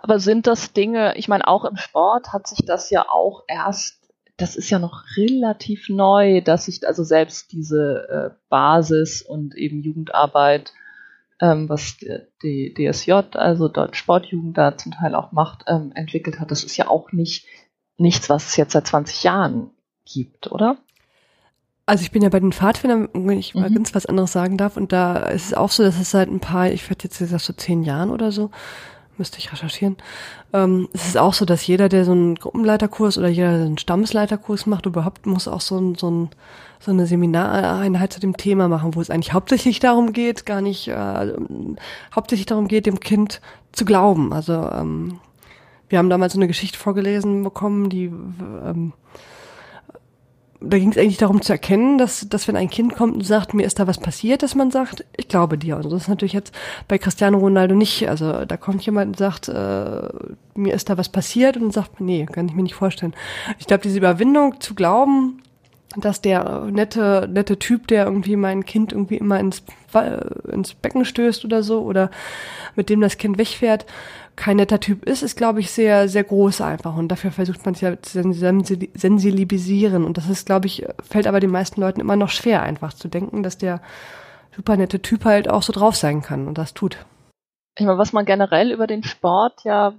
Aber sind das Dinge, ich meine, auch im Sport hat sich das ja auch erst, das ist ja noch relativ neu, dass sich also selbst diese äh, Basis und eben Jugendarbeit ähm, was die DSJ, also Deutsche Sportjugend, da zum Teil auch macht, ähm, entwickelt hat. Das ist ja auch nicht nichts, was es jetzt seit 20 Jahren gibt, oder? Also ich bin ja bei den Pfadfindern, wenn ich mal mhm. ganz was anderes sagen darf, und da ist es auch so, dass es seit ein paar, ich werde jetzt gesagt so zehn Jahren oder so, müsste ich recherchieren. Ähm, es ist auch so, dass jeder, der so einen Gruppenleiterkurs oder jeder, der einen Stammesleiterkurs macht, überhaupt muss auch so ein, so ein so eine Seminareinheit zu dem Thema machen, wo es eigentlich hauptsächlich darum geht, gar nicht äh, hauptsächlich darum geht, dem Kind zu glauben. Also ähm, wir haben damals so eine Geschichte vorgelesen bekommen, die ähm, da ging es eigentlich darum zu erkennen, dass, dass wenn ein Kind kommt und sagt, mir ist da was passiert, dass man sagt, ich glaube dir. Und das ist natürlich jetzt bei Cristiano Ronaldo nicht. Also da kommt jemand und sagt, äh, mir ist da was passiert und sagt, nee, kann ich mir nicht vorstellen. Ich glaube, diese Überwindung zu glauben, dass der nette, nette Typ, der irgendwie mein Kind irgendwie immer ins, ins Becken stößt oder so, oder mit dem das Kind wegfährt, kein netter Typ ist, ist, glaube ich, sehr, sehr groß einfach. Und dafür versucht man es ja zu sensibilisieren. Und das ist, glaube ich, fällt aber den meisten Leuten immer noch schwer, einfach zu denken, dass der super nette Typ halt auch so drauf sein kann und das tut. Ich meine, was man generell über den Sport ja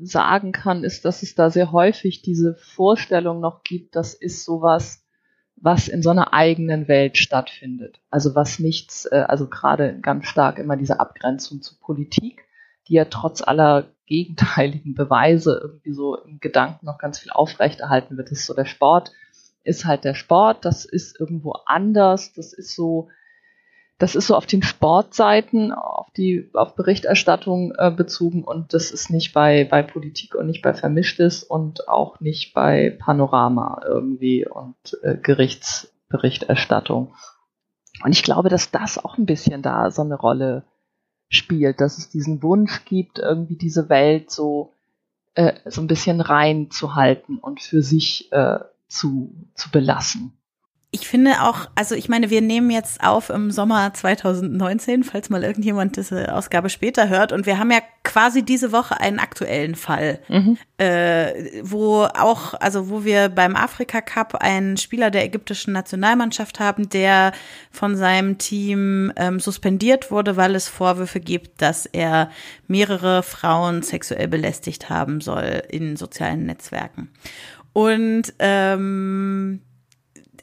sagen kann, ist, dass es da sehr häufig diese Vorstellung noch gibt, das ist sowas, was in so einer eigenen Welt stattfindet. Also was nichts, äh, also gerade ganz stark immer diese Abgrenzung zur Politik, die ja trotz aller gegenteiligen Beweise irgendwie so im Gedanken noch ganz viel aufrechterhalten wird. Das ist so der Sport, ist halt der Sport, das ist irgendwo anders, das ist so das ist so auf den Sportseiten, auf die, auf Berichterstattung äh, bezogen und das ist nicht bei, bei Politik und nicht bei Vermischtes und auch nicht bei Panorama irgendwie und äh, Gerichtsberichterstattung. Und ich glaube, dass das auch ein bisschen da so eine Rolle spielt, dass es diesen Wunsch gibt, irgendwie diese Welt so, äh, so ein bisschen rein zu halten und für sich äh, zu, zu belassen ich finde auch, also ich meine, wir nehmen jetzt auf im Sommer 2019, falls mal irgendjemand diese Ausgabe später hört. Und wir haben ja quasi diese Woche einen aktuellen Fall, mhm. äh, wo auch, also wo wir beim Afrika Cup einen Spieler der ägyptischen Nationalmannschaft haben, der von seinem Team ähm, suspendiert wurde, weil es Vorwürfe gibt, dass er mehrere Frauen sexuell belästigt haben soll in sozialen Netzwerken. Und ähm,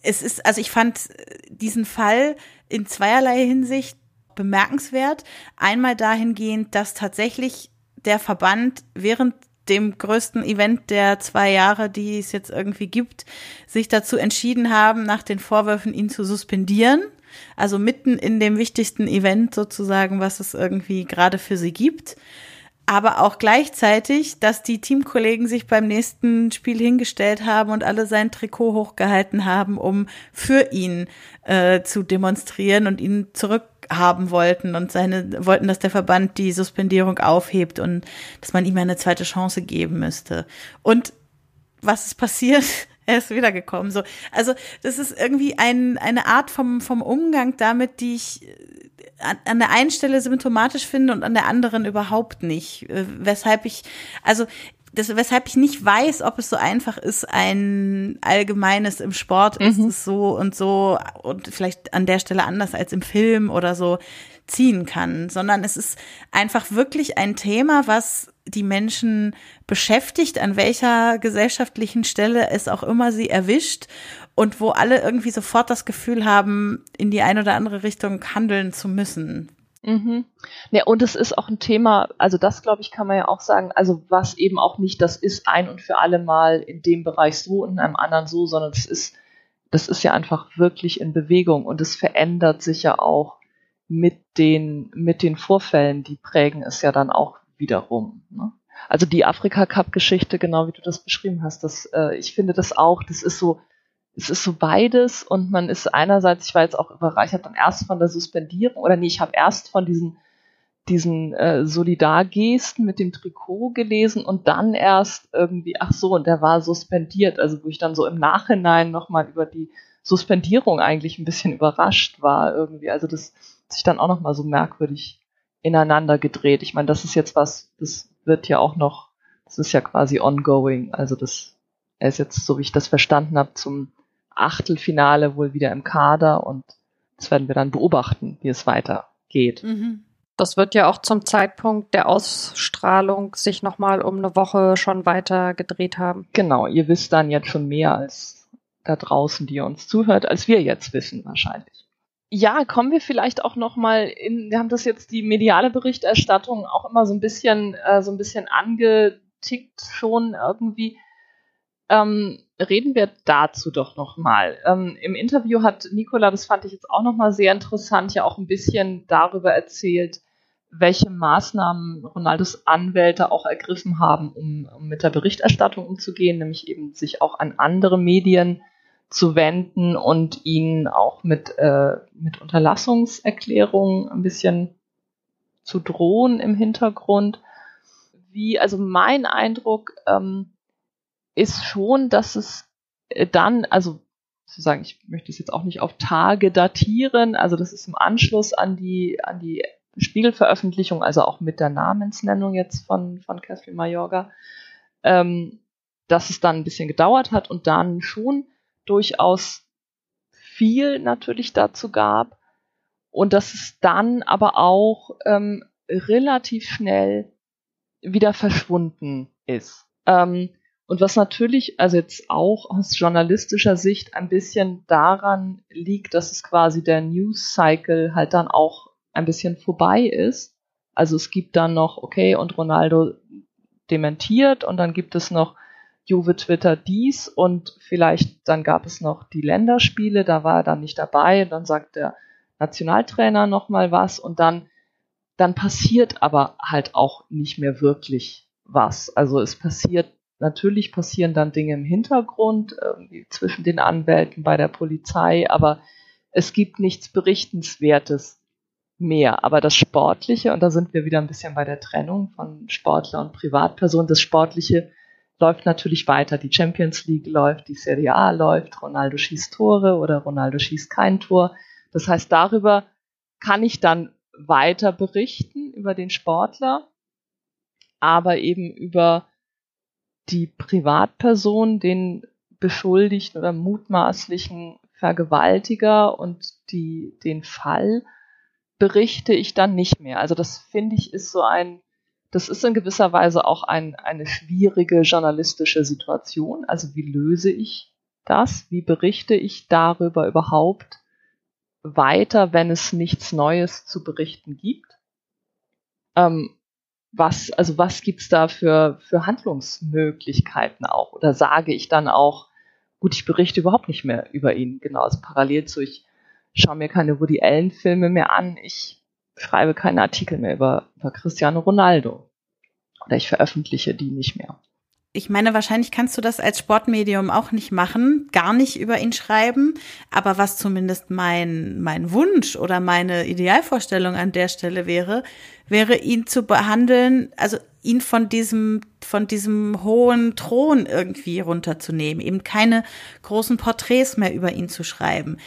es ist, also ich fand diesen Fall in zweierlei Hinsicht bemerkenswert. Einmal dahingehend, dass tatsächlich der Verband während dem größten Event der zwei Jahre, die es jetzt irgendwie gibt, sich dazu entschieden haben, nach den Vorwürfen ihn zu suspendieren. Also mitten in dem wichtigsten Event sozusagen, was es irgendwie gerade für sie gibt aber auch gleichzeitig, dass die Teamkollegen sich beim nächsten Spiel hingestellt haben und alle sein Trikot hochgehalten haben, um für ihn äh, zu demonstrieren und ihn zurückhaben wollten und seine wollten, dass der Verband die Suspendierung aufhebt und dass man ihm eine zweite Chance geben müsste. Und was ist passiert? Er ist wiedergekommen. So, also das ist irgendwie ein, eine Art vom vom Umgang damit, die ich an, an der einen Stelle symptomatisch finde und an der anderen überhaupt nicht. Äh, weshalb ich, also das, weshalb ich nicht weiß, ob es so einfach ist, ein allgemeines im Sport mhm. ist es so und so und vielleicht an der Stelle anders als im Film oder so ziehen kann, sondern es ist einfach wirklich ein Thema, was die Menschen beschäftigt, an welcher gesellschaftlichen Stelle es auch immer sie erwischt und wo alle irgendwie sofort das Gefühl haben, in die eine oder andere Richtung handeln zu müssen. Mhm. Ja, und es ist auch ein Thema, also das glaube ich, kann man ja auch sagen, also was eben auch nicht das ist ein und für alle Mal in dem Bereich so und in einem anderen so, sondern es ist, das ist ja einfach wirklich in Bewegung und es verändert sich ja auch mit den, mit den Vorfällen, die prägen es ja dann auch wiederum. Ne? Also die Afrika-Cup-Geschichte, genau wie du das beschrieben hast, das, äh, ich finde das auch, das ist so, es ist so beides und man ist einerseits, ich war jetzt auch überreichert dann erst von der Suspendierung oder nee, ich habe erst von diesen diesen äh, Solidargesten mit dem Trikot gelesen und dann erst irgendwie, ach so, und der war suspendiert, also wo ich dann so im Nachhinein nochmal über die Suspendierung eigentlich ein bisschen überrascht war irgendwie, also das sich dann auch nochmal so merkwürdig ineinander gedreht. Ich meine, das ist jetzt was, das wird ja auch noch, das ist ja quasi ongoing, also das, er ist jetzt, so wie ich das verstanden habe, zum Achtelfinale wohl wieder im Kader und das werden wir dann beobachten, wie es weitergeht. Mhm. Das wird ja auch zum Zeitpunkt der Ausstrahlung sich nochmal um eine Woche schon weiter gedreht haben. Genau, ihr wisst dann jetzt schon mehr als da draußen, die ihr uns zuhört, als wir jetzt wissen wahrscheinlich. Ja, kommen wir vielleicht auch nochmal in, wir haben das jetzt die mediale Berichterstattung auch immer so ein bisschen, äh, so ein bisschen angetickt schon irgendwie. Ähm, reden wir dazu doch nochmal. Ähm, Im Interview hat Nicola, das fand ich jetzt auch nochmal sehr interessant, ja auch ein bisschen darüber erzählt, welche Maßnahmen Ronaldos Anwälte auch ergriffen haben, um, um mit der Berichterstattung umzugehen, nämlich eben sich auch an andere Medien zu wenden und ihnen auch mit, äh, mit Unterlassungserklärungen ein bisschen zu drohen im Hintergrund. Wie, also mein Eindruck, ähm, ist schon, dass es äh, dann, also zu sagen, ich möchte es jetzt auch nicht auf Tage datieren, also das ist im Anschluss an die, an die Spiegelveröffentlichung, also auch mit der Namensnennung jetzt von, von Catherine Mayorga, ähm, dass es dann ein bisschen gedauert hat und dann schon durchaus viel natürlich dazu gab und dass es dann aber auch ähm, relativ schnell wieder verschwunden ist. Ähm, und was natürlich, also jetzt auch aus journalistischer Sicht ein bisschen daran liegt, dass es quasi der News Cycle halt dann auch ein bisschen vorbei ist. Also es gibt dann noch, okay, und Ronaldo dementiert und dann gibt es noch Juve Twitter dies und vielleicht dann gab es noch die Länderspiele, da war er dann nicht dabei, dann sagt der Nationaltrainer nochmal was und dann, dann passiert aber halt auch nicht mehr wirklich was. Also es passiert, natürlich passieren dann Dinge im Hintergrund, irgendwie zwischen den Anwälten bei der Polizei, aber es gibt nichts Berichtenswertes mehr. Aber das Sportliche, und da sind wir wieder ein bisschen bei der Trennung von Sportler und Privatperson, das Sportliche läuft natürlich weiter. Die Champions League läuft, die Serie A läuft, Ronaldo schießt Tore oder Ronaldo schießt kein Tor. Das heißt, darüber kann ich dann weiter berichten über den Sportler, aber eben über die Privatperson, den beschuldigten oder mutmaßlichen Vergewaltiger und die, den Fall berichte ich dann nicht mehr. Also das finde ich ist so ein, das ist in gewisser Weise auch ein, eine schwierige journalistische Situation. Also wie löse ich das? Wie berichte ich darüber überhaupt weiter, wenn es nichts Neues zu berichten gibt? Ähm, was, also was gibt's da für, für Handlungsmöglichkeiten auch? Oder sage ich dann auch, gut, ich berichte überhaupt nicht mehr über ihn, genau, also parallel zu, ich schaue mir keine Woody Allen Filme mehr an, ich schreibe keine Artikel mehr über, über Cristiano Ronaldo. Oder ich veröffentliche die nicht mehr. Ich meine, wahrscheinlich kannst du das als Sportmedium auch nicht machen, gar nicht über ihn schreiben. Aber was zumindest mein, mein Wunsch oder meine Idealvorstellung an der Stelle wäre, wäre ihn zu behandeln, also ihn von diesem, von diesem hohen Thron irgendwie runterzunehmen, eben keine großen Porträts mehr über ihn zu schreiben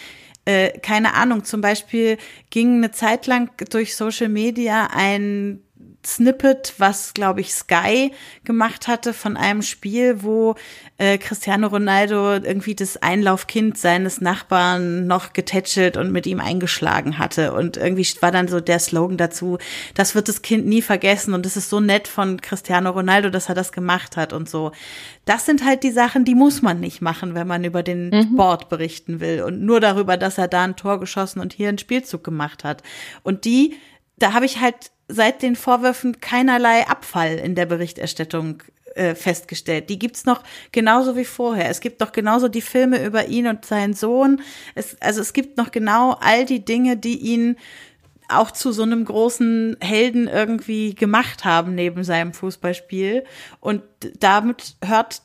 äh, keine Ahnung, zum Beispiel ging eine Zeit lang durch Social Media ein Snippet, was, glaube ich, Sky gemacht hatte von einem Spiel, wo äh, Cristiano Ronaldo irgendwie das Einlaufkind seines Nachbarn noch getätschelt und mit ihm eingeschlagen hatte. Und irgendwie war dann so der Slogan dazu, das wird das Kind nie vergessen und es ist so nett von Cristiano Ronaldo, dass er das gemacht hat und so. Das sind halt die Sachen, die muss man nicht machen, wenn man über den mhm. Sport berichten will und nur darüber, dass er da ein Tor geschossen und hier einen Spielzug gemacht hat. Und die, da habe ich halt seit den Vorwürfen keinerlei Abfall in der Berichterstattung äh, festgestellt. Die gibt's noch genauso wie vorher. Es gibt noch genauso die Filme über ihn und seinen Sohn. Es, also es gibt noch genau all die Dinge, die ihn auch zu so einem großen Helden irgendwie gemacht haben neben seinem Fußballspiel. Und damit hört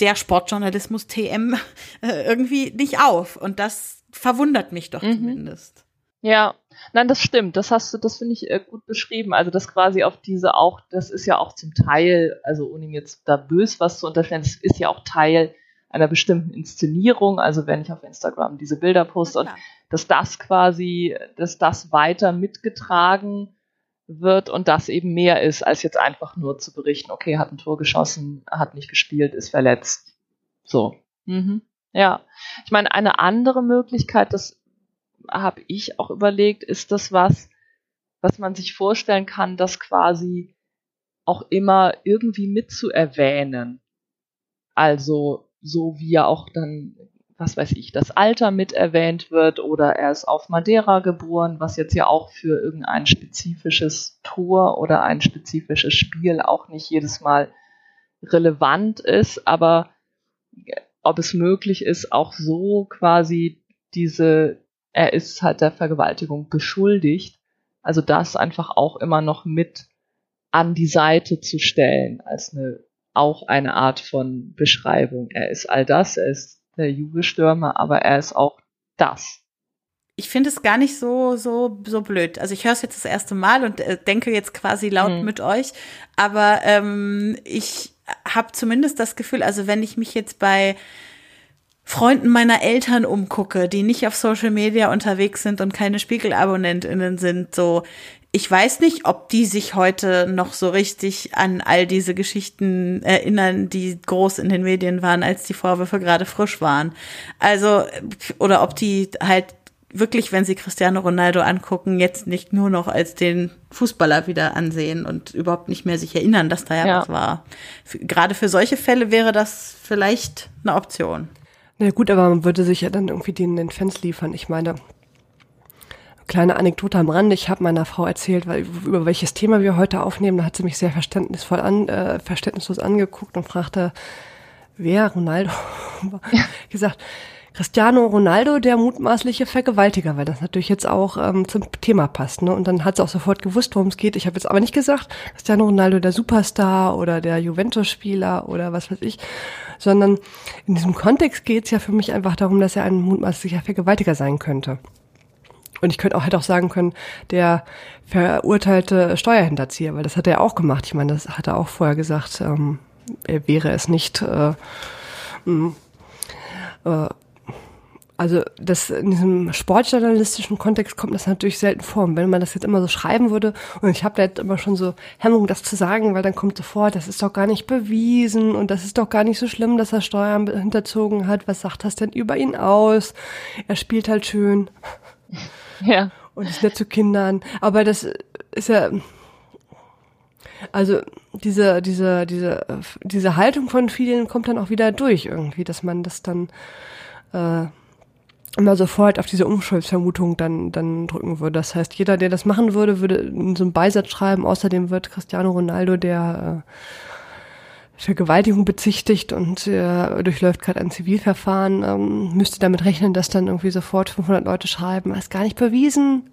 der Sportjournalismus TM äh, irgendwie nicht auf. Und das verwundert mich doch mhm. zumindest. Ja, nein, das stimmt. Das hast du, das finde ich äh, gut beschrieben. Also das quasi auf diese auch, das ist ja auch zum Teil, also ohne ihm jetzt da bös was zu unterstellen, das ist ja auch Teil einer bestimmten Inszenierung. Also wenn ich auf Instagram diese Bilder poste und dass das quasi, dass das weiter mitgetragen wird und das eben mehr ist, als jetzt einfach nur zu berichten, okay, hat ein Tor geschossen, hat nicht gespielt, ist verletzt. So. Mhm. Ja. Ich meine, eine andere Möglichkeit, das habe ich auch überlegt, ist das was, was man sich vorstellen kann, das quasi auch immer irgendwie mitzuerwähnen. Also so wie ja auch dann, was weiß ich, das Alter mit erwähnt wird oder er ist auf Madeira geboren, was jetzt ja auch für irgendein spezifisches Tor oder ein spezifisches Spiel auch nicht jedes Mal relevant ist, aber ob es möglich ist, auch so quasi diese er ist halt der Vergewaltigung beschuldigt. Also das einfach auch immer noch mit an die Seite zu stellen, als eine, auch eine Art von Beschreibung. Er ist all das, er ist der Jugendstürmer, aber er ist auch das. Ich finde es gar nicht so, so, so blöd. Also ich höre es jetzt das erste Mal und äh, denke jetzt quasi laut mhm. mit euch. Aber ähm, ich habe zumindest das Gefühl, also wenn ich mich jetzt bei Freunden meiner Eltern umgucke, die nicht auf Social Media unterwegs sind und keine Spiegelabonnentinnen sind, so ich weiß nicht, ob die sich heute noch so richtig an all diese Geschichten erinnern, die groß in den Medien waren, als die Vorwürfe gerade frisch waren. Also, oder ob die halt wirklich, wenn sie Cristiano Ronaldo angucken, jetzt nicht nur noch als den Fußballer wieder ansehen und überhaupt nicht mehr sich erinnern, dass da ja, ja. was war. Gerade für solche Fälle wäre das vielleicht eine Option. Na gut, aber man würde sich ja dann irgendwie den, den Fans liefern. Ich meine, kleine Anekdote am Rande. Ich habe meiner Frau erzählt, weil, über welches Thema wir heute aufnehmen. Da hat sie mich sehr verständnisvoll an, äh, verständnislos angeguckt und fragte, wer Ronaldo? ja. gesagt, Cristiano Ronaldo, der mutmaßliche Vergewaltiger, weil das natürlich jetzt auch ähm, zum Thema passt. Ne? Und dann hat sie auch sofort gewusst, worum es geht. Ich habe jetzt aber nicht gesagt, Cristiano Ronaldo der Superstar oder der Juventus-Spieler oder was weiß ich, sondern in diesem Kontext geht es ja für mich einfach darum, dass er ein mutmaßlicher Vergewaltiger sein könnte. Und ich könnte auch, hätte auch sagen können, der verurteilte Steuerhinterzieher, weil das hat er auch gemacht. Ich meine, das hat er auch vorher gesagt, ähm, er wäre es nicht. Äh, mh, äh, also das in diesem sportjournalistischen Kontext kommt das natürlich selten vor. Und wenn man das jetzt immer so schreiben würde, und ich habe da jetzt immer schon so Hemmung, das zu sagen, weil dann kommt sofort, das ist doch gar nicht bewiesen und das ist doch gar nicht so schlimm, dass er Steuern hinterzogen hat. Was sagt das denn über ihn aus? Er spielt halt schön. Ja. Und ist nett zu Kindern. Aber das ist ja, also diese, diese, diese, diese Haltung von vielen kommt dann auch wieder durch irgendwie, dass man das dann äh, immer sofort auf diese Unschuldsvermutung dann, dann drücken würde. Das heißt, jeder, der das machen würde, würde in so einem Beisatz schreiben, außerdem wird Cristiano Ronaldo der äh, Vergewaltigung bezichtigt und äh, durchläuft gerade ein Zivilverfahren, ähm, müsste damit rechnen, dass dann irgendwie sofort 500 Leute schreiben, ist gar nicht bewiesen.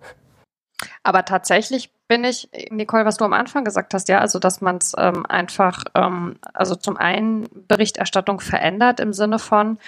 Aber tatsächlich bin ich, Nicole, was du am Anfang gesagt hast, ja, also dass man es ähm, einfach, ähm, also zum einen Berichterstattung verändert im Sinne von,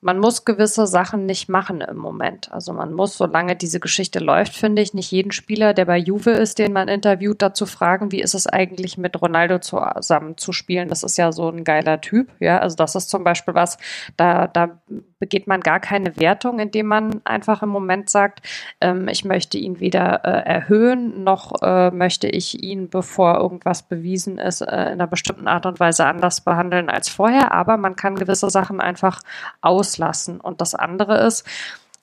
man muss gewisse Sachen nicht machen im Moment. Also man muss, solange diese Geschichte läuft, finde ich, nicht jeden Spieler, der bei Juve ist, den man interviewt, dazu fragen, wie ist es eigentlich mit Ronaldo zusammen zu spielen. Das ist ja so ein geiler Typ. Ja, also das ist zum Beispiel was, da, da begeht man gar keine Wertung, indem man einfach im Moment sagt, ähm, ich möchte ihn weder äh, erhöhen, noch äh, möchte ich ihn, bevor irgendwas bewiesen ist, äh, in einer bestimmten Art und Weise anders behandeln als vorher. Aber man kann gewisse Sachen einfach auslassen. Und das andere ist,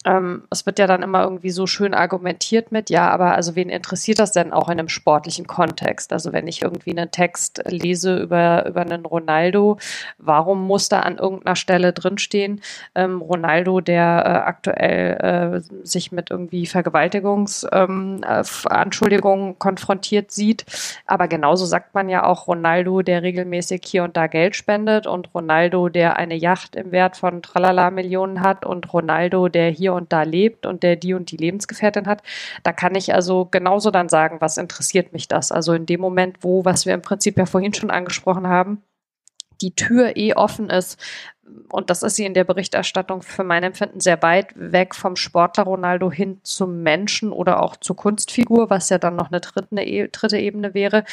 ähm, es wird ja dann immer irgendwie so schön argumentiert mit, ja, aber also wen interessiert das denn auch in einem sportlichen Kontext? Also wenn ich irgendwie einen Text lese über, über einen Ronaldo, warum muss da an irgendeiner Stelle drinstehen, ähm, Ronaldo, der äh, aktuell äh, sich mit irgendwie Vergewaltigungsanschuldigungen ähm, äh, konfrontiert sieht. Aber genauso sagt man ja auch Ronaldo, der regelmäßig hier und da Geld spendet und Ronaldo, der eine Yacht im Wert von tralala Millionen hat und Ronaldo, der hier und da lebt und der die und die Lebensgefährtin hat, da kann ich also genauso dann sagen, was interessiert mich das? Also in dem Moment, wo, was wir im Prinzip ja vorhin schon angesprochen haben, die Tür eh offen ist, und das ist sie in der Berichterstattung für mein Empfinden sehr weit weg vom Sportler Ronaldo hin zum Menschen oder auch zur Kunstfigur, was ja dann noch eine dritte, Ebene wäre,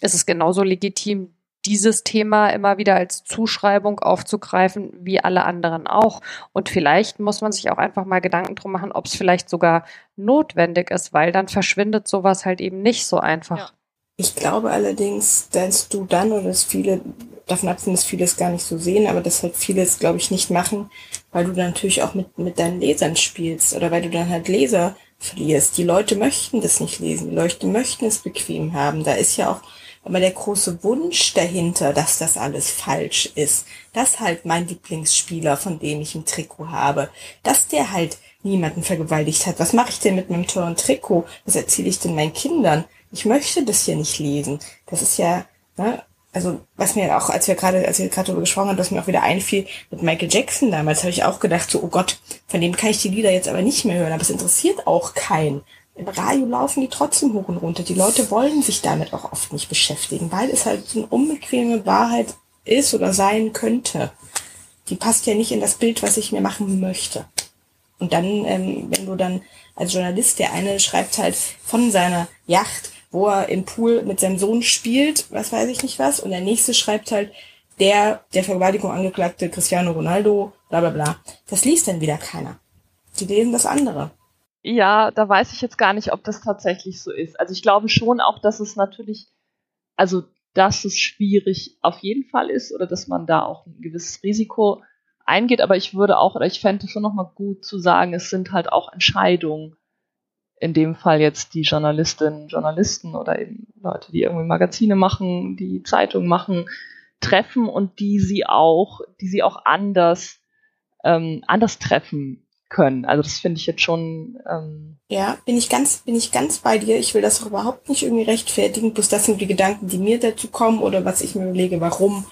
ist es genauso legitim, dieses Thema immer wieder als Zuschreibung aufzugreifen, wie alle anderen auch. Und vielleicht muss man sich auch einfach mal Gedanken drum machen, ob es vielleicht sogar notwendig ist, weil dann verschwindet sowas halt eben nicht so einfach. Ja. Ich glaube allerdings, dass du dann oder dass viele, davon abgesehen, dass viele es gar nicht so sehen, aber dass halt viele es, glaube ich, nicht machen, weil du dann natürlich auch mit, mit deinen Lesern spielst oder weil du dann halt Leser verlierst. Die Leute möchten das nicht lesen, die Leute möchten es bequem haben. Da ist ja auch aber der große Wunsch dahinter, dass das alles falsch ist, dass halt mein Lieblingsspieler, von dem ich ein Trikot habe, dass der halt niemanden vergewaltigt hat. Was mache ich denn mit meinem teuren Trikot? Was erzähle ich denn meinen Kindern? Ich möchte das hier nicht lesen. Das ist ja, ne, also was mir auch, als wir gerade, als wir gerade darüber gesprochen haben, was mir auch wieder einfiel mit Michael Jackson damals, habe ich auch gedacht, so, oh Gott, von dem kann ich die Lieder jetzt aber nicht mehr hören. Aber es interessiert auch keinen im Radio laufen die trotzdem hoch und runter. Die Leute wollen sich damit auch oft nicht beschäftigen, weil es halt so eine unbequeme Wahrheit ist oder sein könnte. Die passt ja nicht in das Bild, was ich mir machen möchte. Und dann, ähm, wenn du dann als Journalist, der eine schreibt halt von seiner Yacht, wo er im Pool mit seinem Sohn spielt, was weiß ich nicht was, und der nächste schreibt halt der, der Vergewaltigung angeklagte Cristiano Ronaldo, bla bla bla. Das liest dann wieder keiner. Die lesen das andere. Ja, da weiß ich jetzt gar nicht, ob das tatsächlich so ist. Also ich glaube schon auch, dass es natürlich, also dass es schwierig auf jeden Fall ist oder dass man da auch ein gewisses Risiko eingeht, aber ich würde auch, oder ich fände schon nochmal gut zu sagen, es sind halt auch Entscheidungen, in dem Fall jetzt die Journalistinnen, Journalisten oder eben Leute, die irgendwie Magazine machen, die Zeitungen machen, treffen und die sie auch, die sie auch anders, ähm, anders treffen können. Also das finde ich jetzt schon. Ähm ja, bin ich ganz, bin ich ganz bei dir. Ich will das auch überhaupt nicht irgendwie rechtfertigen. Bloß das sind die Gedanken, die mir dazu kommen oder was ich mir überlege, warum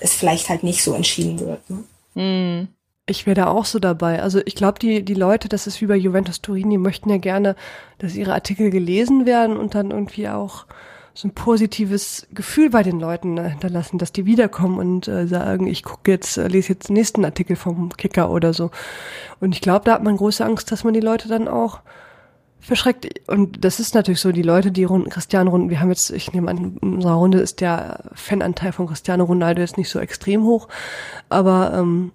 es vielleicht halt nicht so entschieden wird. Ne? Hm. Ich wäre da auch so dabei. Also ich glaube, die, die Leute, das ist wie bei Juventus Turin, die möchten ja gerne, dass ihre Artikel gelesen werden und dann irgendwie auch so ein positives Gefühl bei den Leuten äh, hinterlassen, dass die wiederkommen und äh, sagen, ich gucke jetzt, äh, lese jetzt den nächsten Artikel vom Kicker oder so. Und ich glaube, da hat man große Angst, dass man die Leute dann auch verschreckt. Und das ist natürlich so, die Leute, die Runden, Cristiano Runden, wir haben jetzt, ich nehme an, in unserer Runde ist der Fananteil von Cristiano Ronaldo jetzt nicht so extrem hoch, aber ähm,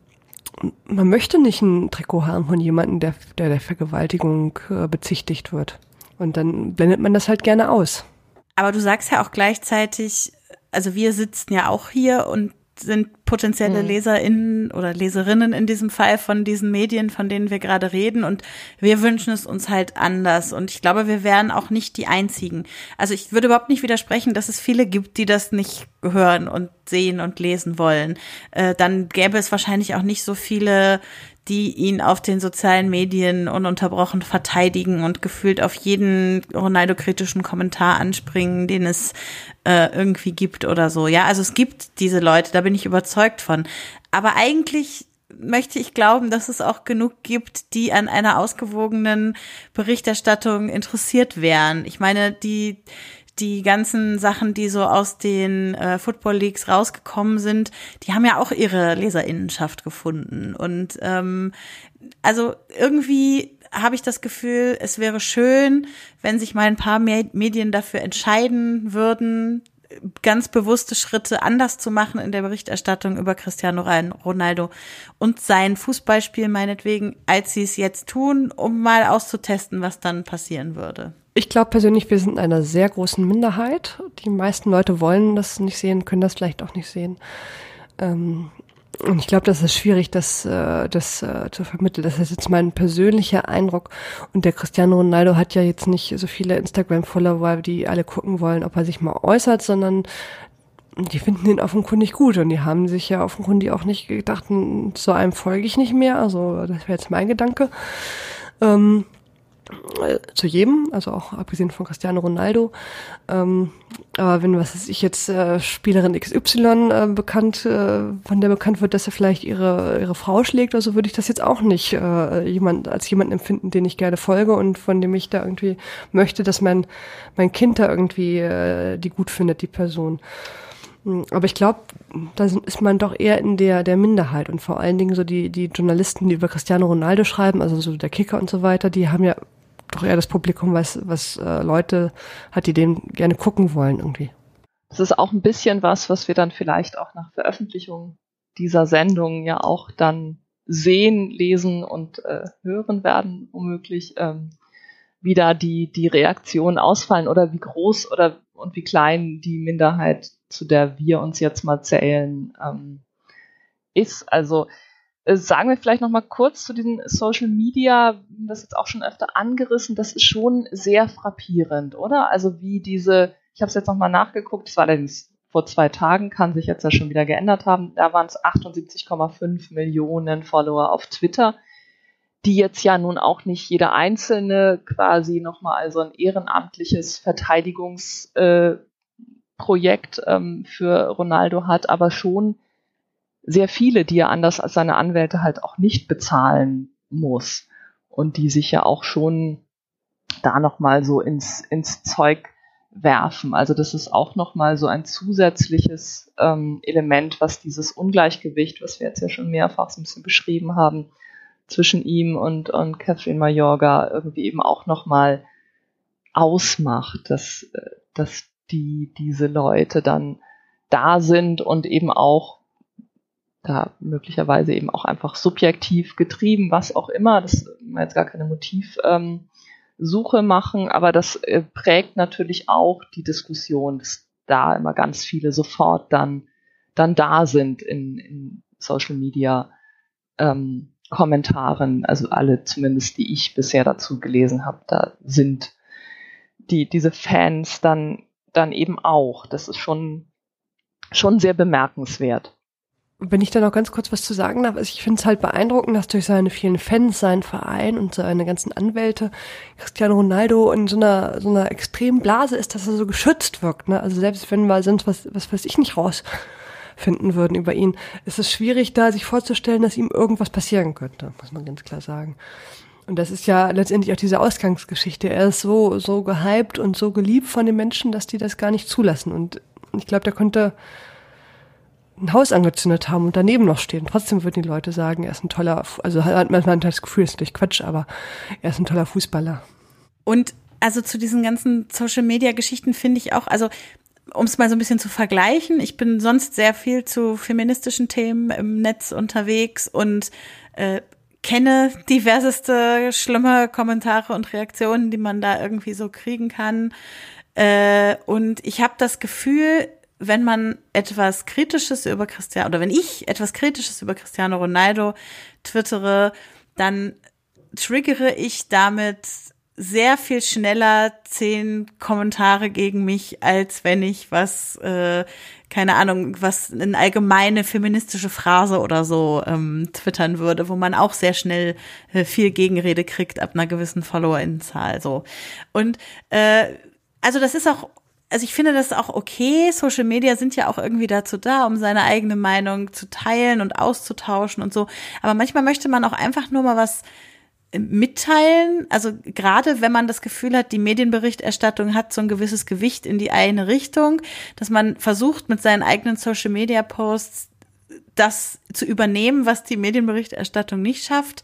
man möchte nicht ein Trikot haben von jemandem, der, der der Vergewaltigung äh, bezichtigt wird. Und dann blendet man das halt gerne aus. Aber du sagst ja auch gleichzeitig, also wir sitzen ja auch hier und sind potenzielle mhm. LeserInnen oder Leserinnen in diesem Fall von diesen Medien, von denen wir gerade reden. Und wir wünschen es uns halt anders. Und ich glaube, wir wären auch nicht die Einzigen. Also ich würde überhaupt nicht widersprechen, dass es viele gibt, die das nicht hören und sehen und lesen wollen. Äh, dann gäbe es wahrscheinlich auch nicht so viele die ihn auf den sozialen Medien ununterbrochen verteidigen und gefühlt auf jeden Ronaldo-kritischen Kommentar anspringen, den es äh, irgendwie gibt oder so. Ja, also es gibt diese Leute, da bin ich überzeugt von. Aber eigentlich möchte ich glauben, dass es auch genug gibt, die an einer ausgewogenen Berichterstattung interessiert wären. Ich meine, die die ganzen Sachen, die so aus den äh, Football Leagues rausgekommen sind, die haben ja auch ihre Leserinnenschaft gefunden. Und ähm, also irgendwie habe ich das Gefühl, es wäre schön, wenn sich mal ein paar Medien dafür entscheiden würden, ganz bewusste Schritte anders zu machen in der Berichterstattung über Cristiano Ronaldo und sein Fußballspiel meinetwegen, als sie es jetzt tun, um mal auszutesten, was dann passieren würde. Ich glaube persönlich, wir sind in einer sehr großen Minderheit. Die meisten Leute wollen das nicht sehen, können das vielleicht auch nicht sehen. Ähm, und ich glaube, das ist schwierig, das, äh, das äh, zu vermitteln. Das ist jetzt mein persönlicher Eindruck. Und der Cristiano Ronaldo hat ja jetzt nicht so viele Instagram-Follower, die alle gucken wollen, ob er sich mal äußert, sondern die finden ihn offenkundig gut. Und die haben sich ja offenkundig auch nicht gedacht, so einem folge ich nicht mehr. Also das wäre jetzt mein Gedanke. Ähm, äh, zu jedem, also auch abgesehen von Cristiano Ronaldo. Ähm, aber wenn, was weiß ich jetzt, äh, Spielerin XY äh, bekannt, äh, von der bekannt wird, dass er vielleicht ihre, ihre Frau schlägt, also würde ich das jetzt auch nicht äh, jemand, als jemanden empfinden, den ich gerne folge und von dem ich da irgendwie möchte, dass mein, mein Kind da irgendwie äh, die gut findet, die Person. Hm, aber ich glaube, da ist man doch eher in der, der Minderheit und vor allen Dingen so die, die Journalisten, die über Cristiano Ronaldo schreiben, also so der Kicker und so weiter, die haben ja doch eher das Publikum, was, was äh, Leute hat, die den gerne gucken wollen irgendwie. Das ist auch ein bisschen was, was wir dann vielleicht auch nach Veröffentlichung dieser Sendung ja auch dann sehen, lesen und äh, hören werden, womöglich, ähm, wie da die, die Reaktionen ausfallen oder wie groß oder und wie klein die Minderheit, zu der wir uns jetzt mal zählen, ähm, ist. Also sagen wir vielleicht noch mal kurz zu diesen Social Media, das jetzt auch schon öfter angerissen, das ist schon sehr frappierend, oder? Also wie diese, ich habe es jetzt noch mal nachgeguckt, das war allerdings vor zwei Tagen, kann sich jetzt ja schon wieder geändert haben, da waren es 78,5 Millionen Follower auf Twitter, die jetzt ja nun auch nicht jeder Einzelne quasi nochmal also ein ehrenamtliches Verteidigungsprojekt äh, ähm, für Ronaldo hat, aber schon sehr viele, die er anders als seine Anwälte halt auch nicht bezahlen muss und die sich ja auch schon da nochmal so ins, ins Zeug werfen. Also das ist auch nochmal so ein zusätzliches ähm, Element, was dieses Ungleichgewicht, was wir jetzt ja schon mehrfach so ein bisschen beschrieben haben, zwischen ihm und, und Catherine Mayorga irgendwie eben auch nochmal ausmacht, dass, äh, dass die, diese Leute dann da sind und eben auch da möglicherweise eben auch einfach subjektiv getrieben, was auch immer. Das wir jetzt gar keine Motivsuche ähm, machen, aber das äh, prägt natürlich auch die Diskussion, dass da immer ganz viele sofort dann, dann da sind in, in Social Media ähm, Kommentaren, also alle zumindest, die ich bisher dazu gelesen habe, da sind die, diese Fans dann, dann eben auch. Das ist schon, schon sehr bemerkenswert. Wenn ich da noch ganz kurz was zu sagen darf, also ich finde es halt beeindruckend, dass durch seine vielen Fans, seinen Verein und seine ganzen Anwälte Cristiano Ronaldo in so einer so einer extremen Blase ist, dass er so geschützt wirkt. Ne? Also selbst wenn mal sonst was, was weiß ich nicht rausfinden würden über ihn, ist es schwierig, da sich vorzustellen, dass ihm irgendwas passieren könnte, muss man ganz klar sagen. Und das ist ja letztendlich auch diese Ausgangsgeschichte. Er ist so, so gehypt und so geliebt von den Menschen, dass die das gar nicht zulassen. Und ich glaube, der könnte ein Haus angezündet haben und daneben noch stehen. Trotzdem würden die Leute sagen, er ist ein toller, also hat man das Gefühl, ist natürlich Quatsch, aber er ist ein toller Fußballer. Und also zu diesen ganzen Social Media Geschichten finde ich auch, also um es mal so ein bisschen zu vergleichen, ich bin sonst sehr viel zu feministischen Themen im Netz unterwegs und äh, kenne diverseste schlimme Kommentare und Reaktionen, die man da irgendwie so kriegen kann. Äh, und ich habe das Gefühl, wenn man etwas Kritisches über Cristiano, oder wenn ich etwas Kritisches über Cristiano Ronaldo twittere, dann triggere ich damit sehr viel schneller zehn Kommentare gegen mich, als wenn ich was, äh, keine Ahnung, was eine allgemeine feministische Phrase oder so ähm, twittern würde, wo man auch sehr schnell äh, viel Gegenrede kriegt ab einer gewissen Followerinnenzahl. So. Und äh, also das ist auch also ich finde das auch okay. Social Media sind ja auch irgendwie dazu da, um seine eigene Meinung zu teilen und auszutauschen und so. Aber manchmal möchte man auch einfach nur mal was äh, mitteilen. Also gerade wenn man das Gefühl hat, die Medienberichterstattung hat so ein gewisses Gewicht in die eine Richtung, dass man versucht mit seinen eigenen Social Media Posts das zu übernehmen, was die Medienberichterstattung nicht schafft.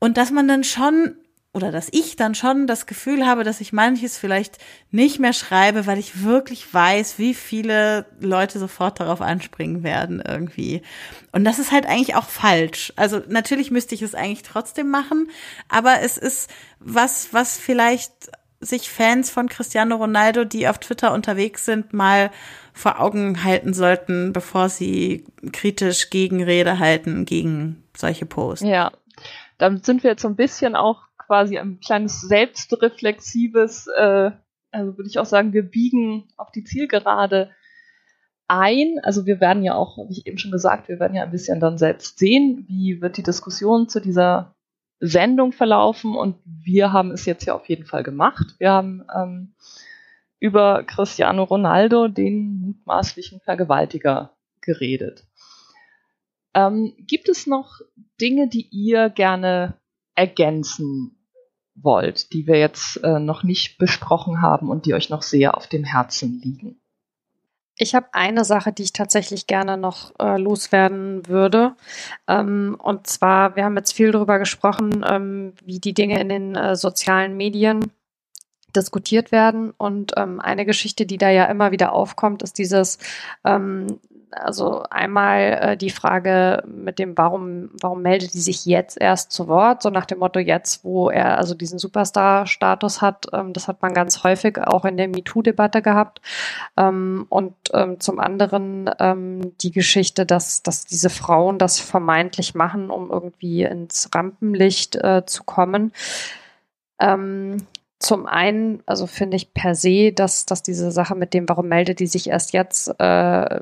Und dass man dann schon oder dass ich dann schon das Gefühl habe, dass ich manches vielleicht nicht mehr schreibe, weil ich wirklich weiß, wie viele Leute sofort darauf anspringen werden irgendwie. Und das ist halt eigentlich auch falsch. Also natürlich müsste ich es eigentlich trotzdem machen, aber es ist was, was vielleicht sich Fans von Cristiano Ronaldo, die auf Twitter unterwegs sind, mal vor Augen halten sollten, bevor sie kritisch Gegenrede halten gegen solche Posts. Ja, damit sind wir jetzt so ein bisschen auch quasi ein kleines selbstreflexives, äh, also würde ich auch sagen, wir biegen auf die Zielgerade ein. Also wir werden ja auch, wie ich eben schon gesagt, wir werden ja ein bisschen dann selbst sehen, wie wird die Diskussion zu dieser Sendung verlaufen und wir haben es jetzt ja auf jeden Fall gemacht. Wir haben ähm, über Cristiano Ronaldo, den mutmaßlichen Vergewaltiger, geredet. Ähm, gibt es noch Dinge, die ihr gerne ergänzen wollt, die wir jetzt äh, noch nicht besprochen haben und die euch noch sehr auf dem Herzen liegen? Ich habe eine Sache, die ich tatsächlich gerne noch äh, loswerden würde. Ähm, und zwar, wir haben jetzt viel darüber gesprochen, ähm, wie die Dinge in den äh, sozialen Medien diskutiert werden. Und ähm, eine Geschichte, die da ja immer wieder aufkommt, ist dieses, ähm, also einmal äh, die Frage mit dem, warum, warum meldet die sich jetzt erst zu Wort? So nach dem Motto jetzt, wo er also diesen Superstar-Status hat. Ähm, das hat man ganz häufig auch in der MeToo-Debatte gehabt. Ähm, und ähm, zum anderen ähm, die Geschichte, dass, dass diese Frauen das vermeintlich machen, um irgendwie ins Rampenlicht äh, zu kommen. Ähm, zum einen, also finde ich per se, dass, dass diese Sache mit dem, warum meldet die sich erst jetzt, äh,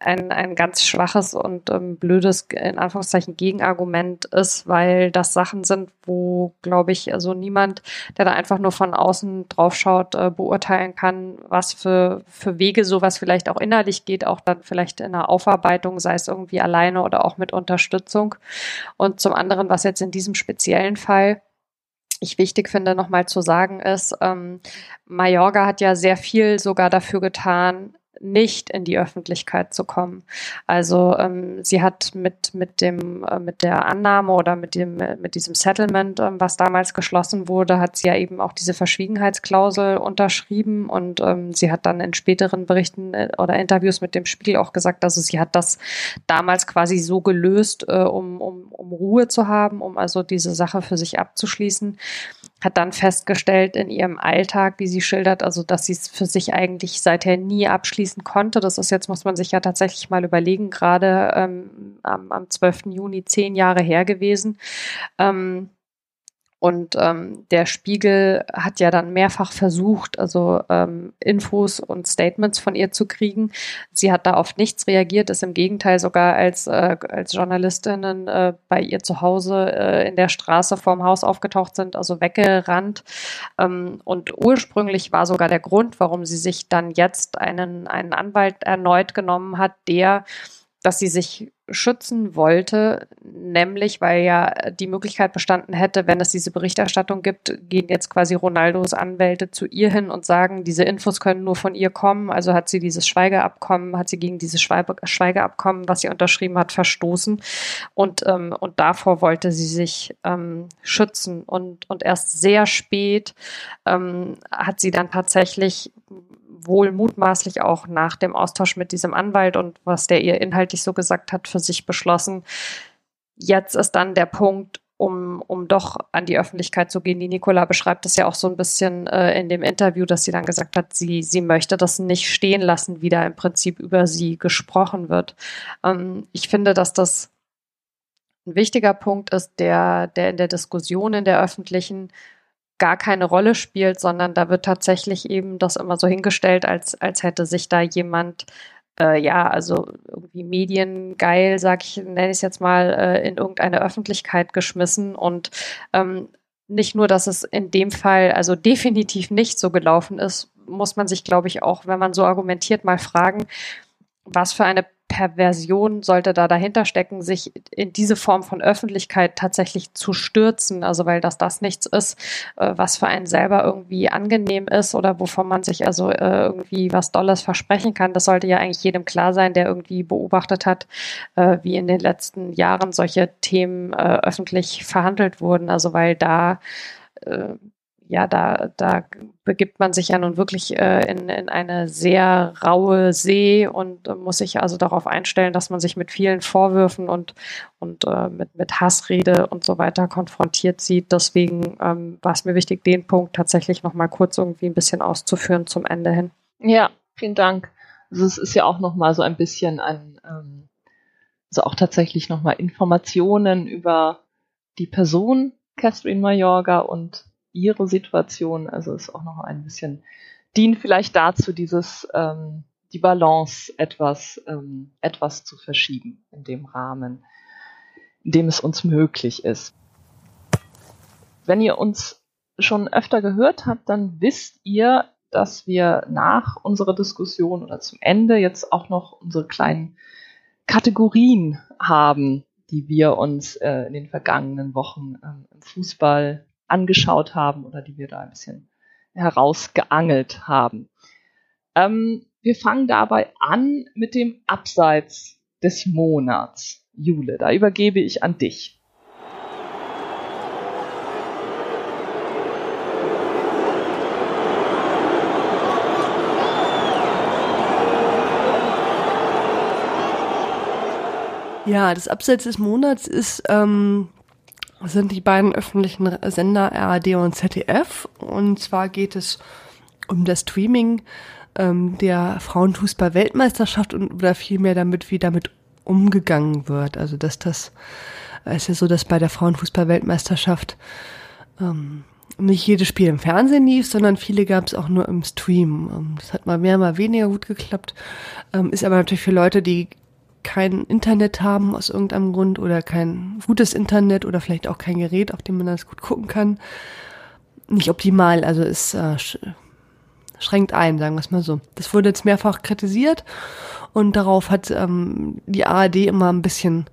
ein, ein ganz schwaches und ähm, blödes, in Anführungszeichen, Gegenargument ist, weil das Sachen sind, wo, glaube ich, also niemand, der da einfach nur von außen draufschaut, äh, beurteilen kann, was für, für Wege sowas vielleicht auch innerlich geht, auch dann vielleicht in der Aufarbeitung, sei es irgendwie alleine oder auch mit Unterstützung. Und zum anderen, was jetzt in diesem speziellen Fall ich wichtig finde, nochmal zu sagen ist, ähm, Mallorca hat ja sehr viel sogar dafür getan, nicht in die Öffentlichkeit zu kommen. Also ähm, sie hat mit mit dem äh, mit der Annahme oder mit dem mit diesem Settlement, ähm, was damals geschlossen wurde, hat sie ja eben auch diese Verschwiegenheitsklausel unterschrieben und ähm, sie hat dann in späteren Berichten äh, oder Interviews mit dem Spiegel auch gesagt, also sie hat das damals quasi so gelöst, äh, um, um, um Ruhe zu haben, um also diese Sache für sich abzuschließen hat dann festgestellt in ihrem Alltag, wie sie schildert, also dass sie es für sich eigentlich seither nie abschließen konnte. Das ist jetzt, muss man sich ja tatsächlich mal überlegen, gerade ähm, am, am 12. Juni zehn Jahre her gewesen. Ähm, und ähm, der Spiegel hat ja dann mehrfach versucht, also ähm, Infos und Statements von ihr zu kriegen. Sie hat da auf nichts reagiert, ist im Gegenteil sogar als, äh, als Journalistinnen äh, bei ihr zu Hause äh, in der Straße vorm Haus aufgetaucht sind, also weggerannt. Ähm, und ursprünglich war sogar der Grund, warum sie sich dann jetzt einen, einen Anwalt erneut genommen hat, der dass sie sich schützen wollte, nämlich weil ja die Möglichkeit bestanden hätte, wenn es diese Berichterstattung gibt, gehen jetzt quasi Ronaldos Anwälte zu ihr hin und sagen, diese Infos können nur von ihr kommen. Also hat sie dieses Schweigeabkommen, hat sie gegen dieses Schweigeabkommen, was sie unterschrieben hat, verstoßen. Und, ähm, und davor wollte sie sich ähm, schützen. Und, und erst sehr spät ähm, hat sie dann tatsächlich wohl mutmaßlich auch nach dem Austausch mit diesem Anwalt und was der ihr inhaltlich so gesagt hat, für sich beschlossen. Jetzt ist dann der Punkt, um, um doch an die Öffentlichkeit zu gehen. Die Nicola beschreibt es ja auch so ein bisschen äh, in dem Interview, dass sie dann gesagt hat, sie, sie möchte das nicht stehen lassen, wie da im Prinzip über sie gesprochen wird. Ähm, ich finde, dass das ein wichtiger Punkt ist, der, der in der Diskussion in der öffentlichen gar keine Rolle spielt, sondern da wird tatsächlich eben das immer so hingestellt, als, als hätte sich da jemand äh, ja, also irgendwie mediengeil, sag ich, nenne ich es jetzt mal, äh, in irgendeine Öffentlichkeit geschmissen. Und ähm, nicht nur, dass es in dem Fall also definitiv nicht so gelaufen ist, muss man sich, glaube ich, auch, wenn man so argumentiert, mal fragen, was für eine Perversion sollte da dahinter stecken, sich in diese Form von Öffentlichkeit tatsächlich zu stürzen. Also weil das das nichts ist, äh, was für einen selber irgendwie angenehm ist oder wovon man sich also äh, irgendwie was Dolles versprechen kann. Das sollte ja eigentlich jedem klar sein, der irgendwie beobachtet hat, äh, wie in den letzten Jahren solche Themen öffentlich verhandelt wurden. Also weil da ja, da, da begibt man sich ja nun wirklich äh, in, in eine sehr raue See und äh, muss sich also darauf einstellen, dass man sich mit vielen Vorwürfen und, und äh, mit, mit Hassrede und so weiter konfrontiert sieht. Deswegen ähm, war es mir wichtig, den Punkt tatsächlich nochmal kurz irgendwie ein bisschen auszuführen zum Ende hin. Ja, vielen Dank. Also es ist ja auch nochmal so ein bisschen ein, ähm, also auch tatsächlich nochmal Informationen über die Person Catherine Mayorga und ihre Situation. Also ist auch noch ein bisschen, dient vielleicht dazu, dieses, ähm, die Balance etwas, ähm, etwas zu verschieben in dem Rahmen, in dem es uns möglich ist. Wenn ihr uns schon öfter gehört habt, dann wisst ihr, dass wir nach unserer Diskussion oder zum Ende jetzt auch noch unsere kleinen Kategorien haben, die wir uns äh, in den vergangenen Wochen ähm, im Fußball angeschaut haben oder die wir da ein bisschen herausgeangelt haben. Ähm, wir fangen dabei an mit dem Abseits des Monats. Jule, da übergebe ich an dich. Ja, das Abseits des Monats ist ähm, sind die beiden öffentlichen Sender RAD und ZDF. Und zwar geht es um das Streaming ähm, der Frauenfußball-Weltmeisterschaft und oder vielmehr damit, wie damit umgegangen wird. Also dass das ist ja so, dass bei der Frauenfußball-Weltmeisterschaft ähm, nicht jedes Spiel im Fernsehen lief, sondern viele gab es auch nur im Stream. Ähm, das hat mal mehr, mal weniger gut geklappt. Ähm, ist aber natürlich für Leute, die kein Internet haben aus irgendeinem Grund oder kein gutes Internet oder vielleicht auch kein Gerät, auf dem man das gut gucken kann. Nicht optimal, also es äh, schränkt ein, sagen wir es mal so. Das wurde jetzt mehrfach kritisiert und darauf hat ähm, die ARD immer ein bisschen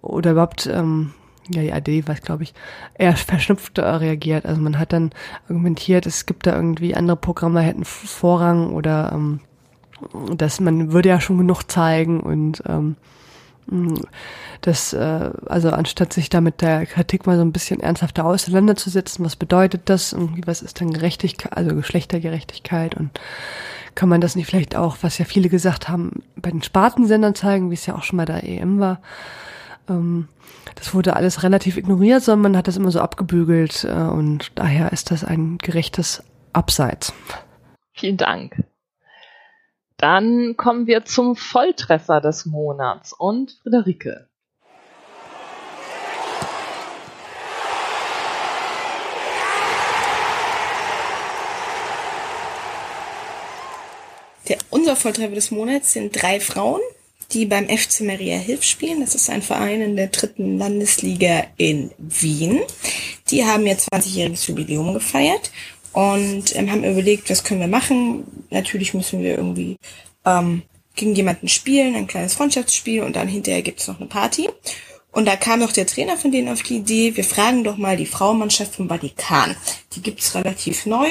oder überhaupt ähm, ja, die AD, was glaube ich, eher verschnupft äh, reagiert. Also man hat dann argumentiert, es gibt da irgendwie andere Programme, hätten Vorrang oder ähm, dass man würde ja schon genug zeigen und ähm, das, äh, also anstatt sich da mit der Kritik mal so ein bisschen ernsthafter auseinanderzusetzen, was bedeutet das, irgendwie, was ist denn Gerechtigkeit, also Geschlechtergerechtigkeit und kann man das nicht vielleicht auch, was ja viele gesagt haben, bei den Spartensendern zeigen, wie es ja auch schon bei der EM war. Ähm, das wurde alles relativ ignoriert, sondern man hat das immer so abgebügelt äh, und daher ist das ein gerechtes Abseits. Vielen Dank. Dann kommen wir zum Volltreffer des Monats und Friederike. Der, unser Volltreffer des Monats sind drei Frauen, die beim FC Maria Hilf spielen. Das ist ein Verein in der dritten Landesliga in Wien. Die haben ihr 20-jähriges Jubiläum gefeiert und ähm, haben überlegt, was können wir machen. Natürlich müssen wir irgendwie ähm, gegen jemanden spielen, ein kleines Freundschaftsspiel und dann hinterher gibt's noch eine Party. Und da kam noch der Trainer von denen auf die Idee, wir fragen doch mal die Frauenmannschaft vom Vatikan. Die gibt's relativ neu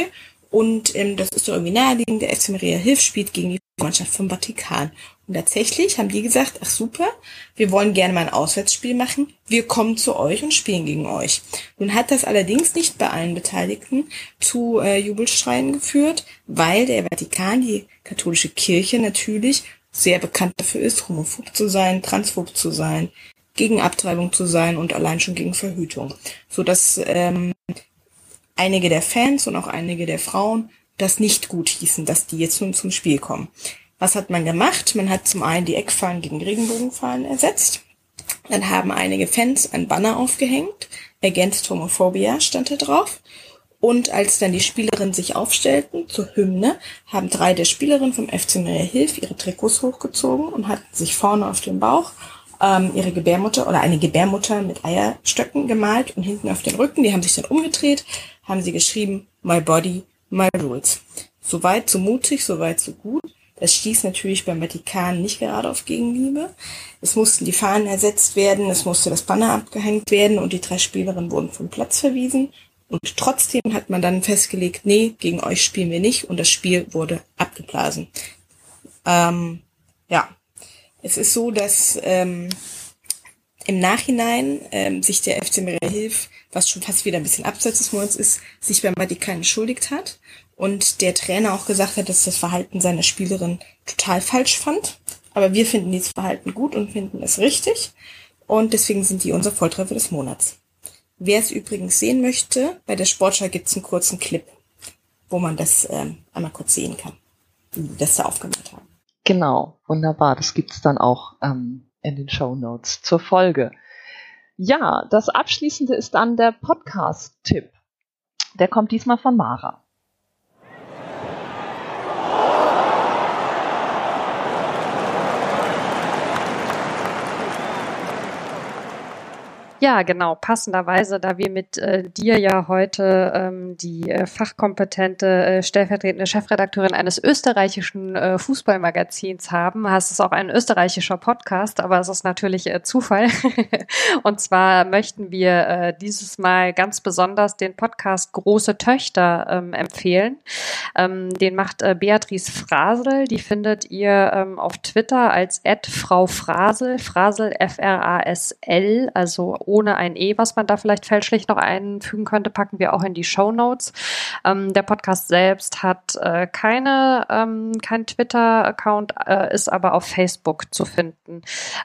und ähm, das ist so irgendwie naheliegend. Der FC Maria Hilf spielt gegen die Mannschaft vom Vatikan. Und tatsächlich haben die gesagt, ach super, wir wollen gerne mal ein Auswärtsspiel machen. Wir kommen zu euch und spielen gegen euch. Nun hat das allerdings nicht bei allen Beteiligten zu äh, Jubelschreien geführt, weil der Vatikan, die katholische Kirche natürlich sehr bekannt dafür ist, homophob zu sein, transphob zu sein, gegen Abtreibung zu sein und allein schon gegen Verhütung. So dass ähm, einige der Fans und auch einige der Frauen das nicht gut hießen, dass die jetzt nun zum Spiel kommen. Was hat man gemacht? Man hat zum einen die Eckfahnen gegen Regenbogenfahnen ersetzt. Dann haben einige Fans ein Banner aufgehängt. Against Homophobia stand da drauf. Und als dann die Spielerinnen sich aufstellten zur Hymne, haben drei der Spielerinnen vom FC Maria Hilf ihre Trikots hochgezogen und hatten sich vorne auf dem Bauch ähm, ihre Gebärmutter oder eine Gebärmutter mit Eierstöcken gemalt und hinten auf den Rücken. Die haben sich dann umgedreht, haben sie geschrieben, My Body, My Rules. Soweit so mutig, soweit so gut. Das stieß natürlich beim Vatikan nicht gerade auf Gegenliebe. Es mussten die Fahnen ersetzt werden, es musste das Banner abgehängt werden und die drei Spielerinnen wurden vom Platz verwiesen. Und trotzdem hat man dann festgelegt, nee, gegen euch spielen wir nicht und das Spiel wurde abgeblasen. Ähm, ja, es ist so, dass ähm, im Nachhinein ähm, sich der FC Maria Hilf, was schon fast wieder ein bisschen abseits des Monats ist, sich beim Vatikan entschuldigt hat und der Trainer auch gesagt hat, dass das Verhalten seiner Spielerin total falsch fand. Aber wir finden dieses Verhalten gut und finden es richtig und deswegen sind die unser Volltreffer des Monats. Wer es übrigens sehen möchte, bei der Sportschau gibt es einen kurzen Clip, wo man das ähm, einmal kurz sehen kann, wie die das da aufgemacht haben. Genau, wunderbar. Das gibt's dann auch ähm, in den Show Notes zur Folge. Ja, das Abschließende ist dann der Podcast-Tipp. Der kommt diesmal von Mara. Ja, genau. Passenderweise, da wir mit äh, dir ja heute ähm, die äh, fachkompetente äh, stellvertretende Chefredakteurin eines österreichischen äh, Fußballmagazins haben, hast es auch ein österreichischer Podcast, aber es ist natürlich äh, Zufall. Und zwar möchten wir äh, dieses Mal ganz besonders den Podcast Große Töchter ähm, empfehlen. Ähm, den macht Beatrice Frasel. Die findet ihr ähm, auf Twitter als Frau Frasel, Frasel F-R-A-S-L, also ohne ein E, was man da vielleicht fälschlich noch einfügen könnte, packen wir auch in die Show Notes. Ähm, der Podcast selbst hat äh, keine, ähm, kein Twitter-Account, äh, ist aber auf Facebook zu finden.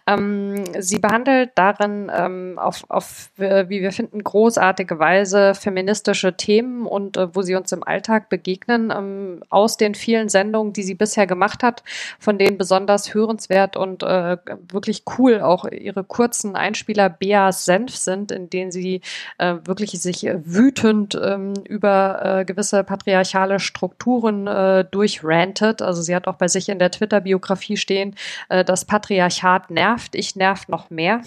Ähm, sie behandelt darin ähm, auf, auf, wie wir finden, großartige Weise feministische Themen und äh, wo sie uns im Alltag begegnen, ähm, aus den vielen Sendungen, die sie bisher gemacht hat, von denen besonders hörenswert und äh, wirklich cool auch ihre kurzen Einspieler Beas Senf sind, in denen sie äh, wirklich sich wütend ähm, über äh, gewisse patriarchale Strukturen äh, durchrantet. Also sie hat auch bei sich in der Twitter-Biografie stehen, äh, das Patriarchat nervt, ich nerv noch mehr.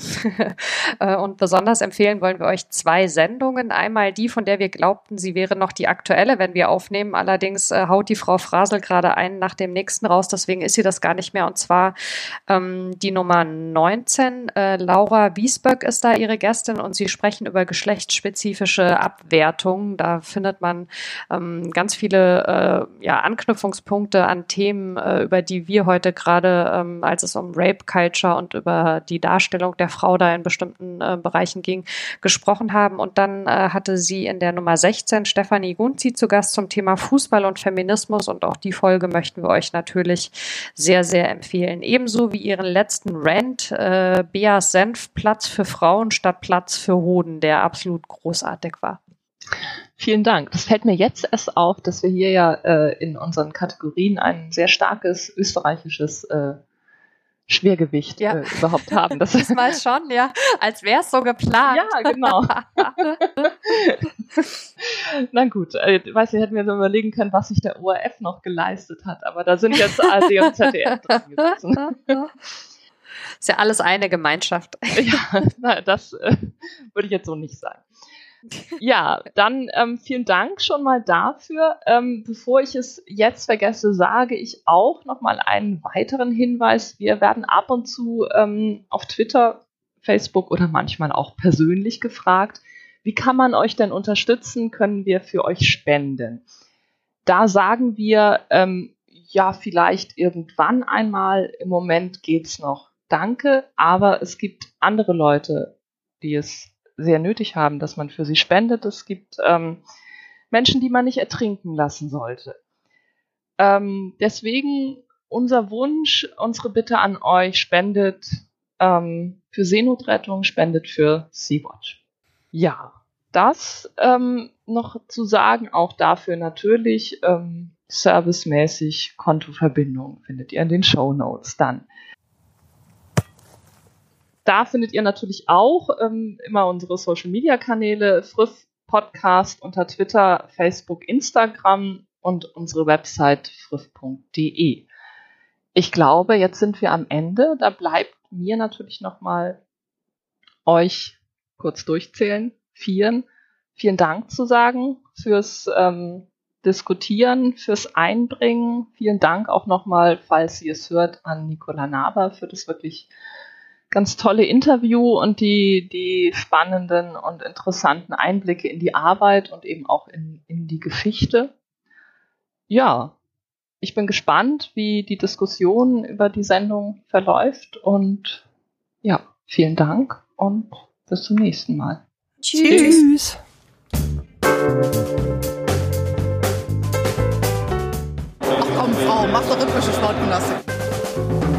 äh, und besonders empfehlen wollen wir euch zwei Sendungen. Einmal die, von der wir glaubten, sie wäre noch die aktuelle, wenn wir aufnehmen. Allerdings äh, haut die Frau Frasel gerade einen nach dem nächsten raus, deswegen ist sie das gar nicht mehr. Und zwar ähm, die Nummer 19. Äh, Laura Wiesböck ist da ihre Gästin und sie sprechen über geschlechtsspezifische Abwertung. Da findet man ähm, ganz viele äh, ja, Anknüpfungspunkte an Themen, äh, über die wir heute gerade, ähm, als es um Rape Culture und über die Darstellung der Frau da in bestimmten äh, Bereichen ging, gesprochen haben. Und dann äh, hatte sie in der Nummer 16 Stefanie Gunzi zu Gast zum Thema Fußball und Feminismus und auch die Folge möchten wir euch natürlich sehr, sehr empfehlen. Ebenso wie ihren letzten Rant, äh, Beas Senf, Platz für Frauen statt Platz für Hoden, der absolut großartig war. Vielen Dank. Das fällt mir jetzt erst auf, dass wir hier ja äh, in unseren Kategorien ein sehr starkes österreichisches äh, Schwergewicht ja. äh, überhaupt haben. Das Diesmal schon, ja. Als wäre es so geplant. Ja, genau. Na gut, äh, weiß ich, hätten wir so überlegen können, was sich der ORF noch geleistet hat, aber da sind jetzt ARD und ZDF dran gewesen. Ist ja alles eine Gemeinschaft. ja, na, das äh, würde ich jetzt so nicht sagen. Ja, dann ähm, vielen Dank schon mal dafür. Ähm, bevor ich es jetzt vergesse, sage ich auch noch mal einen weiteren Hinweis. Wir werden ab und zu ähm, auf Twitter, Facebook oder manchmal auch persönlich gefragt, wie kann man euch denn unterstützen? Können wir für euch spenden? Da sagen wir, ähm, ja, vielleicht irgendwann einmal. Im Moment geht's noch. Danke, aber es gibt andere Leute, die es sehr nötig haben, dass man für sie spendet. Es gibt ähm, Menschen, die man nicht ertrinken lassen sollte. Ähm, deswegen unser Wunsch, unsere Bitte an euch, spendet ähm, für Seenotrettung, spendet für Sea-Watch. Ja, das ähm, noch zu sagen, auch dafür natürlich ähm, servicemäßig Kontoverbindung findet ihr in den Show Notes dann da findet ihr natürlich auch ähm, immer unsere Social Media Kanäle, Früff Podcast unter Twitter, Facebook, Instagram und unsere Website friff.de. Ich glaube, jetzt sind wir am Ende. Da bleibt mir natürlich nochmal euch kurz durchzählen, vieren. Vielen Dank zu sagen fürs ähm, Diskutieren, fürs Einbringen. Vielen Dank auch nochmal, falls ihr es hört, an Nicola Naber für das wirklich ganz tolle Interview und die, die spannenden und interessanten Einblicke in die Arbeit und eben auch in, in die Geschichte. Ja, ich bin gespannt, wie die Diskussion über die Sendung verläuft und ja, vielen Dank und bis zum nächsten Mal. Tschüss. Komm, Frau, mach doch rhythmische Sportgymnastik.